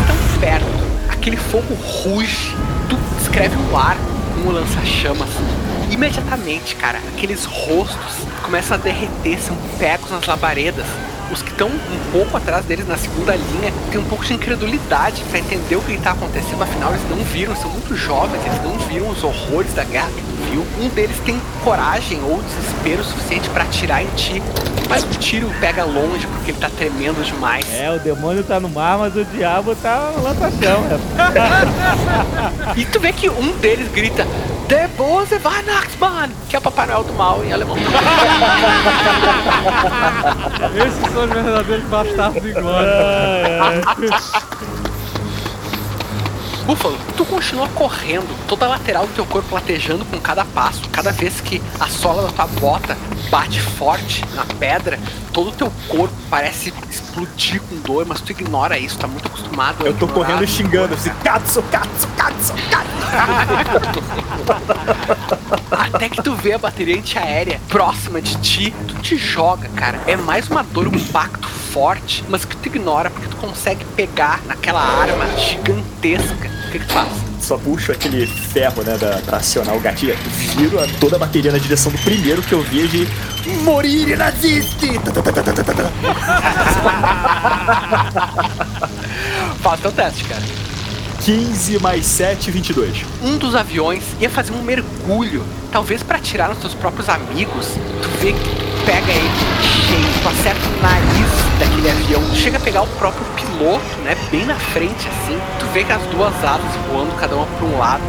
estão perto. Aquele fogo ruge. Tu escreve o ar com o lança-chamas. Imediatamente, cara, aqueles rostos começam a derreter, são pegos nas labaredas. Os que estão um pouco atrás deles na segunda linha têm um pouco de incredulidade pra entender o que está acontecendo, afinal eles não viram, são muito jovens, eles não viram os horrores da guerra viu. Um deles tem coragem ou desespero suficiente pra atirar em ti, mas o tiro pega longe porque ele tá tremendo demais. É, o demônio tá no mar, mas o diabo tá no lança-chão. E tu vê que um deles grita Der Bose Weihnachtsmann, que é o Papai Noel do mal em alemão. Esses são os verdadeiros bastardos iguais. Búfalo, tu continua correndo, toda a lateral do teu corpo latejando com cada passo. Cada vez que a sola da tua bota bate forte na pedra, todo o teu corpo parece explodir com dor, mas tu ignora isso, tá muito acostumado Eu tô correndo a xingando assim, Katsu, Katsu, Katsu. Até que tu vê a bateria antiaérea próxima de ti, tu te joga, cara. É mais uma dor, um impacto forte, mas que tu ignora porque tu consegue pegar naquela arma gigantesca. O que, que tu faz? Só puxo aquele ferro, né, da, pra acionar o gatilho. Viro a- toda a bateria na direção do primeiro que eu vi de Morir naziste! Faz teu teste, cara. 15 mais 7, 22. um dos aviões ia fazer um mergulho, talvez pra atirar nos seus próprios amigos. Tu vê que tu pega ele cheio, tu acerta o nariz daquele avião, tu chega a pegar o próprio piloto, né, bem na frente assim. Tu vê que as duas asas voando cada uma pra um lado.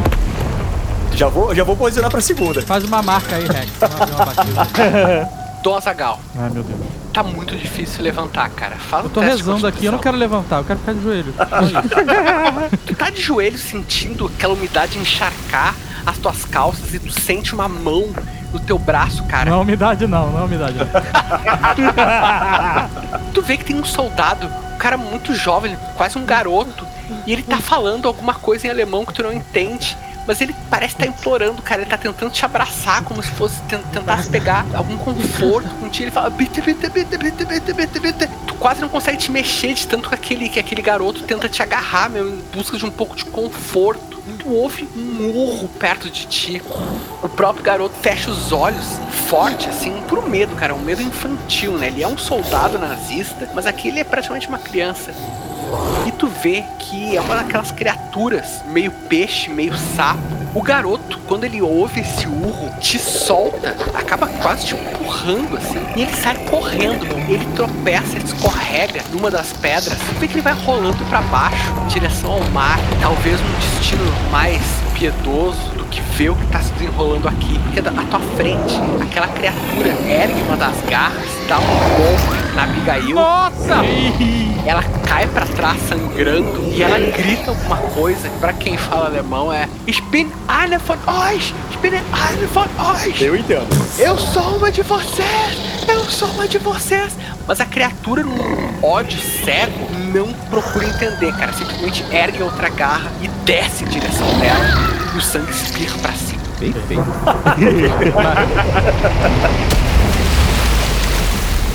Já vou, já vou posicionar pra segunda. Faz uma marca aí, Rex. Dom Azagal, Ai, meu Deus. Tá muito difícil levantar, cara. Faz Eu tô rezando aqui, eu não quero levantar, eu quero ficar de joelho. Tu tá de joelho sentindo aquela umidade encharcar as tuas calças e tu sente uma mão no teu braço, cara. Não é umidade não, não é umidade não. Tu vê que tem um soldado, um cara muito jovem, quase um garoto, e ele tá falando alguma coisa em alemão que tu não entende. Mas ele parece estar implorando, cara. Ele tá tentando te abraçar como se fosse ten- tentasse pegar algum conforto contigo. Ele fala. Tu quase não consegue te mexer de tanto que aquele, que aquele garoto tenta te agarrar, meu, em busca de um pouco de conforto. tu ouve um urro perto de ti. O próprio garoto fecha os olhos, forte, assim, por medo, cara. Um medo infantil, né? Ele é um soldado nazista, mas aqui ele é praticamente uma criança. E tu vê que é uma daquelas criaturas, meio peixe, meio sapo. O garoto, quando ele ouve esse urro, te solta, acaba quase te empurrando assim, e ele sai correndo. Ele tropeça, escorrega numa das pedras. Tu vê que ele vai rolando pra baixo, em direção ao mar. Talvez um destino mais piedoso do que ver o que tá se desenrolando aqui. Porque à tua frente, aquela criatura ergue uma das garras, dá um golpe na Abigail. Nossa! Ela cai pra trás sangrando e ela grita alguma coisa. que Pra quem fala alemão é bin eine von euch! Bin eine von euch! Eu entendo. Eu sou uma de vocês! Eu sou uma de vocês! Mas a criatura, num ódio cego, não procura entender, cara. Simplesmente ergue outra garra e desce em direção dela. E o sangue espirra pra cima. Bem feito.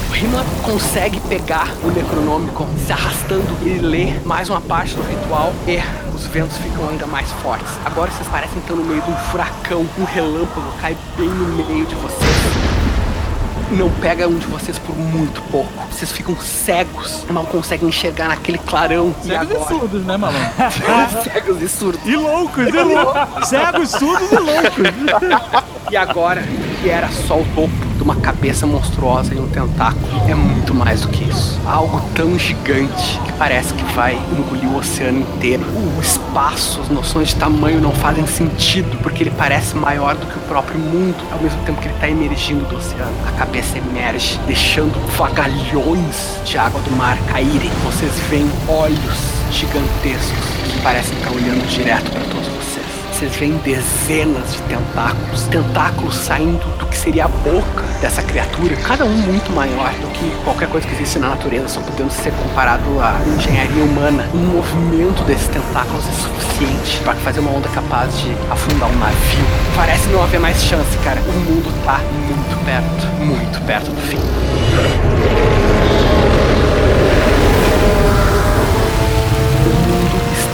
O Rima consegue pegar o Necronômico se arrastando e ler mais uma parte do ritual e os ventos ficam ainda mais fortes. Agora vocês parecem estar no meio de um furacão, um relâmpago cai bem no meio de vocês. Não pega um de vocês por muito pouco. Vocês ficam cegos, mal conseguem enxergar naquele clarão. e Cegos e agora? surdos, né, malandro? cegos e surdos. E loucos, e loucos. Cegos, surdos e loucos. E agora, que era só o topo de uma cabeça monstruosa e um tentáculo, é muito mais do que isso. Algo tão gigante que parece que vai engolir o oceano inteiro. O espaço, as noções de tamanho não fazem sentido, porque ele parece maior do que o próprio mundo, ao mesmo tempo que ele está emergindo do oceano. A cabeça emerge, deixando vagalhões de água do mar caírem. Vocês veem olhos gigantescos que parecem estar olhando direto para todos vocês. Veem dezenas de tentáculos, tentáculos saindo do que seria a boca dessa criatura, cada um muito maior do que qualquer coisa que existe na natureza, só podendo ser comparado à engenharia humana. Um movimento desses tentáculos é suficiente para fazer uma onda capaz de afundar um navio. Parece não haver mais chance, cara. O mundo tá muito perto, muito perto do fim.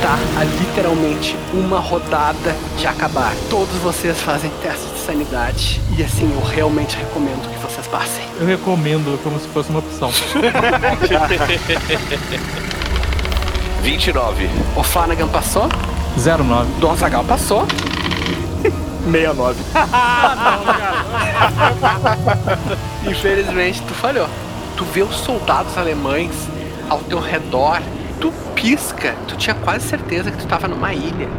Está a literalmente uma rodada de acabar. Todos vocês fazem testes de sanidade e assim eu realmente recomendo que vocês passem. Eu recomendo como se fosse uma opção. 29. O Flanagan passou, 09. Dom Zagal passou. 69. Infelizmente tu falhou. Tu vê os soldados alemães ao teu redor, tu pisca, tu tinha quase certeza que tu tava numa ilha.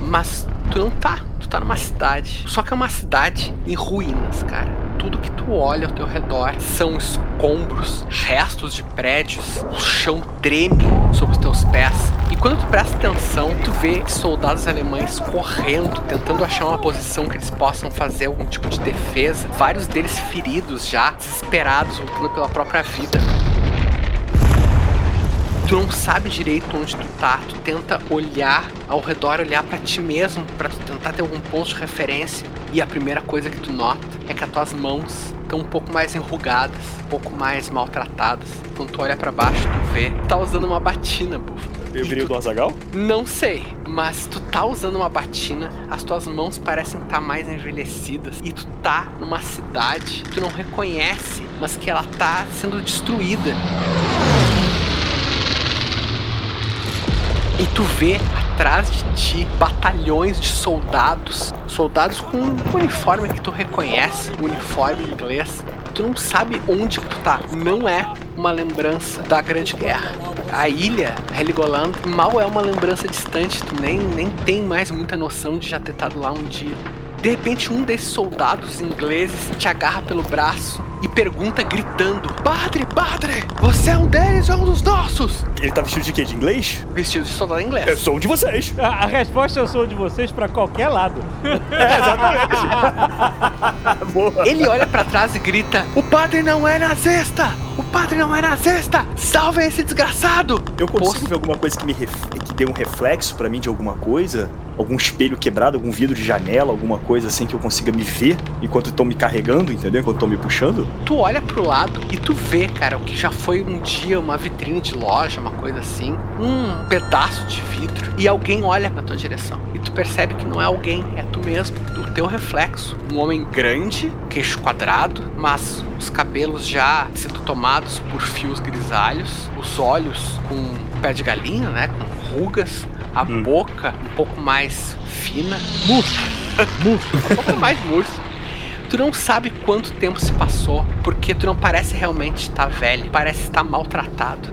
Mas tu não tá, tu tá numa cidade. Só que é uma cidade em ruínas, cara. Tudo que tu olha ao teu redor são escombros, restos de prédios, o chão treme sob os teus pés. E quando tu presta atenção, tu vê soldados alemães correndo, tentando achar uma posição que eles possam fazer algum tipo de defesa. Vários deles feridos já, desesperados, lutando pela própria vida tu não sabe direito onde tu tá, tu tenta olhar ao redor, olhar pra ti mesmo, pra tu tentar ter algum ponto de referência. E a primeira coisa que tu nota é que as tuas mãos estão um pouco mais enrugadas, um pouco mais maltratadas. Quando tu olha pra baixo, tu vê, tu tá usando uma batina, bufo. Eu virei o do Azagal? Não sei, mas tu tá usando uma batina, as tuas mãos parecem estar mais envelhecidas e tu tá numa cidade que tu não reconhece, mas que ela tá sendo destruída. E tu vê atrás de ti batalhões de soldados, soldados com um uniforme que tu reconhece, um uniforme inglês. Tu não sabe onde que tu tá. Não é uma lembrança da Grande Guerra. A ilha, Heligoland, mal é uma lembrança distante. Tu nem, nem tem mais muita noção de já ter estado lá um dia. De repente, um desses soldados ingleses te agarra pelo braço e pergunta gritando: Padre, padre, você é um deles ou é um dos nossos? Ele tá vestido de quê? De inglês? Vestido de soldado inglês. Eu sou um de vocês. A, a resposta eu sou de vocês pra qualquer lado. É, exatamente. Boa. Ele olha pra trás e grita: O padre não é nazista! O padre não é nazista! Salvem esse desgraçado! Eu consigo ver alguma coisa que me ref... que dê um reflexo pra mim de alguma coisa? Algum espelho quebrado, algum vidro de janela, alguma coisa assim que eu consiga me ver enquanto estão me carregando, entendeu? Enquanto estão me puxando? Tu olha pro lado e tu vê, cara, o que já foi um dia uma vitrine de loja, uma coisa assim, um pedaço de vidro, e alguém olha na tua direção. E tu percebe que não é alguém, é tu mesmo, o teu reflexo. Um homem grande, queixo quadrado, mas os cabelos já sendo tomados por fios grisalhos, os olhos com pé de galinha, né, com rugas, a boca um pouco mais fina, murcho, murcho, um pouco mais murcho. Tu não sabe quanto tempo se passou, porque tu não parece realmente estar velho, parece estar maltratado.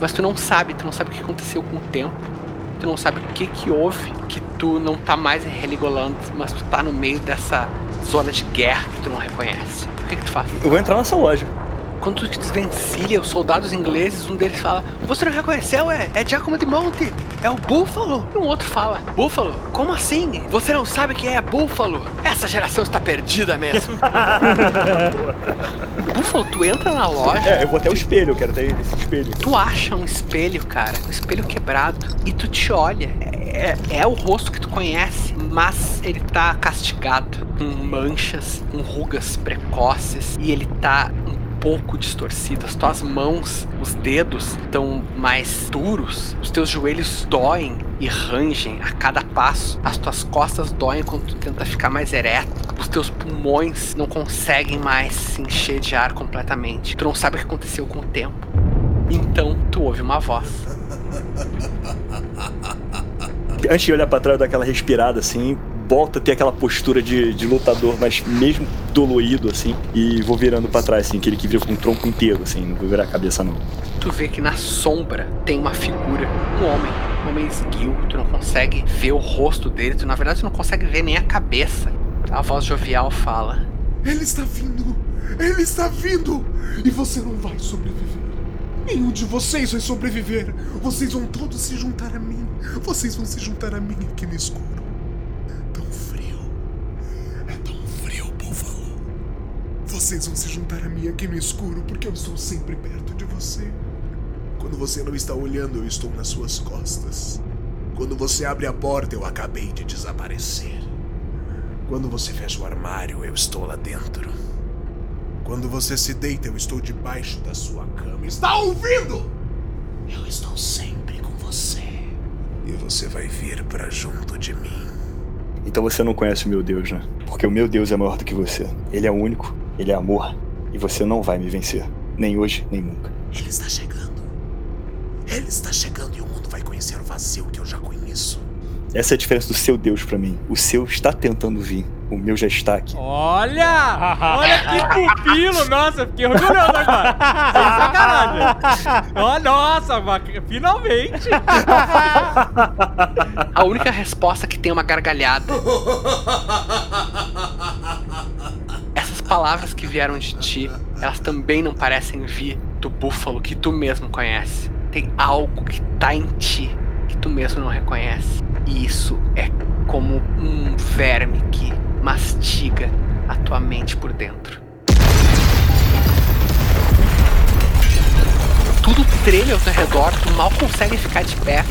Mas tu não sabe, tu não sabe o que aconteceu com o tempo. Tu não sabe o que que houve, que tu não tá mais em Heligoland, mas tu tá no meio dessa zona de guerra que tu não reconhece. O que que tu faz? Eu vou entrar nessa loja. Quando tu desvencilha os soldados ingleses, um deles fala: Você não reconheceu? É, é Giacomo de Monte, é o Búfalo. E um outro fala: Búfalo? Como assim? Você não sabe quem é Búfalo? Essa geração está perdida mesmo. Búfalo, tu entra na loja. É, eu vou até o espelho, eu quero ter esse espelho. Tu acha um espelho, cara, um espelho quebrado, e tu te olha. É, é o rosto que tu conhece, mas ele tá castigado, com manchas, com rugas precoces, e ele tá um pouco distorcido. As tuas mãos, os dedos estão mais duros, os teus joelhos doem e rangem a cada passo. As tuas costas doem quando tu tenta ficar mais ereto. Os teus pulmões não conseguem mais se encher de ar completamente. Tu não sabe o que aconteceu com o tempo. Então tu ouve uma voz. Antes de olhar pra trás, dar aquela respirada assim, volta a ter aquela postura de, de lutador, mas mesmo dolorido assim, e vou virando pra trás, assim, aquele que vira com o tronco inteiro, assim, não vou virar a cabeça não. Tu vê que na sombra tem uma figura, um homem, um homem esguio, tu não consegue ver o rosto dele, tu na verdade tu não consegue ver nem a cabeça. A voz jovial fala: Ele está vindo! Ele está vindo! E você não vai sobreviver. Nenhum de vocês vai sobreviver. Vocês vão todos se juntar a mim. Vocês vão se juntar a mim aqui no escuro. Vocês vão se juntar a mim aqui no escuro porque eu estou sempre perto de você. Quando você não está olhando, eu estou nas suas costas. Quando você abre a porta, eu acabei de desaparecer. Quando você fecha o armário, eu estou lá dentro. Quando você se deita, eu estou debaixo da sua cama. Está ouvindo? Eu estou sempre com você. E você vai vir pra junto de mim. Então você não conhece o meu Deus, né? Porque o meu Deus é maior do que você. Ele é único, ele é amor, e você não vai me vencer. Nem hoje, nem nunca. Ele está chegando. Ele está chegando e o mundo vai conhecer o vazio que eu já conheço. Essa é a diferença do seu Deus pra mim. O seu está tentando vir. O meu já está aqui. Olha! Olha que pupilo! Nossa, fiquei orgulhoso agora. Sem sacanagem. Ó, nossa, finalmente! A única resposta que tem é uma gargalhada. Palavras que vieram de ti, elas também não parecem vir do búfalo que tu mesmo conhece. Tem algo que tá em ti que tu mesmo não reconhece. E isso é como um verme que mastiga a tua mente por dentro. Tudo treme ao teu redor, tu mal consegue ficar de pé.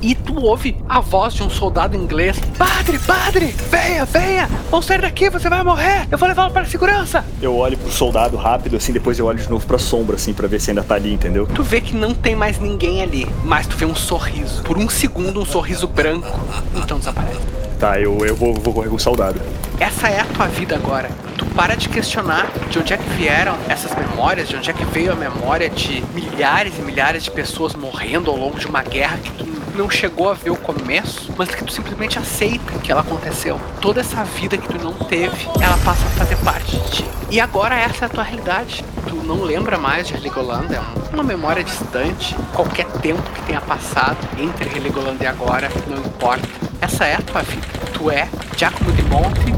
E tu ouve a voz de um soldado inglês: Padre, padre, venha, venha, vamos sair daqui, você vai morrer, eu vou levá-lo para a segurança. Eu olho pro soldado rápido, assim, depois eu olho de novo pra sombra, assim, pra ver se ainda tá ali, entendeu? Tu vê que não tem mais ninguém ali, mas tu vê um sorriso. Por um segundo, um sorriso branco, então desaparece. Tá, eu, eu vou, vou correr com o soldado. Essa é a tua vida agora. Tu para de questionar de onde é que vieram essas memórias, de onde é que veio a memória de milhares e milhares de pessoas morrendo ao longo de uma guerra que tu não chegou a ver o começo, mas que tu simplesmente aceita que ela aconteceu. Toda essa vida que tu não teve, ela passa a fazer parte de ti. E agora essa é a tua realidade. Tu não lembra mais de Heligoland, é um- uma memória distante. Qualquer tempo que tenha passado entre Heligoland e agora, não importa. Essa é a tua vida. Tu é Giacomo de Monte,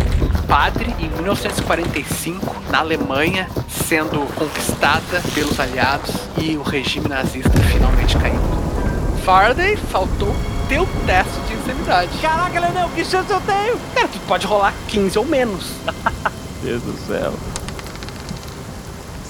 padre em 1945 na Alemanha, sendo conquistada pelos aliados e o regime nazista finalmente caindo. Faraday, faltou teu teste de insanidade. Caraca, Lenão, que chance eu tenho? Cara, tu pode rolar 15 ou menos. Deus do céu.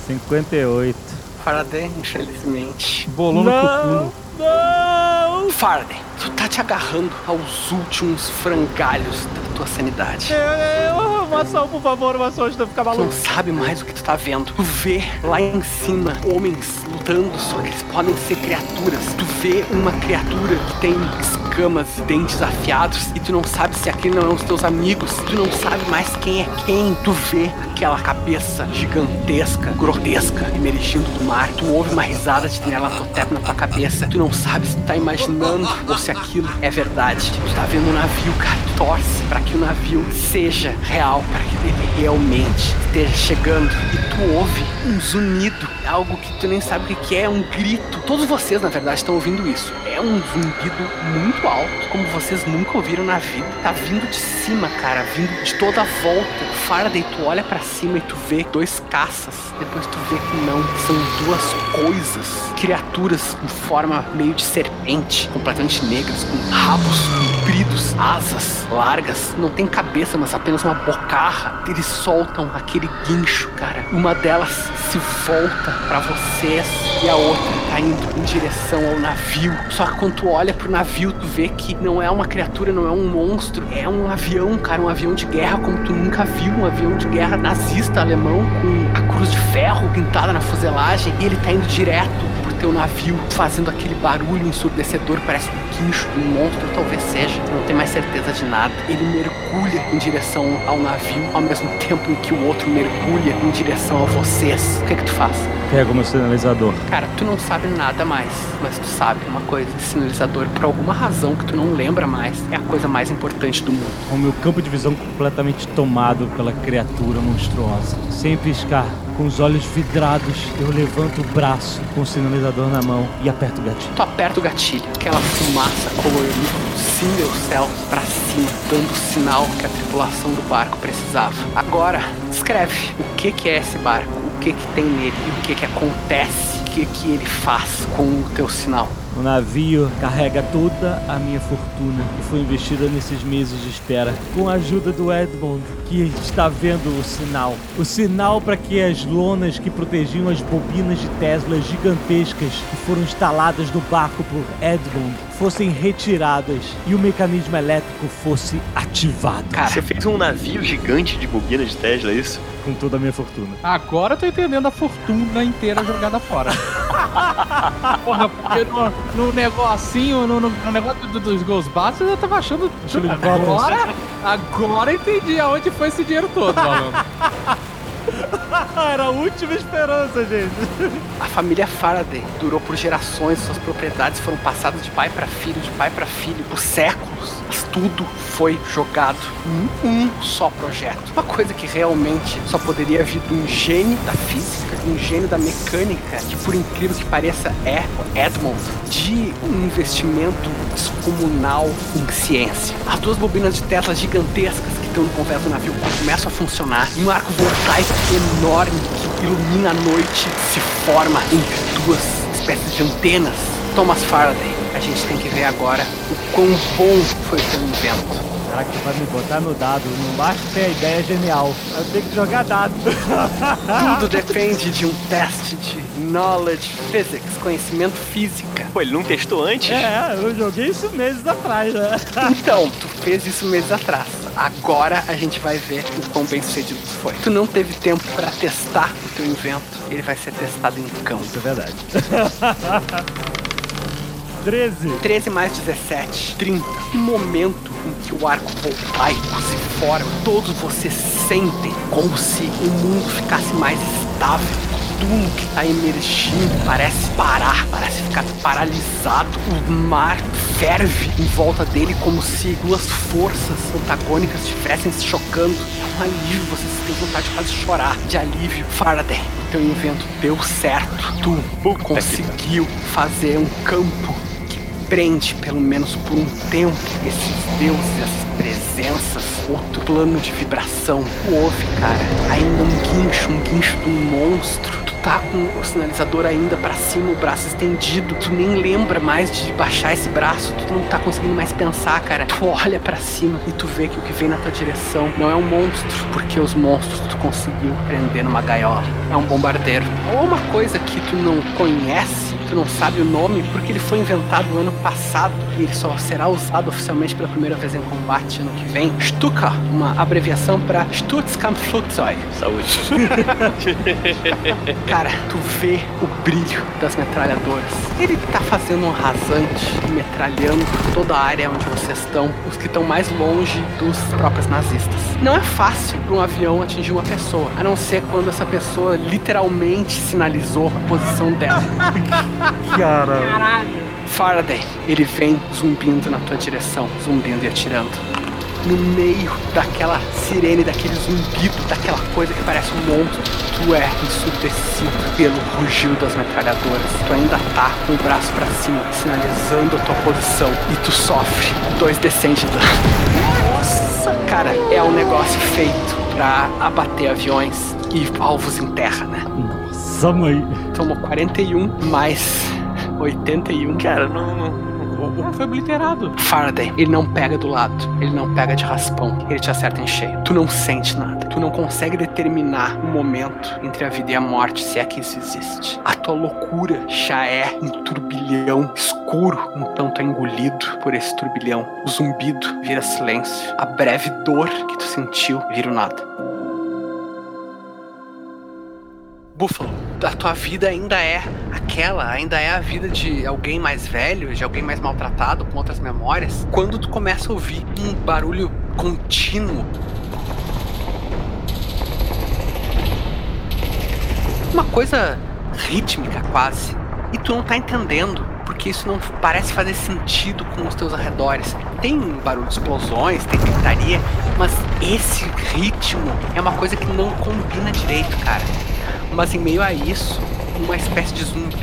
58. Faraday, infelizmente. Bolou no cuculo. Não! Faraday, tu tá te agarrando aos últimos frangalhos da tua sanidade. Eu, eu uma ação, por favor, uma ação eu ficar Tu não maluco. sabe mais o que tu tá vendo. Tu vê lá em cima homens lutando, só que eles podem ser criaturas. Tu vê uma criatura que tem escamas e dentes afiados e tu não sabe se aquele não é um dos teus amigos. Tu não sabe mais quem é quem. Tu vê aquela cabeça gigantesca, grotesca, emergindo do mar. Tu ouve uma risada de Nyarlathotep na tua cabeça. Tu não sabe se tu tá imaginando ou se aquilo é verdade. Tu tá vendo um navio, cara. Torce pra que o navio seja real, para que ele realmente esteja chegando. E tu ouve um zunido, algo que tu nem sabe o que que é, um grito. Todos vocês, na verdade, estão ouvindo isso. É um zumbido muito alto, como vocês nunca ouviram na vida. Tá vindo de cima, cara, vindo de toda a volta. Faraday, tu olha pra cima e tu vê dois caças. Depois tu vê que não, são duas coisas, criaturas com forma meio de serpente, completamente negras, com rabos compridos, asas largas, não tem cabeça, mas apenas uma bocarra. Eles soltam aquele guincho, cara. Uma delas se volta pra vocês e a outra tá indo em direção ao navio. Só que quando tu olha pro navio, tu vê que não é uma criatura, não é um monstro, é um avião, cara, um avião de guerra como tu nunca viu, um avião de guerra nazista alemão com a cruz de ferro pintada na fuselagem e ele tá indo direto teu navio, fazendo aquele barulho ensurdecedor, parece um guincho de um monstro, talvez seja, não tem mais certeza de nada. Ele mergulha em direção ao navio, ao mesmo tempo em que o outro mergulha em direção a vocês. O que é que tu faz? Pega o meu sinalizador. Cara, tu não sabe nada mais, mas tu sabe uma coisa, sinalizador, por alguma razão que tu não lembra mais, é a coisa mais importante do mundo. O meu campo de visão completamente tomado pela criatura monstruosa. Sem piscar, com os olhos vidrados, eu levanto o braço com o sinalizador na mão e aperto o gatilho. Tu aperta o gatilho, aquela fumaça colorida cinga o céu pra cima, dando o sinal que a tripulação do barco precisava. Agora, descreve o que que é esse barco, o que que tem nele e o que que acontece, o que que ele faz com o teu sinal. O navio carrega toda a minha fortuna que foi investida nesses meses de espera, com a ajuda do Edmond, que está vendo o sinal. O sinal para que as lonas que protegiam as bobinas de Tesla gigantescas que foram instaladas no barco por Edmond fossem retiradas e o mecanismo elétrico fosse ativado. Você fez um navio gigante de bobina de Tesla, é isso? Com toda a minha fortuna. Agora eu tô entendendo a fortuna inteira jogada fora. Porra, porque no, no negocinho, no, no- no negócio do- dos Ghostbusters, eu tava achando. Agora, agora entendi aonde foi esse dinheiro todo, malandro. Era a última esperança, gente. A família Faraday durou por gerações, suas propriedades foram passadas de pai para filho, de pai para filho, por séculos. Mas tudo foi jogado em um só projeto. Uma coisa que realmente só poderia vir de um gênio da física, de um gênio da mecânica, que por incrível que pareça é o Edmond, de um investimento descomunal em ciência. As duas bobinas de Tesla gigantescas que no convés do navio começam a funcionar e um arco voltaico enorme que ilumina a noite se forma entre duas espécies de antenas. Thomas Faraday, a gente tem que ver agora o quão bom foi o teu invento. Caraca, tu vai me botar no dado. Não basta ter a ideia genial. Eu tenho que jogar dado. Tudo depende de um teste de knowledge physics, conhecimento física. Pô, ele não testou antes? É, eu joguei isso meses atrás, né? Então, tu fez isso meses atrás. Agora a gente vai ver o quão bem sucedido tu foi. Tu não teve tempo pra testar o teu invento. Ele vai ser testado em campo. Isso é verdade. 13. 13 mais 17, 30. Que momento em que o arco voltaico se forma, todos vocês sentem como se o mundo ficasse mais estável. Tudo que tá emergindo parece parar, parece ficar paralisado. O mar ferve em volta dele como se duas forças antagônicas estivessem se chocando. É um alívio, vocês têm vontade de quase chorar de alívio. Faraday, o teu invento deu certo. Tu conseguiu fazer um campo prende, pelo menos por um tempo, esses deuses, essas presenças, outro plano de vibração. Tu ouve, cara, ainda um guincho, um guincho de um monstro. Tu tá com o sinalizador ainda pra cima, o braço estendido. Tu nem lembra mais de baixar esse braço. Tu não tá conseguindo mais pensar, cara. Tu olha pra cima e tu vê que o que vem na tua direção não é um monstro, porque os monstros tu conseguiu prender numa gaiola. É um bombardeiro. Ou uma coisa que tu não conhece, tu não sabe o nome porque ele foi inventado no ano passado e ele só será usado oficialmente pela primeira vez em combate ano que vem. Stuka, uma abreviação para Stutzkampfflugzeug. Saúde. Cara, tu vê o brilho das metralhadoras. Ele tá fazendo um rasante, metralhando toda a área onde vocês estão, os que estão mais longe dos próprios nazistas. Não é fácil para um avião atingir uma pessoa, a não ser quando essa pessoa literalmente sinalizou a posição dela. Cara. Faraday, ele vem zumbindo na tua direção, zumbindo e atirando. No meio daquela sirene, daquele zumbido, daquela coisa que parece um monstro, tu é ensurdecido pelo rugir das metralhadoras. Tu ainda tá com o braço pra cima, sinalizando a tua posição, e tu sofre dois descende de dano. Nossa, cara, é um negócio feito pra abater aviões e alvos em terra, né? Nossa, mãe. Tomou 41 mais 81. Cara, não, não, O foi obliterado. Faraday, ele não pega do lado, ele não pega de raspão, ele te acerta em cheio. Tu não sente nada, tu não consegue determinar o momento entre a vida e a morte, se é que isso existe. A tua loucura já é um turbilhão escuro, então tu é engolido por esse turbilhão. O zumbido vira silêncio, a breve dor que tu sentiu vira o nada. Búfalo, a tua vida ainda é aquela, ainda é a vida de alguém mais velho, de alguém mais maltratado, com outras memórias, quando tu começa a ouvir um barulho contínuo. Uma coisa rítmica quase. E tu não tá entendendo, porque isso não parece fazer sentido com os teus arredores. Tem barulho de explosões, tem gritaria, mas esse ritmo é uma coisa que não combina direito, cara. Mas em meio a isso, uma espécie de zumbido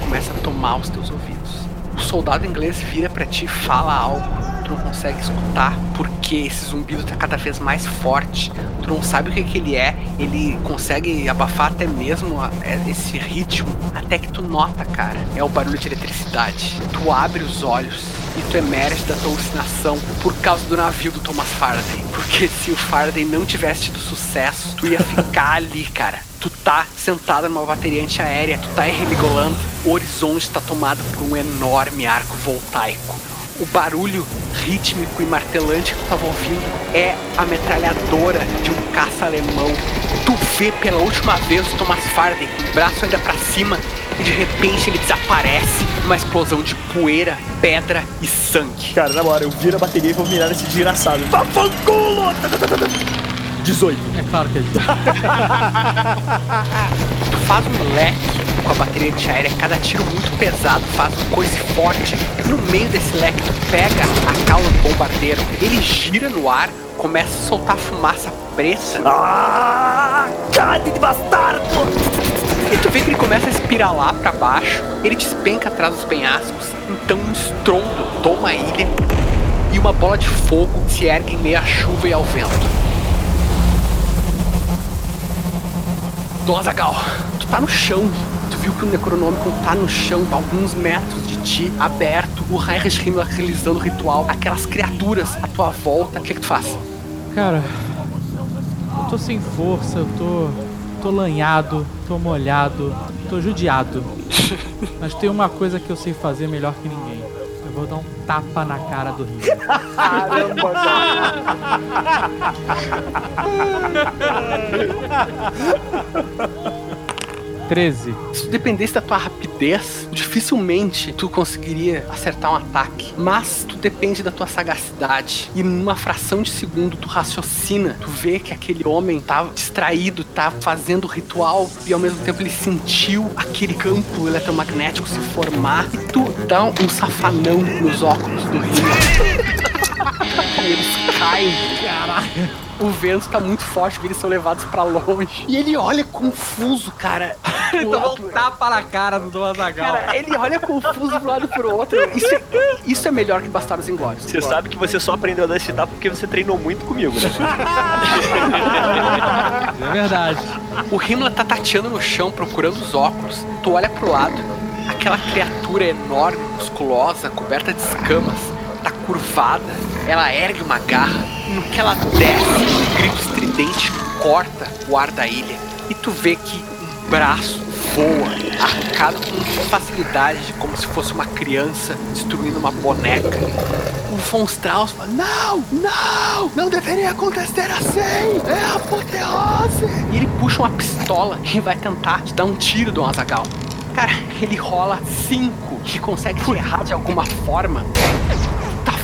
começa a tomar os teus ouvidos. O soldado inglês vira pra ti e fala algo. Tu não consegue escutar porque esse zumbido tá cada vez mais forte. Tu não sabe o que, que ele é. Ele consegue abafar até mesmo é, esse ritmo. Até que tu nota, cara, é o barulho de eletricidade. Tu abre os olhos e tu emerge da tua alucinação por causa do navio do Thomas Faraday. Porque se o Faraday não tivesse tido sucesso, tu ia ficar ali, cara. Tu tá sentado numa bateria antiaérea, tu tá religolando, o horizonte tá tomado por um enorme arco voltaico. O barulho rítmico e martelante que tu tava ouvindo é a metralhadora de um caça alemão. Tu vê pela última vez o Thomas com o braço ainda pra cima e de repente ele desaparece numa explosão de poeira, pedra e sangue. Cara, na hora, eu viro a bateria e vou mirar nesse desgraçado. Fafanculo! 18. É claro que ele. Tu faz um leque com a bateria antiaérea, cada tiro muito pesado faz um coice forte. No meio desse leque, tu pega a cauda do bombardeiro, ele gira no ar, começa a soltar fumaça preta. Ah, carne de bastardo! E tu vê que ele começa a espiralar pra baixo, ele despenca atrás dos penhascos, então um estrondo toma a ilha e uma bola de fogo se ergue em meio à chuva e ao vento. Dom Azaghal, tu tá no chão. Tu viu que o Necronômico tá no chão, a alguns metros de ti, aberto, o Heinrich Himmler realizando o ritual, aquelas criaturas à tua volta. O que, que tu faz? Cara, eu tô sem força, eu tô. tô lanhado, tô molhado, tô judiado. Mas tem uma coisa que eu sei fazer melhor que ninguém. Vou dar um tapa na cara do Rio. Caramba, Treze. Se tu dependesse da tua rapidez, dificilmente tu conseguiria acertar um ataque. Mas tu depende da tua sagacidade. E numa fração de segundo tu raciocina. Tu vê que aquele homem tá distraído, tá fazendo o ritual e ao mesmo tempo ele sentiu aquele campo eletromagnético se formar. E tu dá um safanão nos óculos do Rio. Eles caem. Caraca. O vento tá muito forte, eles são levados pra longe. E ele olha confuso, cara. Tomou um tapa na cara do Dom Azaghal. Cara, ele olha confuso de um lado pro outro. Isso é, isso é melhor que Bastardos Inglórios. Você sabe que você só aprendeu a dar esse tapa porque você treinou muito comigo, né? É verdade. O Himmler tá tateando no chão, procurando os óculos. Tu olha pro lado, aquela criatura enorme, musculosa, coberta de escamas, tá curvada. Ela ergue uma garra. E no que ela desce, um grito estridente corta o ar da ilha. E tu vê que um braço voa, arcado com facilidade, como se fosse uma criança destruindo uma boneca. O Von Strauss fala: Não, não, não deveria acontecer assim, é apoteose. E ele puxa uma pistola e vai tentar te dar um tiro do Azagal. Cara, ele rola cinco e consegue errar de alguma forma.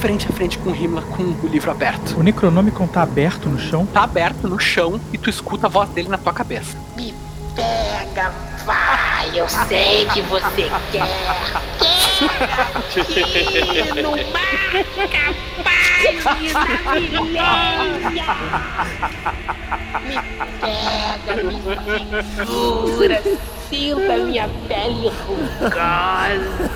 Frente a frente com o Himmler com o livro aberto. O Necronomicon tá aberto no chão? Tá aberto no chão e tu escuta a voz dele na tua cabeça. Me pega, vai, eu sei que você quer. Quer no Me pega, me segura, sinta minha pele rugosa.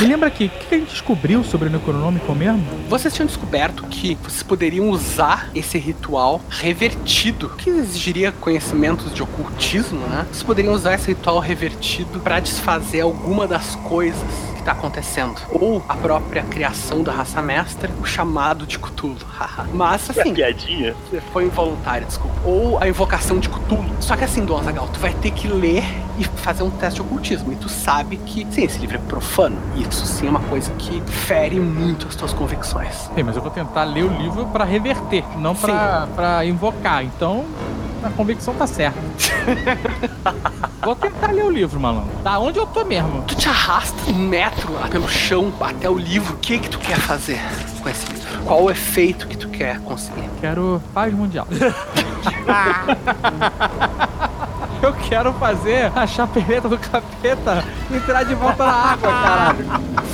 Me lembra aqui, o que a gente descobriu sobre o Necronômico mesmo? Vocês tinham descoberto que vocês poderiam usar esse ritual revertido, que exigiria conhecimentos de ocultismo, né? Vocês poderiam usar esse ritual revertido para desfazer alguma das coisas que tá acontecendo. Ou a própria criação da raça mestra, o chamado de Cthulhu. Mas assim. piadinha? Foi involuntário, desculpa. Ou a invocação de Cthulhu. Só que assim, Dom Azaghal, tu vai ter que ler e fazer um teste de ocultismo. E tu sabe que, sim, esse livro é profano. E isso sim é uma coisa que fere muito as tuas convicções. Sim, mas eu vou tentar ler o livro para reverter, não pra, pra invocar. Então, a convicção tá certa. vou tentar ler o livro, malandro. Da onde eu tô mesmo? Tu te arrasta um metro pelo chão até o livro. O que que tu quer fazer com esse livro? Qual o efeito que tu quer conseguir? Quero paz mundial. Eu quero fazer a chapeleta do capeta entrar de volta na água, caralho.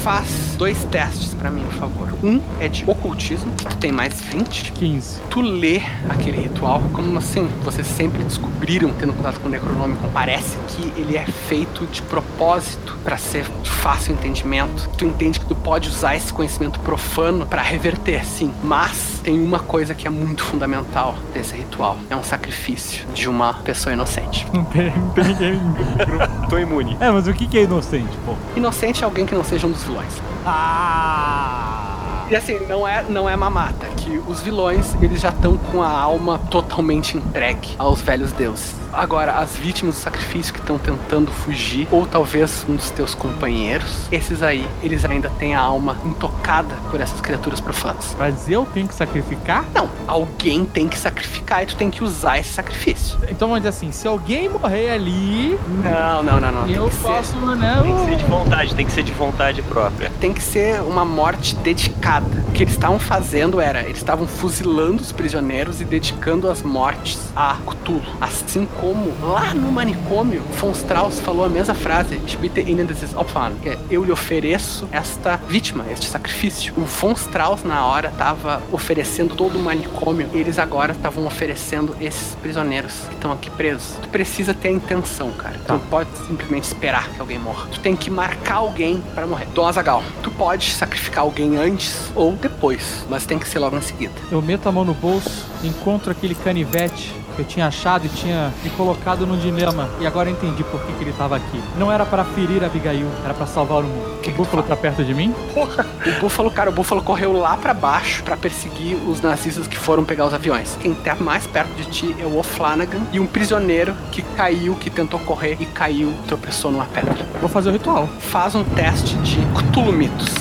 Faz dois testes pra mim, por favor. Um é de ocultismo, que tu tem mais 20. 15. Tu lê aquele ritual, como assim, vocês sempre descobriram, tendo contato com o Necronômico, parece que ele é feito de propósito pra ser de fácil entendimento. Tu entende que tu pode usar esse conhecimento profano pra reverter, sim. Mas tem uma coisa que é muito fundamental desse ritual. É um sacrifício de uma pessoa inocente. Não tem, não tem ninguém. Tô imune. É, mas o que que é inocente, pô? Inocente é alguém que não seja um dos vilões. Ah! E assim, não é, não é mamata, que os vilões, eles já estão com a alma totalmente entregue aos velhos deuses. Agora, as vítimas do sacrifício que estão tentando fugir, ou talvez um dos teus companheiros, esses aí, eles ainda têm a alma intocada por essas criaturas profanas. Mas eu tenho que sacrificar? Não, alguém tem que sacrificar e tu tem que usar esse sacrifício. Então vamos dizer assim, se alguém morrer ali. Não, não, não, não. Eu que ser- posso, né? Tem que ser de vontade, tem que ser de vontade própria. tem que ser uma morte dedicada. O que eles estavam fazendo era, eles estavam fuzilando os prisioneiros e dedicando as mortes a Cthulhu. Assim como lá no manicômio, Von Strauss falou a mesma frase, "Ich bitte Ihnen dieses Opfer", que é, eu lhe ofereço esta vítima, este sacrifício. O Von Strauss na hora estava oferecendo todo o manicômio, e eles agora estavam oferecendo esses prisioneiros que estão aqui presos. Tu precisa ter a intenção, cara. Tu não pode simplesmente esperar que alguém morra. Tu tem que marcar alguém para morrer. Dom Azagal, tu pode sacrificar alguém antes ou depois, mas tem que ser logo em seguida. Eu meto a mão no bolso, encontro aquele canivete eu tinha achado e tinha me colocado num dilema. E agora eu entendi por que, que ele tava aqui. Não era para ferir Abigail, era para salvar o mundo. o Búfalo tá perto de mim? Porra, o Búfalo, cara, o Búfalo correu lá pra baixo pra perseguir os nazistas que foram pegar os aviões. Quem tá mais perto de ti é o O'Flanagan e um prisioneiro que caiu, que tentou correr e caiu, tropeçou numa pedra. Vou fazer o ritual. Faz um teste de Cthulhumitos.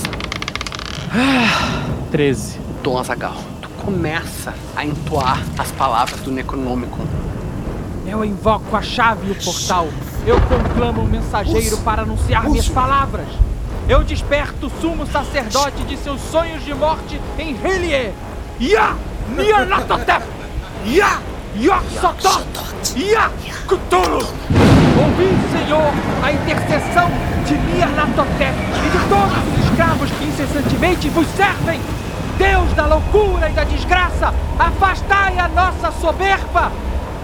13. Dom Azagal, começa a entoar as palavras do Necronômico. Eu invoco a chave e o portal. Eu conclamo o mensageiro para anunciar minhas palavras. Eu desperto o sumo sacerdote de seus sonhos de morte em Helie. Ya! Nianatotep! Ya! Yoxotot! Ya! Cthulhu! Ouvi, Senhor, a intercessão de Nianatotep e de todos os escravos que incessantemente vos servem. Deus da loucura e da desgraça, afastai a nossa soberba.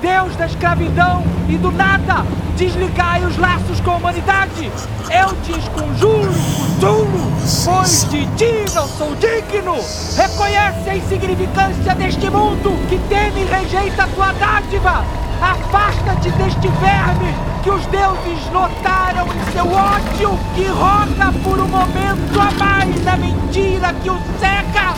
Deus da escravidão e do nada, desligai os laços com a humanidade. Eu te esconjuro, Cthulhu, pois de ti não sou digno. Reconhece a insignificância deste mundo que teme e rejeita a tua dádiva. Afasta-te deste verme que os deuses notaram em seu ódio, que roga por um momento a mais na mentira que o cega.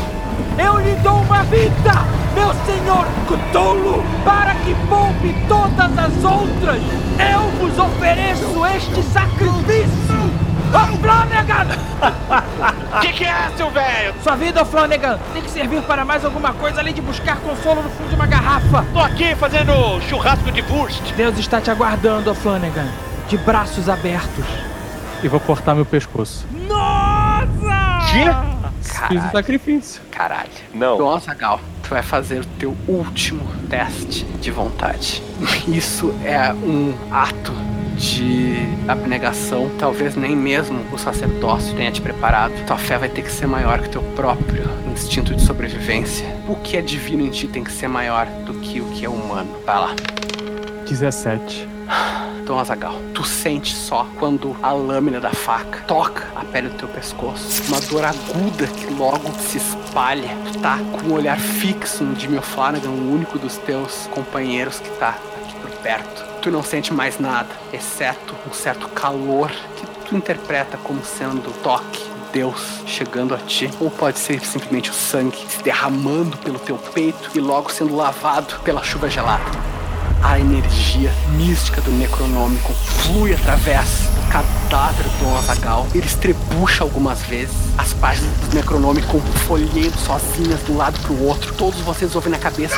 Eu lhe dou uma vida meu senhor Cthulhu, para que poupe todas as outras, eu vos ofereço este sacrifício! Ô Flanagan! Que que é, seu velho? Sua vida, ô Flanagan, tem que servir para mais alguma coisa além de buscar consolo no fundo de uma garrafa. Tô aqui fazendo churrasco de wurst. Deus está te aguardando, ô Flanagan, de braços abertos. E vou cortar meu pescoço. Nossa! Fiz o sacrifício. Caralho. Não. Dom Azagal, tu vai fazer o teu último teste de vontade. Isso é um ato de abnegação. Talvez nem mesmo o sacerdócio tenha te preparado. Tua fé vai ter que ser maior que o teu próprio instinto de sobrevivência. O que é divino em ti tem que ser maior do que o que é humano. Vai lá. 17. Dom Azagal, tu sente só quando a lâmina da faca toca a pele do teu pescoço. Uma dor aguda que logo se espalha. Tu tá com um olhar fixo no Jimmy O'Flanagan, o único dos teus companheiros que tá perto. Tu não sente mais nada, exceto um certo calor que tu interpreta como sendo toque Deus chegando a ti, ou pode ser simplesmente o sangue se derramando pelo teu peito e logo sendo lavado pela chuva gelada. A energia mística do Necronômico flui através do cadáver do Azagal. Ele estrebucha algumas vezes. As páginas do Necronômico folheiam sozinhas de um lado pro outro. Todos vocês ouvem na cabeça.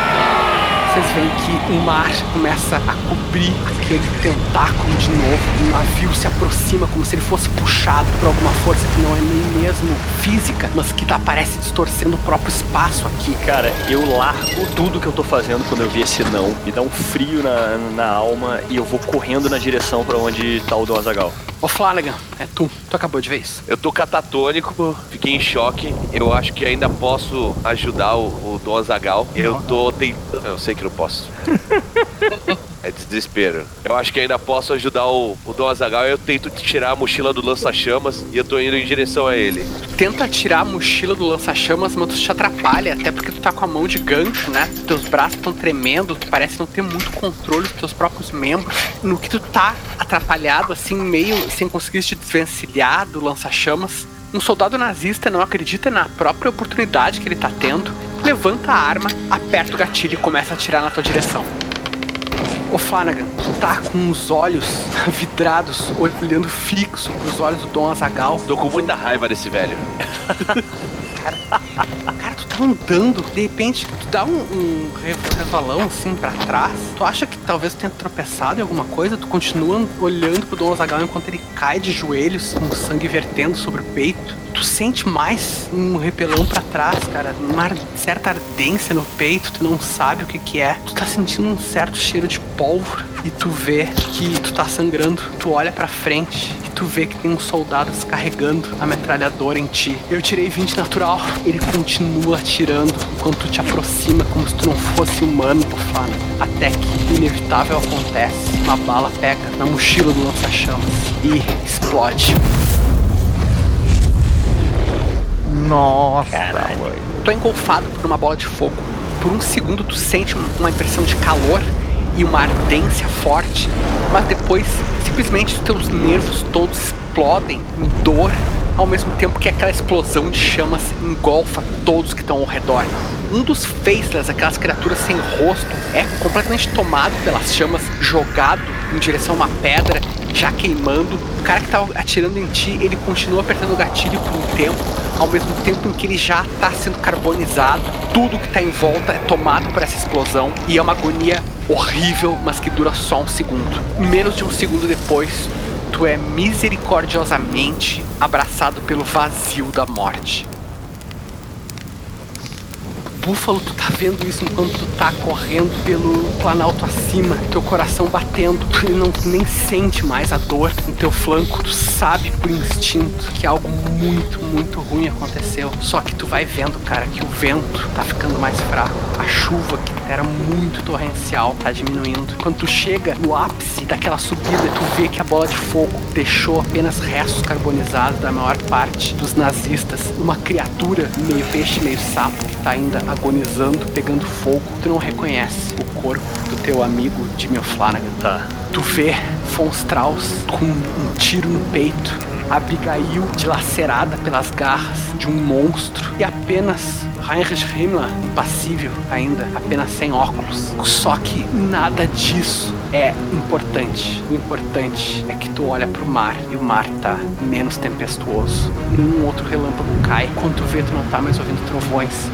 Vocês veem que o mar começa a cobrir aquele tentáculo de novo. O navio se aproxima como se ele fosse puxado por alguma força que não é nem mesmo física, mas que tá, parece distorcendo o próprio espaço aqui. Cara, eu largo tudo que eu tô fazendo quando eu vi esse não. Me dá um frio na, na alma e eu vou correndo na direção pra onde tá o Dom Azagal. Ô Flanagan, é tu. Tu acabou de ver isso. Eu tô catatônico, fiquei em choque. Eu acho que ainda posso ajudar o, o Dom Azagal. Eu tô tentando. Eu sei que não posso. É desespero. Eu acho que ainda posso ajudar o, o Dom Azagal. Eu tento tirar a mochila do lança-chamas e eu tô indo em direção a ele. Tenta tirar a mochila do lança-chamas, mas tu te atrapalha, até porque tu tá com a mão de gancho, né? Teus braços estão tremendo, tu parece não ter muito controle dos teus próprios membros. No que tu tá atrapalhado, assim, meio sem conseguir te desvencilhar do lança-chamas, um soldado nazista não acredita na própria oportunidade que ele tá tendo, levanta a arma, aperta o gatilho e começa a atirar na tua direção. Ô Flanagan, tu tá com os olhos vidrados, olhando fixo pros olhos do Dom Azagal. Tô com muita raiva desse velho. Cara, tu tá andando, de repente, tu dá um, um re- resvalão assim pra trás. Tu acha que talvez tenha tropeçado em alguma coisa? Tu continua olhando pro Dom Azagal enquanto ele cai de joelhos, com sangue vertendo sobre o peito. Tu sente mais um repelão pra trás, cara, uma certa ardência no peito, tu não sabe o que que é. Tu tá sentindo um certo cheiro de pólvora e tu vê que tu tá sangrando. Tu olha pra frente e tu vê que tem um soldado descarregando a metralhadora em ti. Eu tirei 20 natural. Ele continua atirando enquanto te aproxima como se tu não fosse humano, Bufano. Até que o inevitável acontece. Uma bala pega na mochila do lança-chamas e explode. Nossa. Caralho. Tu é engolfado por uma bola de fogo. Por um segundo tu sente um- uma impressão de calor e uma ardência forte, mas depois simplesmente os teus nervos todos explodem em dor, ao mesmo tempo que aquela explosão de chamas engolfa todos que estão ao redor. Um dos faceless, aquelas criaturas sem rosto, é completamente tomado pelas chamas, jogado em direção a uma pedra, já queimando. O cara que tá atirando em ti, ele continua apertando o gatilho por um tempo, ao mesmo tempo em que ele já tá sendo carbonizado. Tudo que tá em volta é tomado por essa explosão e é uma agonia horrível, mas que dura só um segundo. Menos de um segundo depois, tu é misericordiosamente abraçado pelo vazio da morte. Búfalo, tu tá vendo isso enquanto tu tá correndo pelo planalto acima, teu coração batendo, tu não nem sente mais a dor no teu flanco, tu sabe por instinto que algo muito, muito ruim aconteceu. Só que tu vai vendo, cara, que o vento tá ficando mais fraco. A chuva que era muito torrencial tá diminuindo. Quando tu chega no ápice daquela subida, tu vê que a bola de fogo deixou apenas restos carbonizados da maior parte dos nazistas. Uma criatura meio peixe, meio sapo que tá ainda agonizando, pegando fogo. Tu não reconhece o corpo do teu amigo Jimmy Flanagan. Tá. Tu vê Von Strauss com um tiro no peito, Abigail dilacerada pelas garras de um monstro e apenas Heinrich Himmler impassível ainda, apenas sem óculos. Só que nada disso é importante. O importante é que tu olha pro mar e o mar tá menos tempestuoso. Nenhum outro relâmpago cai. Quando tu vê, tu não tá mais ouvindo trovões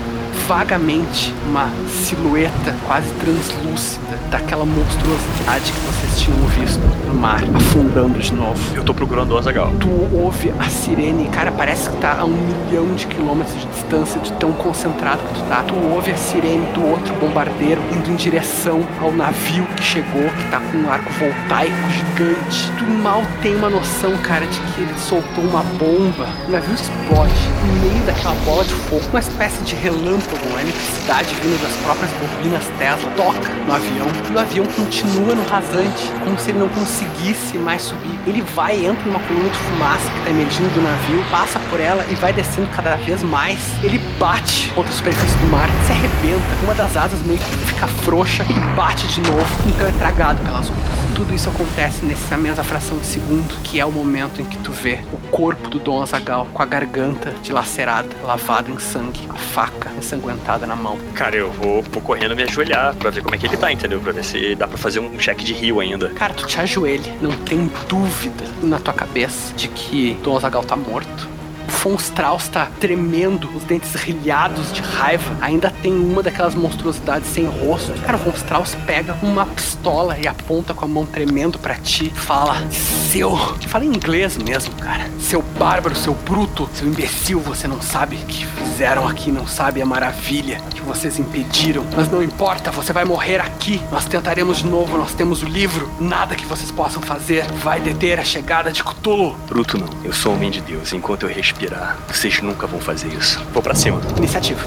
vagamente uma silhueta quase translúcida daquela monstruosidade que vocês tinham visto no mar, afundando de novo. Eu tô procurando o Azagal. Tu ouve a sirene, cara, parece que tá a um milhão de quilômetros de distância de tão concentrado que tu tá. Tu ouve a sirene do outro bombardeiro indo em direção ao navio que chegou, que tá com um arco voltaico gigante. Tu mal tem uma noção, cara, de que ele soltou uma bomba. O navio explode no meio daquela bola de fogo, uma espécie de relâmpago, uma eletricidade vindo das próprias bobinas Tesla, toca no avião. E o avião continua no rasante, como se ele não conseguisse mais subir. Ele vai, entra numa coluna de fumaça que tá emergindo do navio, passa por ela e vai descendo cada vez mais. Ele bate contra a superfície do mar, se arrebenta, uma das asas meio que fica frouxa e bate de novo, então é tragado pelas ondas. Tudo isso acontece nessa mesma fração de segundo, que é o momento em que tu vê o corpo do Dom Azagal com a garganta dilacerada, lavada em sangue, a faca ensanguentada na mão. Cara, eu vou, vou correndo me ajoelhar pra ver como é que ele tá, entendeu? Pra ver se dá pra fazer um cheque de rio ainda. Cara, tu te ajoelha, não tem dúvida na tua cabeça de que Dom Azagal tá morto. Von Strauss tá tremendo, os dentes rilhados de raiva. Ainda tem uma daquelas monstruosidades sem rosto. Cara, o Von Strauss pega uma pistola e aponta com a mão tremendo pra ti. Fala, seu. Fala em inglês mesmo, cara. Seu bárbaro, seu bruto, seu imbecil, você não sabe o que fizeram aqui, não sabe a maravilha que vocês impediram. Mas não importa, você vai morrer aqui. Nós tentaremos de novo, nós temos o livro. Nada que vocês possam fazer vai deter a chegada de Cthulhu. Bruto não. Eu sou homem de Deus. Enquanto eu respirar, vocês nunca vão fazer isso. Vou pra cima. Iniciativa.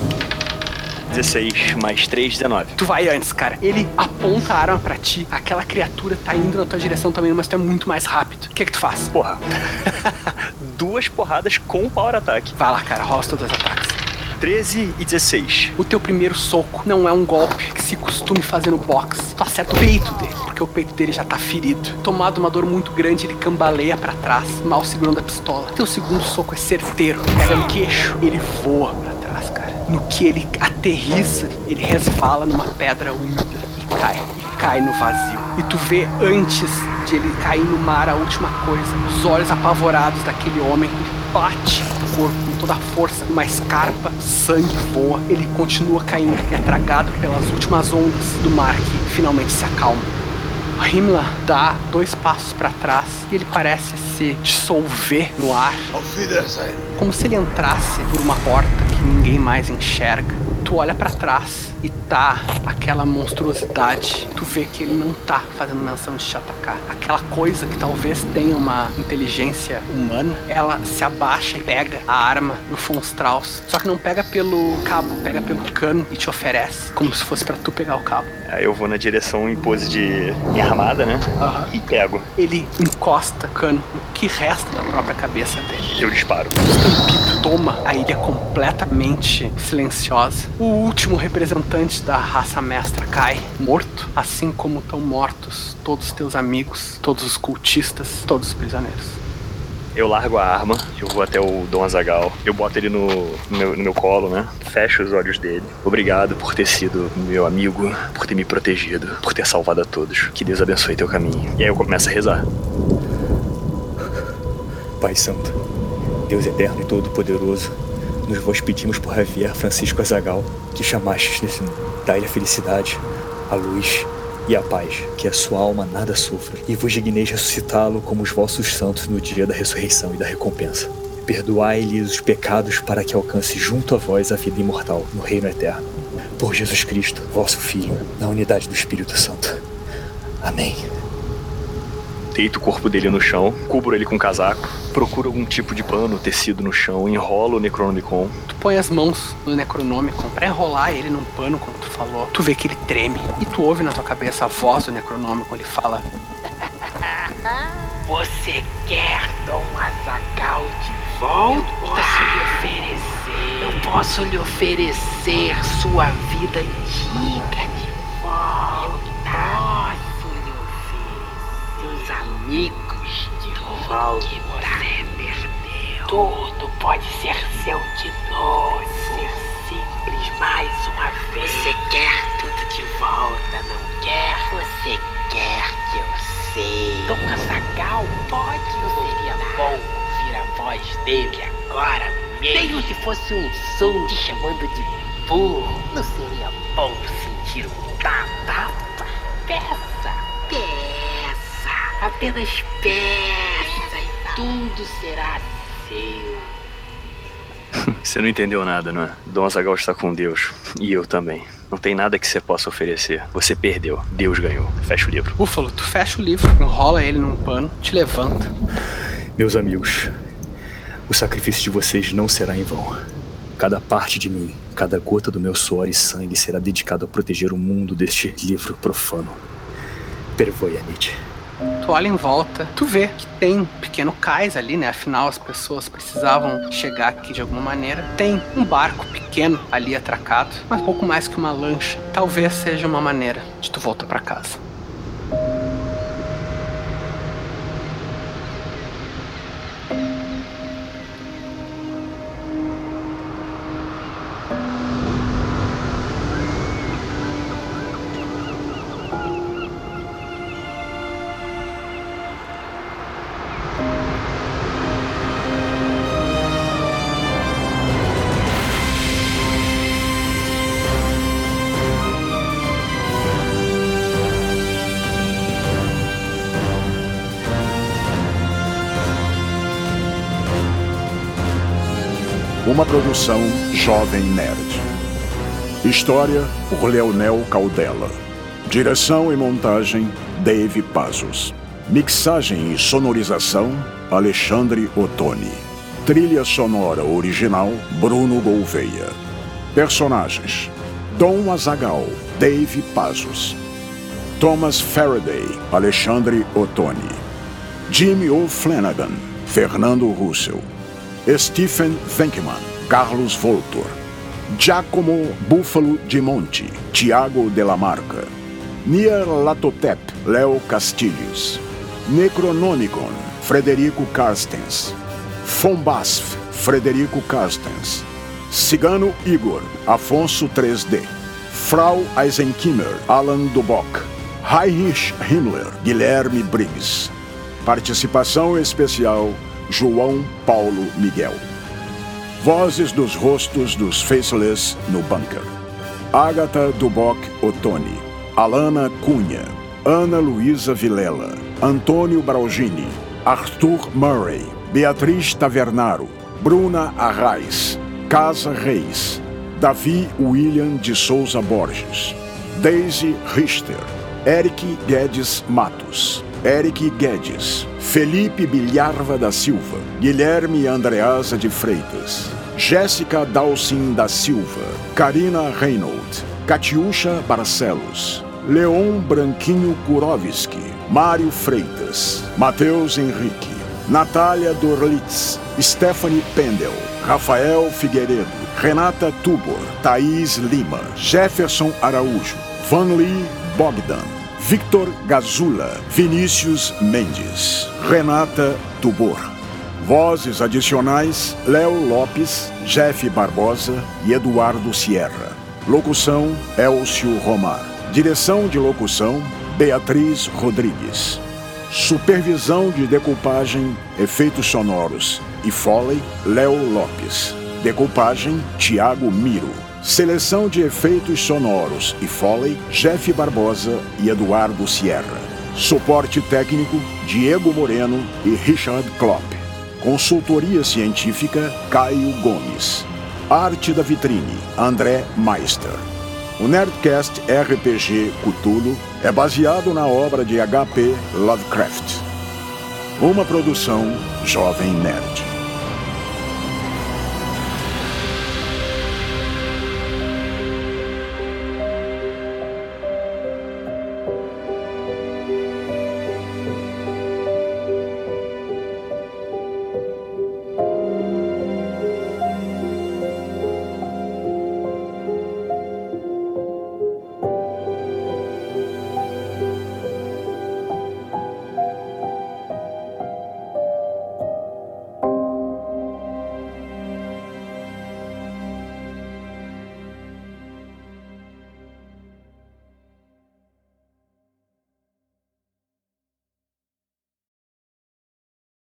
16 mais 3, 19. Tu vai antes, cara. Ele aponta a arma pra ti. Aquela criatura tá indo na tua direção também, mas tu é muito mais rápido. O que que tu faz? Porra. Duas porradas com power attack. Vai lá, cara. Teus dois ataques. 13 e 16. O teu primeiro soco não é um golpe que se costume fazer no box. Tu acerta o peito dele, porque o peito dele já tá ferido. Tomado uma dor muito grande, ele cambaleia pra trás, mal segurando a pistola. Teu segundo soco é certeiro, pega no queixo, ele voa pra trás, cara. No que ele aterriza, ele resvala numa pedra úmida e cai. Cai no vazio. E tu vê antes de ele cair no mar a última coisa. Os olhos apavorados daquele homem. Bate o corpo com toda a força numa escarpa, sangue voa. Ele continua caindo, é tragado pelas últimas ondas do mar que finalmente se acalma. Himmler dá dois passos para trás e ele parece se dissolver no ar, como se ele entrasse por uma porta que ninguém mais enxerga. Tu olha para trás e tá aquela monstruosidade. Tu vê que ele não tá fazendo menção de te atacar. Aquela coisa que talvez tenha uma inteligência humana, ela se abaixa e pega a arma do Von Strauss. Só que não pega pelo cabo, pega pelo cano e te oferece, como se fosse para tu pegar o cabo. Aí eu vou na direção em pose de armada, né? E pego. Ele encosta o cano no que resta da própria cabeça dele. Eu disparo. Estampido toma a ilha completamente silenciosa. O último representante da raça mestra cai, morto, assim como estão mortos todos os teus amigos, todos os cultistas, todos os prisioneiros. Eu largo a arma, eu vou até o Dom Azagal, eu boto ele no, no meu, no meu colo, né? Fecho os olhos dele. Obrigado por ter sido meu amigo, por ter me protegido, por ter salvado a todos. Que Deus abençoe teu caminho. E aí eu começo a rezar. Pai Santo, Deus eterno e todo-poderoso, nos vos pedimos por Javier Francisco Azagal, que chamastes nesse dai-lhe a felicidade, a luz e a paz, que a sua alma nada sofra, e vos digneis ressuscitá-lo como os vossos santos no dia da ressurreição e da recompensa. Perdoai-lhe os pecados para que alcance junto a vós a vida imortal no reino eterno. Por Jesus Cristo, vosso Filho, na unidade do Espírito Santo. Amém. Deito o corpo dele no chão, cubro ele com um casaco, procuro algum tipo de pano, tecido no chão, enrolo o Necronomicon. Tu põe as mãos no Necronômico pra enrolar ele num pano, como tu falou. Tu vê que ele treme e tu ouve na tua cabeça a voz do Necronômico. Ele fala: Você quer Dom Azagal de volta? Eu posso lhe oferecer. Eu posso lhe oferecer sua vida antiga de volta. Amigos de volta. Que você perdeu. Tudo pode ser seu de novo. Ser simples mais uma vez. Você quer tudo de volta, não quer? Você quer que eu sei. Dom Azagal pode ou seria bom ouvir a voz dele agora mesmo? Mesmo se fosse um som te chamando de burro, não seria bom sentir um tapa? Peça, peça, apenas peça e tudo será seu. Você não entendeu nada, não é? Dom Azagal está com Deus. E eu também. Não tem nada que você possa oferecer. Você perdeu. Deus ganhou. Fecha o livro. Búfalo, tu fecha o livro, enrola ele num pano, te levanta. Meus amigos, o sacrifício de vocês não será em vão. Cada parte de mim, cada gota do meu suor e sangue será dedicado a proteger o mundo deste livro profano. Pervoia-me. Tu olha em volta, tu vê que tem um pequeno cais ali, né? Afinal, as pessoas precisavam chegar aqui de alguma maneira. Tem um barco pequeno ali atracado, mas pouco mais que uma lancha. Talvez seja uma maneira de tu voltar para casa. Produção Jovem Nerd. História: por Leonel Caldela. Direção e montagem: Dave Pazos. Mixagem e sonorização: Alexandre Ottoni. Trilha sonora original: Bruno Gouveia. Personagens: Dom Azagal, Dave Pazos. Thomas Faraday, Alexandre Ottoni. Jimmy O'Flanagan, Fernando Russell. Stephen Venkman, Carlos Voltor. Giacomo Búfalo de Monte, Tiago de la Marca. Nier Latotep, Leo Castilhos. Necronomicon, Frederico Carstens. Fombasf, Frederico Carstens. Cigano Igor, Afonso 3D. Frau Eisenkimmer, Alan Duboc. Heinrich Himmler, Guilherme Briggs. Participação especial João Paulo Miguel. Vozes dos rostos dos Faceless no bunker. Agatha Duboc Ottoni. Alana Cunha. Ana Luísa Vilela. Antônio Braugini. Arthur Murray. Beatriz Tavernaro. Bruna Arraes. Casa Reis. Davi William de Souza Borges. Daisy Richter. Eric Guedes Matos. Eric Guedes, Felipe Bilharva da Silva, Guilherme Andreasa de Freitas, Jéssica Dalcin da Silva, Karina Reinold, Katiusha Barcelos, Leon Branquinho Kurovski, Mário Freitas, Matheus Henrique, Natália Dorlitz, Stephanie Pendel, Rafael Figueiredo, Renata Tubor, Thaís Lima, Jefferson Araújo, Van Lee Bogdan, Victor Gazula, Vinícius Mendes, Renata Tubor. Vozes adicionais: Léo Lopes, Jeff Barbosa e Eduardo Sierra. Locução: Elcio Romar. Direção de locução: Beatriz Rodrigues. Supervisão de decupagem, efeitos sonoros e Foley: Léo Lopes. Decupagem: Tiago Miro. Seleção de efeitos sonoros e Foley, Jeff Barbosa e Eduardo Sierra. Suporte técnico, Diego Moreno e Richard Klopp. Consultoria científica, Caio Gomes. Arte da vitrine, André Meister. O Nerdcast RPG Cthulhu é baseado na obra de H.P. Lovecraft. Uma produção Jovem Nerd.